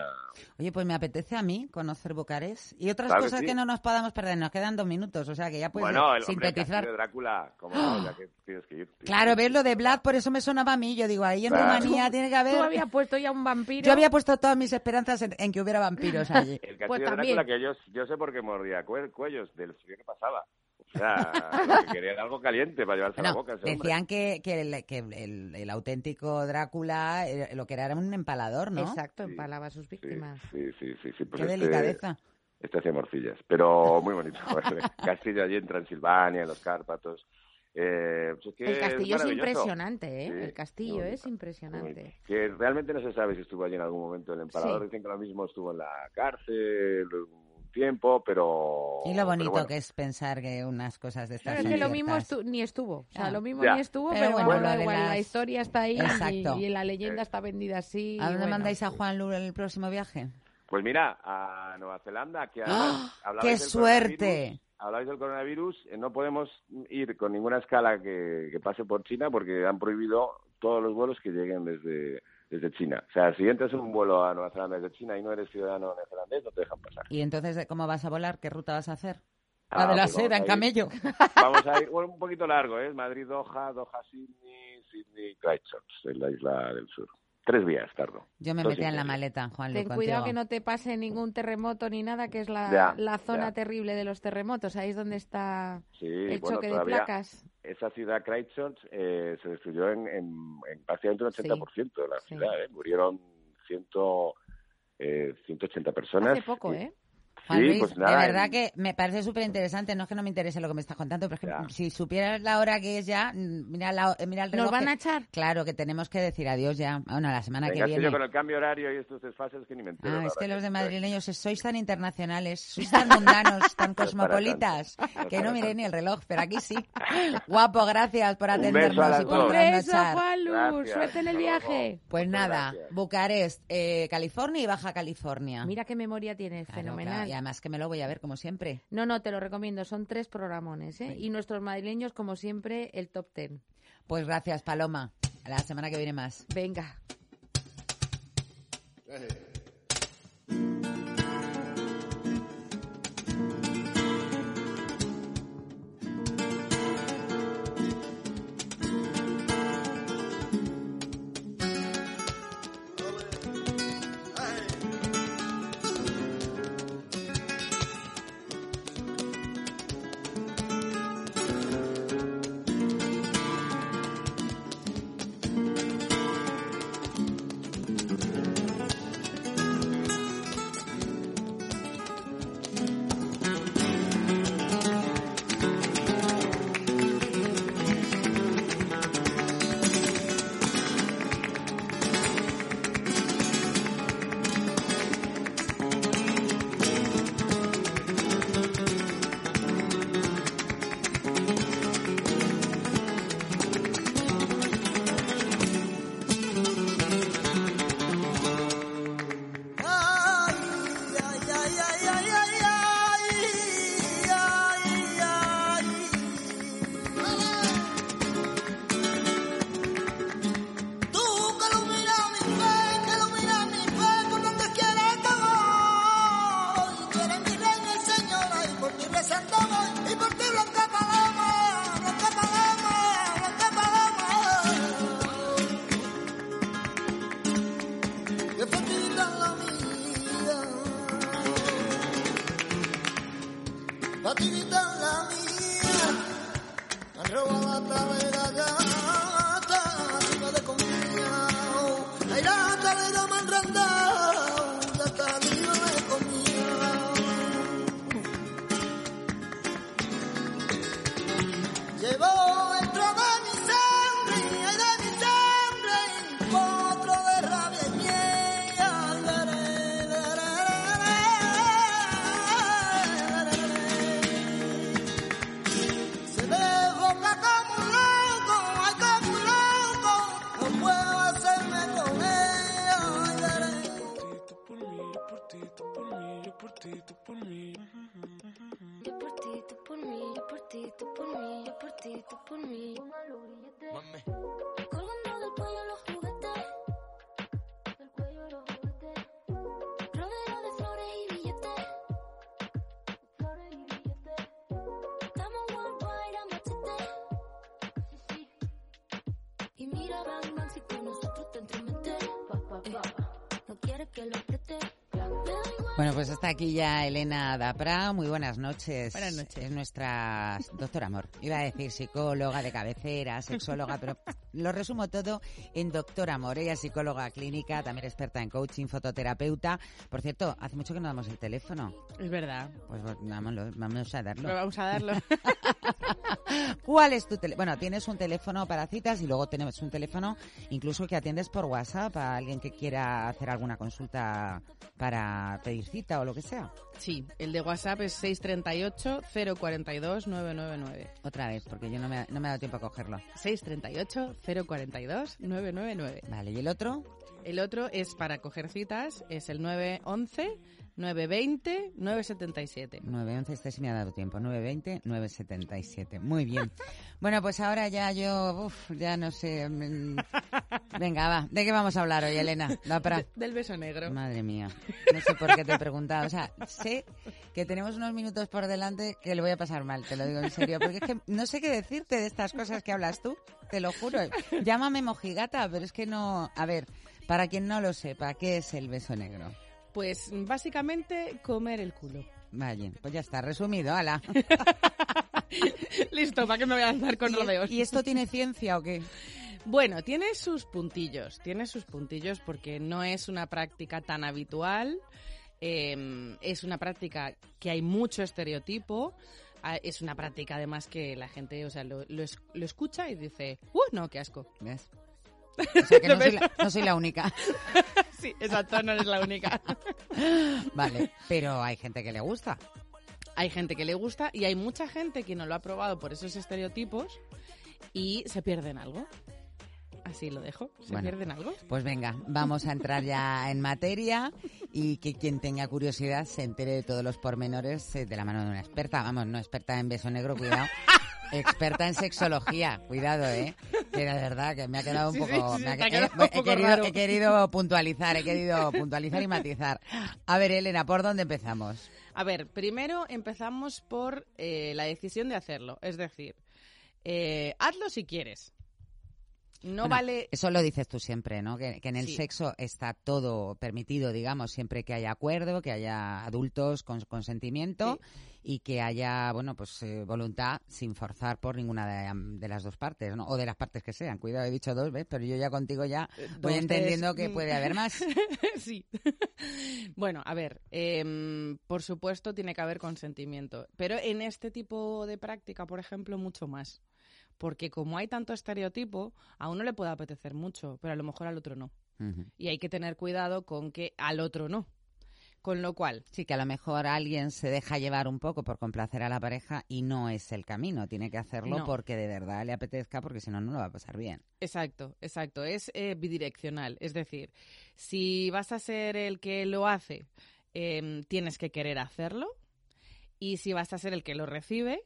Oye, pues me apetece a mí conocer Bucarest y otras Claro que cosas sí. que no nos podamos perder. Nos quedan dos minutos, o sea que ya puedes bueno, el sintetizar. castillo de Drácula, como no, ya que tienes que ir. Claro, ves lo de Vlad, por eso me sonaba a mí. Yo digo, ahí en Claro. Rumanía tiene que haber. Tú habías puesto ya un vampiro. Yo había puesto todas mis esperanzas en, en que hubiera vampiros allí. El castillo Pues de también. Drácula que yo, yo sé por qué mordía cue- cuellos del frío que pasaba. O sea, lo que quería era algo caliente para llevarse a la No, boca. ese hombre. decían que, que, el, que el- el auténtico Drácula lo que era era un empalador, ¿no? Exacto, empalaba a sus víctimas. Sí, sí, sí. sí pues Qué este- delicadeza. Este hacía morcillas, pero muy bonito. Castillo allí en Transilvania, en los Cárpatos. Eh, pues es que El castillo es, maravilloso. impresionante, ¿eh? Sí, el castillo es impresionante. Que realmente no se sabe si estuvo allí en algún momento el empalador. Sí. Dicen que lo mismo estuvo en la cárcel un tiempo, pero... Y lo bonito bueno. que es pensar que unas cosas de estas Claro, es son que lo mismo estu- ni estuvo. O sea, Ah. lo mismo Ya. ni estuvo, Pero pero, bueno, bueno, lo igual, las- la historia está ahí y, Exacto. y la leyenda está vendida así. ¿A dónde bueno. mandáis a Juan Lu el próximo viaje? Pues mira, a Nueva Zelanda, que además ¡Qué del suerte! coronavirus, Hablabais del coronavirus, eh, no podemos ir con ninguna escala que, que pase por China porque han prohibido todos los vuelos que lleguen desde, desde China. O sea, si entras en un vuelo a Nueva Zelanda desde China y no eres ciudadano neozelandés, no te dejan pasar. ¿Y entonces cómo vas a volar? ¿Qué ruta vas a hacer? Ah, La de la pues vamos seda, a en ir- camello. Vamos a ir, bueno, un poquito largo, ¿eh? Madrid-Doha, Doha-Sydney, Sydney-Christchurch, en la isla del sur. Tres días tardo. Yo me Dos metía en la maleta, Juan Ten cuidado que no te pase ningún terremoto ni nada, que es la, Ya, la zona ya. terrible de los terremotos. Ahí es donde está Sí, el bueno, choque de placas. Esa ciudad, Christchurch, eh, se destruyó en, en, en prácticamente un 80% de la sí. ciudad. ¿eh? Murieron ciento, eh, 180 personas. Hace poco, Y- ¿eh? Juan Sí, Luis, pues nada. de verdad en- que me parece súper interesante. No es que no me interese lo que me estás contando, pero es que Ya. si supieras la hora que es ya, mm, mira, la, eh, mira el reloj. ¿Nos van que- a echar? Claro, que tenemos que decir adiós ya. Bueno, la semana Venga, que viene. yo con el cambio horario y estos desfases que ni me entero. Ah, es que los de madrileños sois tan internacionales, sois tan mundanos, tan para cosmopolitas, que no no para miré tanto. ni el reloj, pero aquí sí. Guapo, gracias por Un beso a atendernos y por. Un beso. Juanlu. Gracias, Suerte en el viaje. Pues nada, gracias. Bucarest, eh, California y Baja California. Mira qué memoria tienes, Claro, fenomenal. Además que me lo voy a ver como siempre. No, no, te lo recomiendo. Son tres programones, ¿eh? Y nuestros madrileños, como siempre, el top ten. Pues gracias, Paloma. A la semana que viene más. Venga. Tú Bueno, pues está aquí ya Elena Dapra. Muy buenas noches. Buenas noches. Es nuestra doctora amor. Iba a decir psicóloga de cabecera, sexóloga, pero lo resumo todo en doctora amor. Ella es psicóloga clínica, también experta en coaching, fototerapeuta. Por cierto, hace mucho que no damos el teléfono. Es verdad. Pues vámonos, vamos a darlo. Pero vamos a darlo. ¿Cuál es tu teléfono? Bueno, tienes un teléfono para citas y luego tenemos un teléfono incluso que atiendes por WhatsApp a alguien que quiera hacer alguna consulta para pedir cita o lo que sea. Sí, el de WhatsApp es 638 042 999. Otra vez, porque yo no me, no me ha dado tiempo a cogerlo. 638 042 999. Vale, ¿y el otro? El otro es para coger citas, es el 911 920 977. 911, este sí me ha dado tiempo. 920 977. Muy bien. Bueno, pues ahora ya yo, uf, ya no sé. mm, Venga, va. ¿De qué vamos a hablar hoy, Elena? Va para... Del beso negro. Madre mía. No sé por qué te he preguntado. O sea, sé que tenemos unos minutos por delante que lo voy a pasar mal, te lo digo en serio. Porque es que no sé qué decirte de estas cosas que hablas tú. Te lo juro. Llámame mojigata, pero es que no... A ver, para quien no lo sepa, ¿qué es el beso negro? Pues básicamente comer el culo. Vale, pues ya está, resumido, ala. Listo, ¿para qué me voy a lanzar con ¿Y- rodeos? ¿Y esto tiene ciencia o qué? Bueno, tiene sus puntillos, tiene sus puntillos porque no es una práctica tan habitual, eh, es una práctica que hay mucho estereotipo, ah, es una práctica además que la gente, o sea, lo, lo es- lo escucha y dice, ¡uh, no, qué asco! ¿Ves? O sea que no soy, la, no soy la única. sí, exacto, no eres la única. Vale, pero hay gente que le gusta. Hay gente que le gusta y hay mucha gente que no lo ha probado por esos estereotipos y se pierden algo. Así lo dejo, se Bueno, pierden algo. Pues venga, vamos a entrar ya en materia y que quien tenga curiosidad se entere de todos los pormenores eh, de la mano de una experta. Vamos, no experta en beso negro, cuidado. Experta en sexología, cuidado, ¿eh? Que de verdad que me ha quedado un Sí, sí, poco... sí, he, querido, raro. he querido puntualizar, he querido puntualizar y matizar. A ver, Elena, ¿por dónde empezamos? A ver, primero empezamos por eh, la decisión de hacerlo. Es decir, eh, hazlo si quieres. No Bueno, vale. Eso lo dices tú siempre, ¿no? Que, que en el Sí. sexo está todo permitido, digamos, siempre que haya acuerdo, que haya adultos con consentimiento y que haya, bueno, pues eh, voluntad sin forzar por ninguna de, de las dos partes, ¿no? O de las partes que sean. Cuidado, he dicho dos veces, pero yo ya contigo ya voy dos, entendiendo tres, que puede haber más. sí. bueno, a ver, em, por supuesto tiene que haber consentimiento, pero en este tipo de práctica, por ejemplo, mucho más. Porque como hay tanto estereotipo, a uno le puede apetecer mucho, pero a lo mejor al otro no. Y hay que tener cuidado con que al otro no. Con lo cual, Sí, que a lo mejor alguien se deja llevar un poco por complacer a la pareja y no es el camino. Tiene que hacerlo No. porque de verdad le apetezca, porque si no, no lo va a pasar bien. Exacto, exacto. Es eh, bidireccional. Es decir, si vas a ser el que lo hace, em, tienes que querer hacerlo. Y si vas a ser el que lo recibe,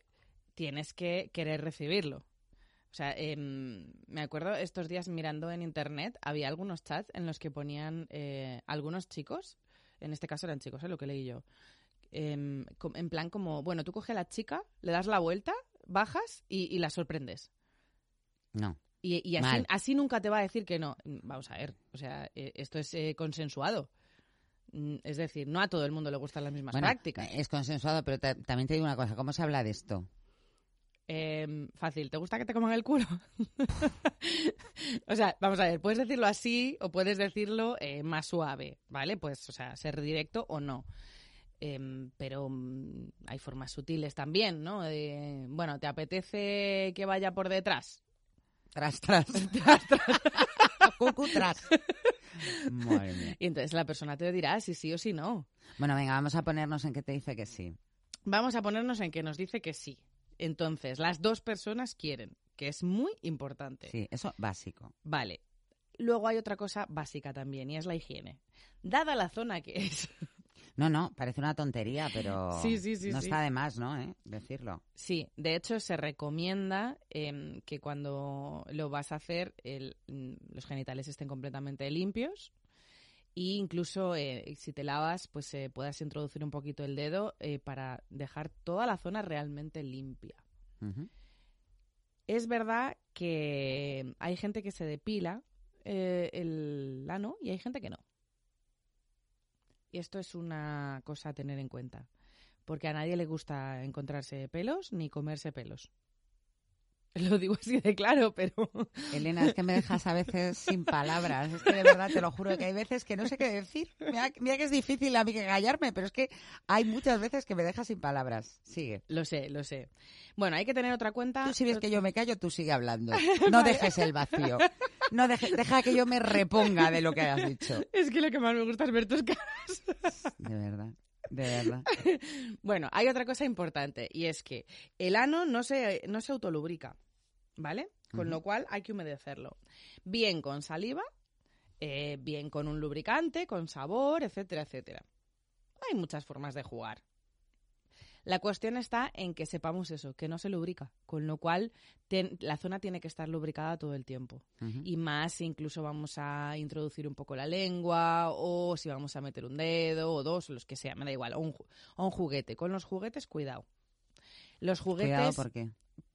tienes que querer recibirlo. O sea, em, me acuerdo estos días mirando en internet, había algunos chats en los que ponían eh, algunos chicos, en este caso eran chicos, ¿eh? lo que leí yo, em, en plan como, bueno, tú coges a la chica, le das la vuelta, bajas y, y la sorprendes. No. Y, y así, nunca te va a decir que no. Vamos a ver, o sea, eh, esto es eh, consensuado. Mm, Es decir, no a todo el mundo le gustan las mismas Bueno, prácticas. Es consensuado, pero ta- también te digo una cosa. ¿Cómo se habla de esto? Em, fácil, ¿te gusta que te coman el culo? o sea, vamos a ver, puedes decirlo así o puedes decirlo eh, más suave, ¿vale? Pues, o sea, ser directo o no. Em, pero mm, hay formas sutiles también, ¿no? Bueno, ¿te apetece que vaya por detrás? Tras, tras. tras, tras. Cucu, tras. Madre mía. Y entonces la persona te dirá si sí o si no. Bueno, venga, vamos a ponernos en que te dice que sí. Vamos a ponernos en que nos dice que sí. Entonces, las dos personas quieren, que es muy importante. Sí, eso básico. Vale. Luego hay otra cosa básica también y es la higiene. Dada la zona que es. No, no, parece una tontería, pero Sí, sí, sí, no está de más, ¿no? ¿Eh? Decirlo. Sí, de hecho se recomienda em, que cuando lo vas a hacer el- mm, los genitales estén completamente limpios e incluso eh, si te lavas pues eh, puedas introducir un poquito el dedo eh, para dejar toda la zona realmente limpia. Es verdad que hay gente que se depila eh, el ano y hay gente que no. Y esto es una cosa a tener en cuenta. Porque a nadie le gusta encontrarse pelos ni comerse pelos. Lo digo así de claro, pero... Elena, es que me dejas a veces sin palabras. Es que de verdad te lo juro que hay veces que no sé qué decir. Mira, mira que es difícil a mí que callarme, pero es que hay muchas veces que me dejas sin palabras. Sigue. Lo sé, lo sé. Bueno, hay que tener otra cuenta. Tú si ves que yo me callo, tú sigue hablando. No dejes el vacío. No deje- deja que yo me reponga de lo que has dicho. Es que lo que más me gusta es ver tus caras. De verdad. De verdad. Bueno, hay otra cosa importante y es que el ano no se, no se autolubrica, ¿vale? Con lo cual hay que humedecerlo. Bien con saliva, eh, bien con un lubricante, con sabor, etcétera, etcétera. Hay muchas formas de jugar. La cuestión está en que sepamos eso, que no se lubrica, con lo cual ten- la zona tiene que estar lubricada todo el tiempo. Y más si incluso vamos a introducir un poco la lengua o si vamos a meter un dedo o dos, los que sea, me da igual, o un, o un juguete. Con los juguetes, cuidado. Los juguetes... Cuidado, ¿por qué?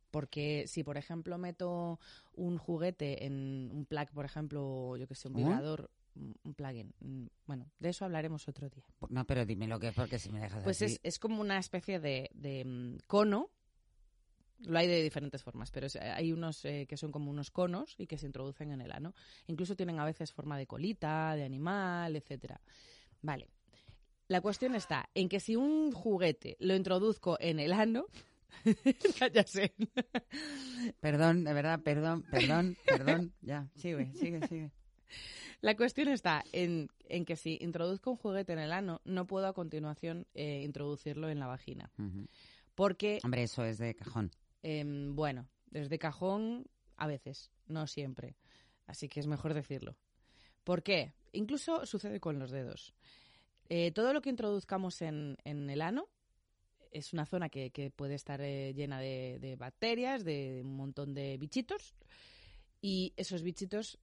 Porque si, por ejemplo, meto un juguete en un plug, por ejemplo, yo que sé, un ¿Un? vibrador, un plugin. mm, Bueno, de eso hablaremos otro día. No, pero dime lo que es, porque si me dejas Pues así... es, es como una especie de, de, mm, cono. Lo hay de diferentes formas, pero es- hay unos eh, que son como unos conos y que se introducen en el ano. Incluso tienen a veces forma de colita, de animal, etcétera. Vale. La cuestión está en que si un juguete lo introduzco en el ano, ya sé. Perdón, de verdad, perdón, perdón, perdón. Ya, sigue, sigue, sigue. La cuestión está en, en que si introduzco un juguete en el ano, no puedo a continuación eh, introducirlo en la vagina. Porque Hombre, eso es de cajón. Em, bueno, desde cajón a veces, no siempre. Así que es mejor decirlo. ¿Por qué? Incluso sucede con los dedos. Eh, todo lo que introduzcamos en, en el ano es una zona que, que puede estar eh, llena de, de bacterias, de un montón de bichitos. Y esos bichitos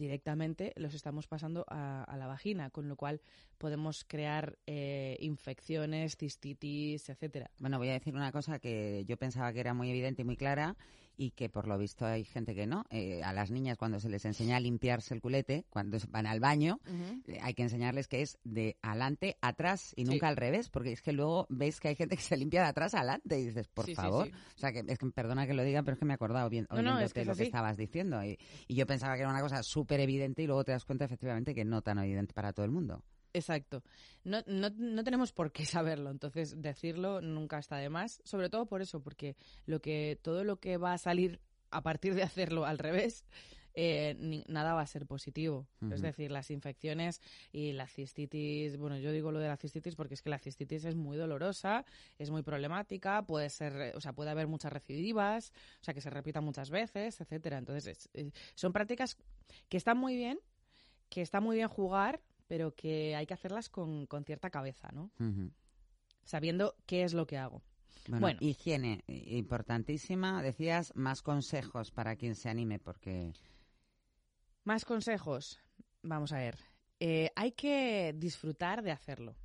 directamente los estamos pasando a, la vagina, con lo cual podemos crear eh, infecciones, cistitis, etcétera. Bueno, voy a decir una cosa que yo pensaba que era muy evidente y muy clara y que por lo visto hay gente que no. Eh, a las niñas cuando se les enseña a limpiarse el culete, cuando van al baño, eh, hay que enseñarles que es de adelante, atrás y Sí. nunca al revés, porque es que luego ves que hay gente que se limpia de atrás adelante y dices, por Sí, favor. sí. O sea, que es que perdona que lo diga, pero es que me he acordado bien No, no, oyéndote es que es lo que estabas diciendo. Y, y yo pensaba que era una cosa súper evidente y luego te das cuenta efectivamente que no tan evidente para todo el mundo. Exacto. No, no, no tenemos por qué saberlo, entonces decirlo nunca está de más, sobre todo por eso, porque lo que todo lo que va a salir a partir de hacerlo al revés, eh, ni- nada va a ser positivo. Es decir, las infecciones y la cistitis, bueno, yo digo lo de la cistitis porque es que la cistitis es muy dolorosa, es muy problemática, puede ser, eh, o sea, puede haber muchas recidivas, o sea, que se repita muchas veces, etcétera. Entonces, es- es- son prácticas que están muy bien, que está muy bien jugar, pero que hay que hacerlas con, con cierta cabeza, ¿no? Sabiendo qué es lo que hago. Bueno, Bueno. higiene, importantísima. Decías más consejos para quien se anime, porque Más consejos. Vamos a ver. Eh, hay que disfrutar de hacerlo.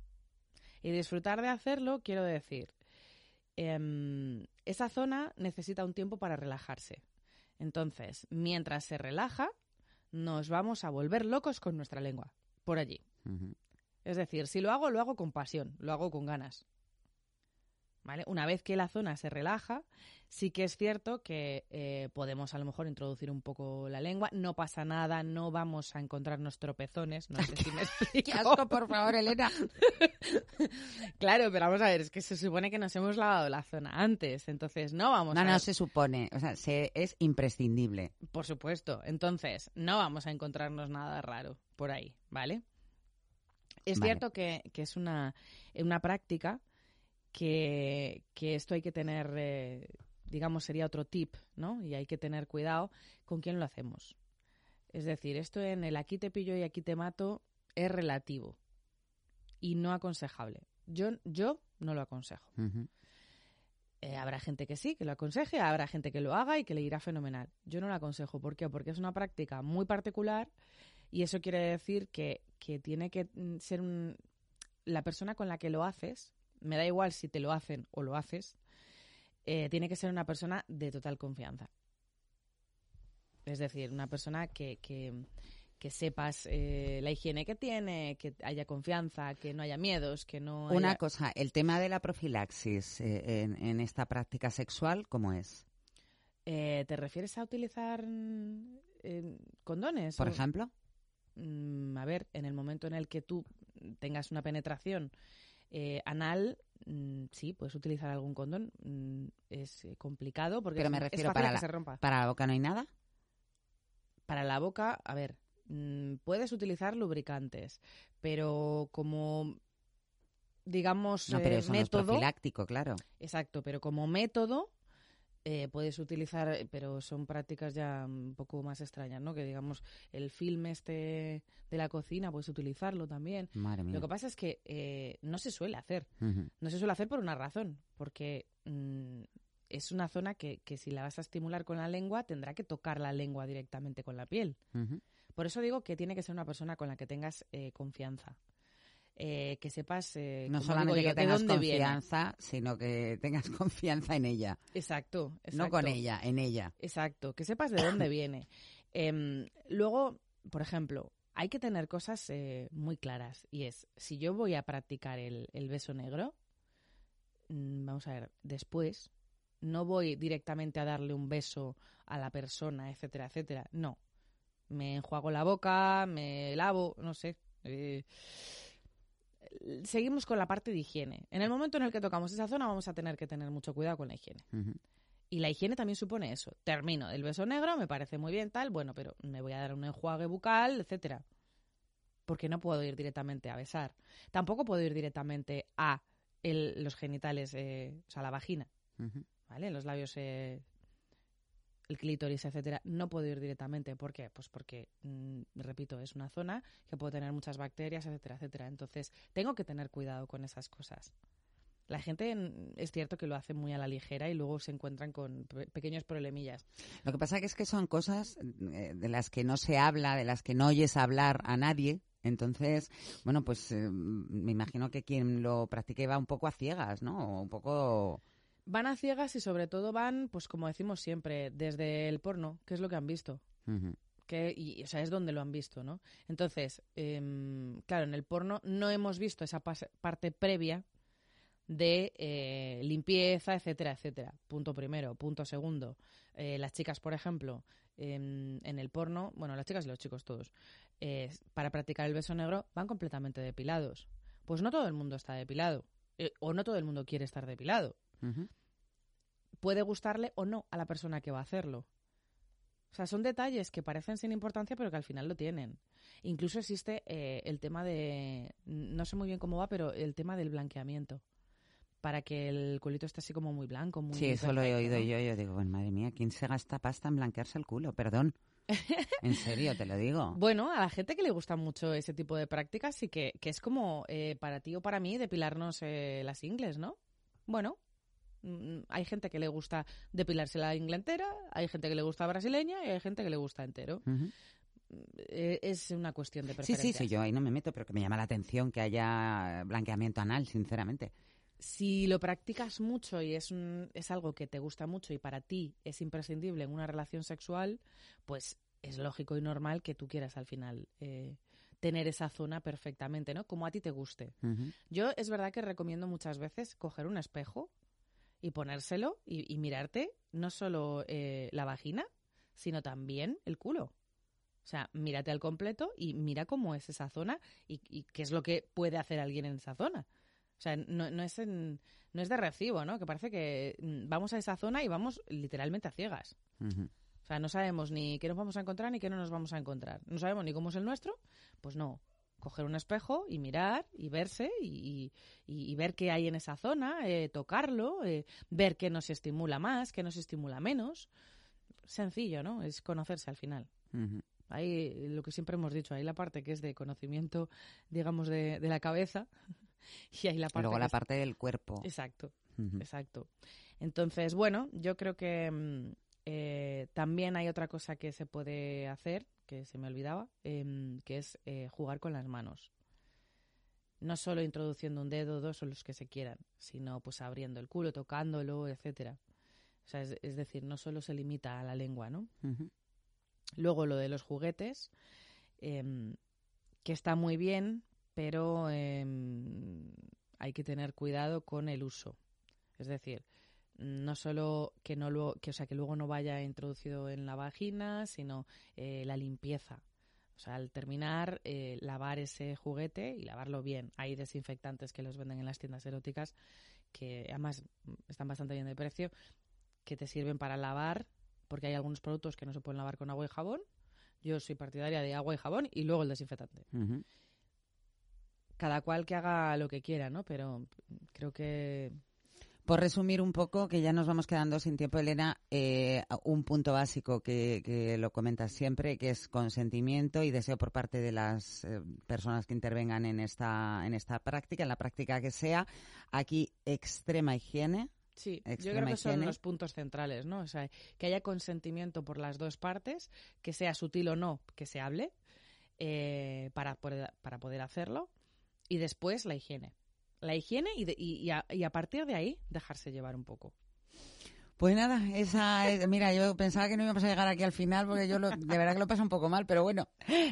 Y disfrutar de hacerlo, quiero decir, em, esa zona necesita un tiempo para relajarse. Entonces, mientras se relaja, nos vamos a volver locos con nuestra lengua, por allí. Es decir, si lo hago, lo hago con pasión, lo hago con ganas. ¿Vale? Una vez que la zona se relaja, sí que es cierto que eh, podemos a lo mejor introducir un poco la lengua. No pasa nada, no vamos a encontrarnos tropezones. No sé si me explico. Qué asco, por favor, Elena. claro, pero vamos a ver, es que se supone que nos hemos lavado la zona antes, entonces no vamos no, a... no se supone, o sea, se, es imprescindible. Por supuesto. Entonces, no vamos a encontrarnos nada raro por ahí, ¿vale? Es Vale. cierto que, que es una, una práctica que, que esto hay que tener, eh, digamos, sería otro tip, ¿no? Y hay que tener cuidado con quién lo hacemos. Es decir, esto en el aquí te pillo y aquí te mato es relativo. y no aconsejable. Yo, yo no lo aconsejo. Eh, habrá gente que sí, que lo aconseje, habrá gente que lo haga y que le irá fenomenal. Yo no lo aconsejo. ¿Por qué? Porque es una práctica muy particular y eso quiere decir que, que tiene que mm, ser un, la persona con la que lo haces, me da igual si te lo hacen o lo haces, eh, tiene que ser una persona de total confianza. Es decir, una persona que, que, que sepas eh, la higiene que tiene, que haya confianza, que no haya miedos, que no haya... Una cosa, el tema de la profilaxis eh, en, en esta práctica sexual, ¿cómo es? Eh, ¿Te refieres a utilizar condones? Por o- ejemplo. Mm, a ver, en el momento en el que tú tengas una penetración eh, anal, mm, sí, puedes utilizar algún condón. Mm, es eh, complicado porque Pero es, me es refiero fácil para que la, se rompa. para la boca no hay nada. Para la boca, a ver, mm, puedes utilizar lubricantes, pero como digamos No, pero eh, eso no es método, profiláctico, claro. Exacto, pero como método eh, puedes utilizar, eh, pero son prácticas ya un poco más extrañas, ¿no? Que digamos el film este de la cocina puedes utilizarlo también. Madre mía. Lo que pasa es que eh, no se suele hacer. No se suele hacer por una razón, porque mm, es una zona que, que si la vas a estimular con la lengua tendrá que tocar la lengua directamente con la piel. Por eso digo que tiene que ser una persona con la que tengas eh, confianza. Eh, que sepas eh, No solamente digo que tengas viene. confianza, sino que tengas confianza en ella. Exacto, No con ella, en ella. Exacto, que sepas de dónde viene. Em, luego, por ejemplo, hay que tener cosas eh, muy claras y es, si yo voy a practicar el, el beso negro, mm, vamos a ver, después no voy directamente a darle un beso a la persona, etcétera, etcétera. No, me enjuago la boca, me lavo, no sé. eh, seguimos con la parte de higiene. En el momento en el que tocamos esa zona vamos a tener que tener mucho cuidado con la higiene. Y la higiene también supone eso. Termino el beso negro, me parece muy bien tal, bueno, pero me voy a dar un enjuague bucal, etcétera. Porque no puedo ir directamente a besar. Tampoco puedo ir directamente a el- los genitales, eh, o sea, la vagina, Ujú. ¿vale? Los labios, eh, el clítoris, etcétera. No puedo ir directamente. ¿Por qué? Pues porque, mm, repito, es una zona que puede tener muchas bacterias, etcétera, etcétera. Entonces, tengo que tener cuidado con esas cosas. La gente mm, es cierto que lo hace muy a la ligera y luego se encuentran con pe- pequeños problemillas. Lo que pasa que es que son cosas eh, de las que no se habla, de las que no oyes hablar a nadie. Entonces, bueno, pues eh, me imagino que quien lo practique va un poco a ciegas, ¿no? Un poco... Van a ciegas y sobre todo van, pues como decimos siempre, desde el porno, que es lo que han visto. Que y, o sea, es donde lo han visto, ¿no? Entonces, em, claro, en el porno no hemos visto esa parte previa de eh, limpieza, etcétera, etcétera. Punto primero. Punto segundo. eh, las chicas, por ejemplo, em, en el porno, bueno, las chicas y los chicos todos, eh, para practicar el beso negro van completamente depilados. Pues no todo el mundo está depilado. eh, o no todo el mundo quiere estar depilado. Puede gustarle o no a la persona que va a hacerlo. O sea, son detalles que parecen sin importancia, pero que al final lo tienen. Incluso existe eh, el tema de, no sé muy bien cómo va, pero el tema del blanqueamiento. Para que el culito esté así como muy blanco, muy Sí, eso lo he oído ¿no? yo. Yo digo, bueno, madre mía, ¿quién se gasta pasta en blanquearse el culo? Perdón. En serio, te lo digo. Bueno, a la gente que le gusta mucho ese tipo de prácticas, sí que, que es como eh, para ti o para mí depilarnos eh, las ingles, ¿no? Bueno, hay gente que le gusta depilarse la ingle entera, hay gente que le gusta brasileña y hay gente que le gusta entero. Ujú. Eh, es una cuestión de Sí, preferencia. sí, sí, yo ahí no me meto, pero que me llama la atención que haya blanqueamiento anal, sinceramente. Si lo practicas mucho y es, un- es algo que te gusta mucho y para ti es imprescindible en una relación sexual, pues es lógico y normal que tú quieras al final eh, tener esa zona perfectamente, ¿no? Como a ti te guste. Yo es verdad que recomiendo muchas veces coger un espejo y ponérselo y, y mirarte no solo eh, la vagina, sino también el culo. O sea, mírate al completo y mira cómo es esa zona y, y qué es lo que puede hacer alguien en esa zona. O sea, no, no, es en- no es de recibo, ¿no? Que parece que mm, vamos a esa zona y vamos literalmente a ciegas. O sea, no sabemos ni qué nos vamos a encontrar ni qué no nos vamos a encontrar. No sabemos ni cómo es el nuestro. Pues no. Coger un espejo y mirar y verse y, y- y ver qué hay en esa zona, eh, tocarlo, eh, ver qué nos estimula más, qué nos estimula menos. Sencillo, ¿no? Es conocerse al final. Ujú. Hay lo que siempre hemos dicho, hay la parte que es de conocimiento, digamos, de, de la cabeza y hay la parte... Luego la es- parte del cuerpo. Exacto, exacto. Entonces, bueno, yo creo que mm, eh, también hay otra cosa que se puede hacer, que se me olvidaba, em, que es eh, jugar con las manos. No solo introduciendo un dedo, dos o los que se quieran, sino pues abriendo el culo, tocándolo, etcétera. O sea, es, es decir, no solo se limita a la lengua, ¿no? Luego lo de los juguetes, em, que está muy bien, pero em, hay que tener cuidado con el uso. Es decir, no solo que no lo, que o sea que luego no vaya introducido en la vagina, sino eh, la limpieza. O sea, al terminar, eh, lavar ese juguete y lavarlo bien. Hay desinfectantes que los venden en las tiendas eróticas que además están bastante bien de precio, que te sirven para lavar, porque hay algunos productos que no se pueden lavar con agua y jabón. Yo soy partidaria de agua y jabón y luego el desinfectante. Cada cual que haga lo que quiera, ¿no? Pero creo que Por resumir un poco, que ya nos vamos quedando sin tiempo, Elena, eh, un punto básico que, que lo comentas siempre, que es consentimiento y deseo por parte de las eh, personas que intervengan en esta, en esta práctica, en la práctica que sea. Aquí, extrema higiene. Sí, yo creo que son los puntos centrales, ¿no? O sea, que haya consentimiento por las dos partes, que sea sutil o no, que se hable, eh, para, para poder hacerlo, y después la higiene. La higiene y, de- y, y a, y a partir de ahí dejarse llevar un poco. Pues nada, esa es- mira, yo pensaba que no íbamos a llegar aquí al final porque yo lo- de verdad que lo paso un poco mal, pero bueno,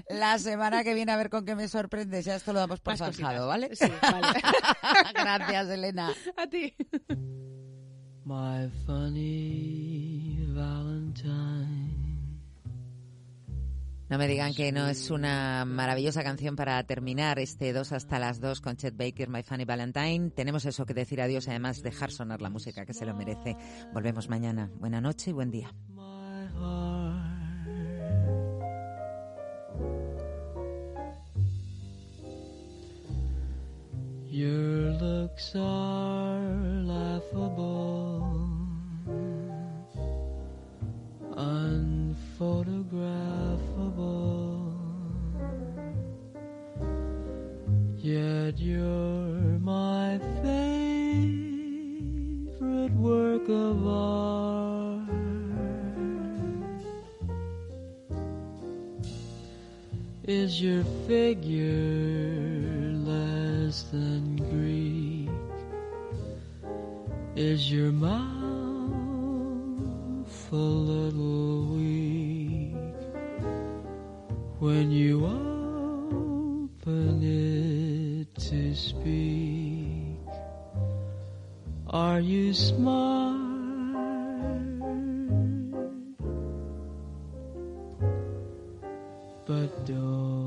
la semana que viene a ver con qué me sorprendes, ya esto lo damos por Más zanjado, cositas. ¿vale? Sí, vale. Gracias, Elena. A ti. My funny Valentine. No me digan que no es una maravillosa canción para terminar este 2 hasta las 2 con Chet Baker, My Funny Valentine. Tenemos eso que decir adiós, además dejar sonar la música que se lo merece. Volvemos mañana. Buena noche y buen día. my heart. Your looks are laughable, Yet you're my favorite work of art. Is your figure less than Greek? Is your mouth a little weak when you open it to speak? Are you smart? But don't.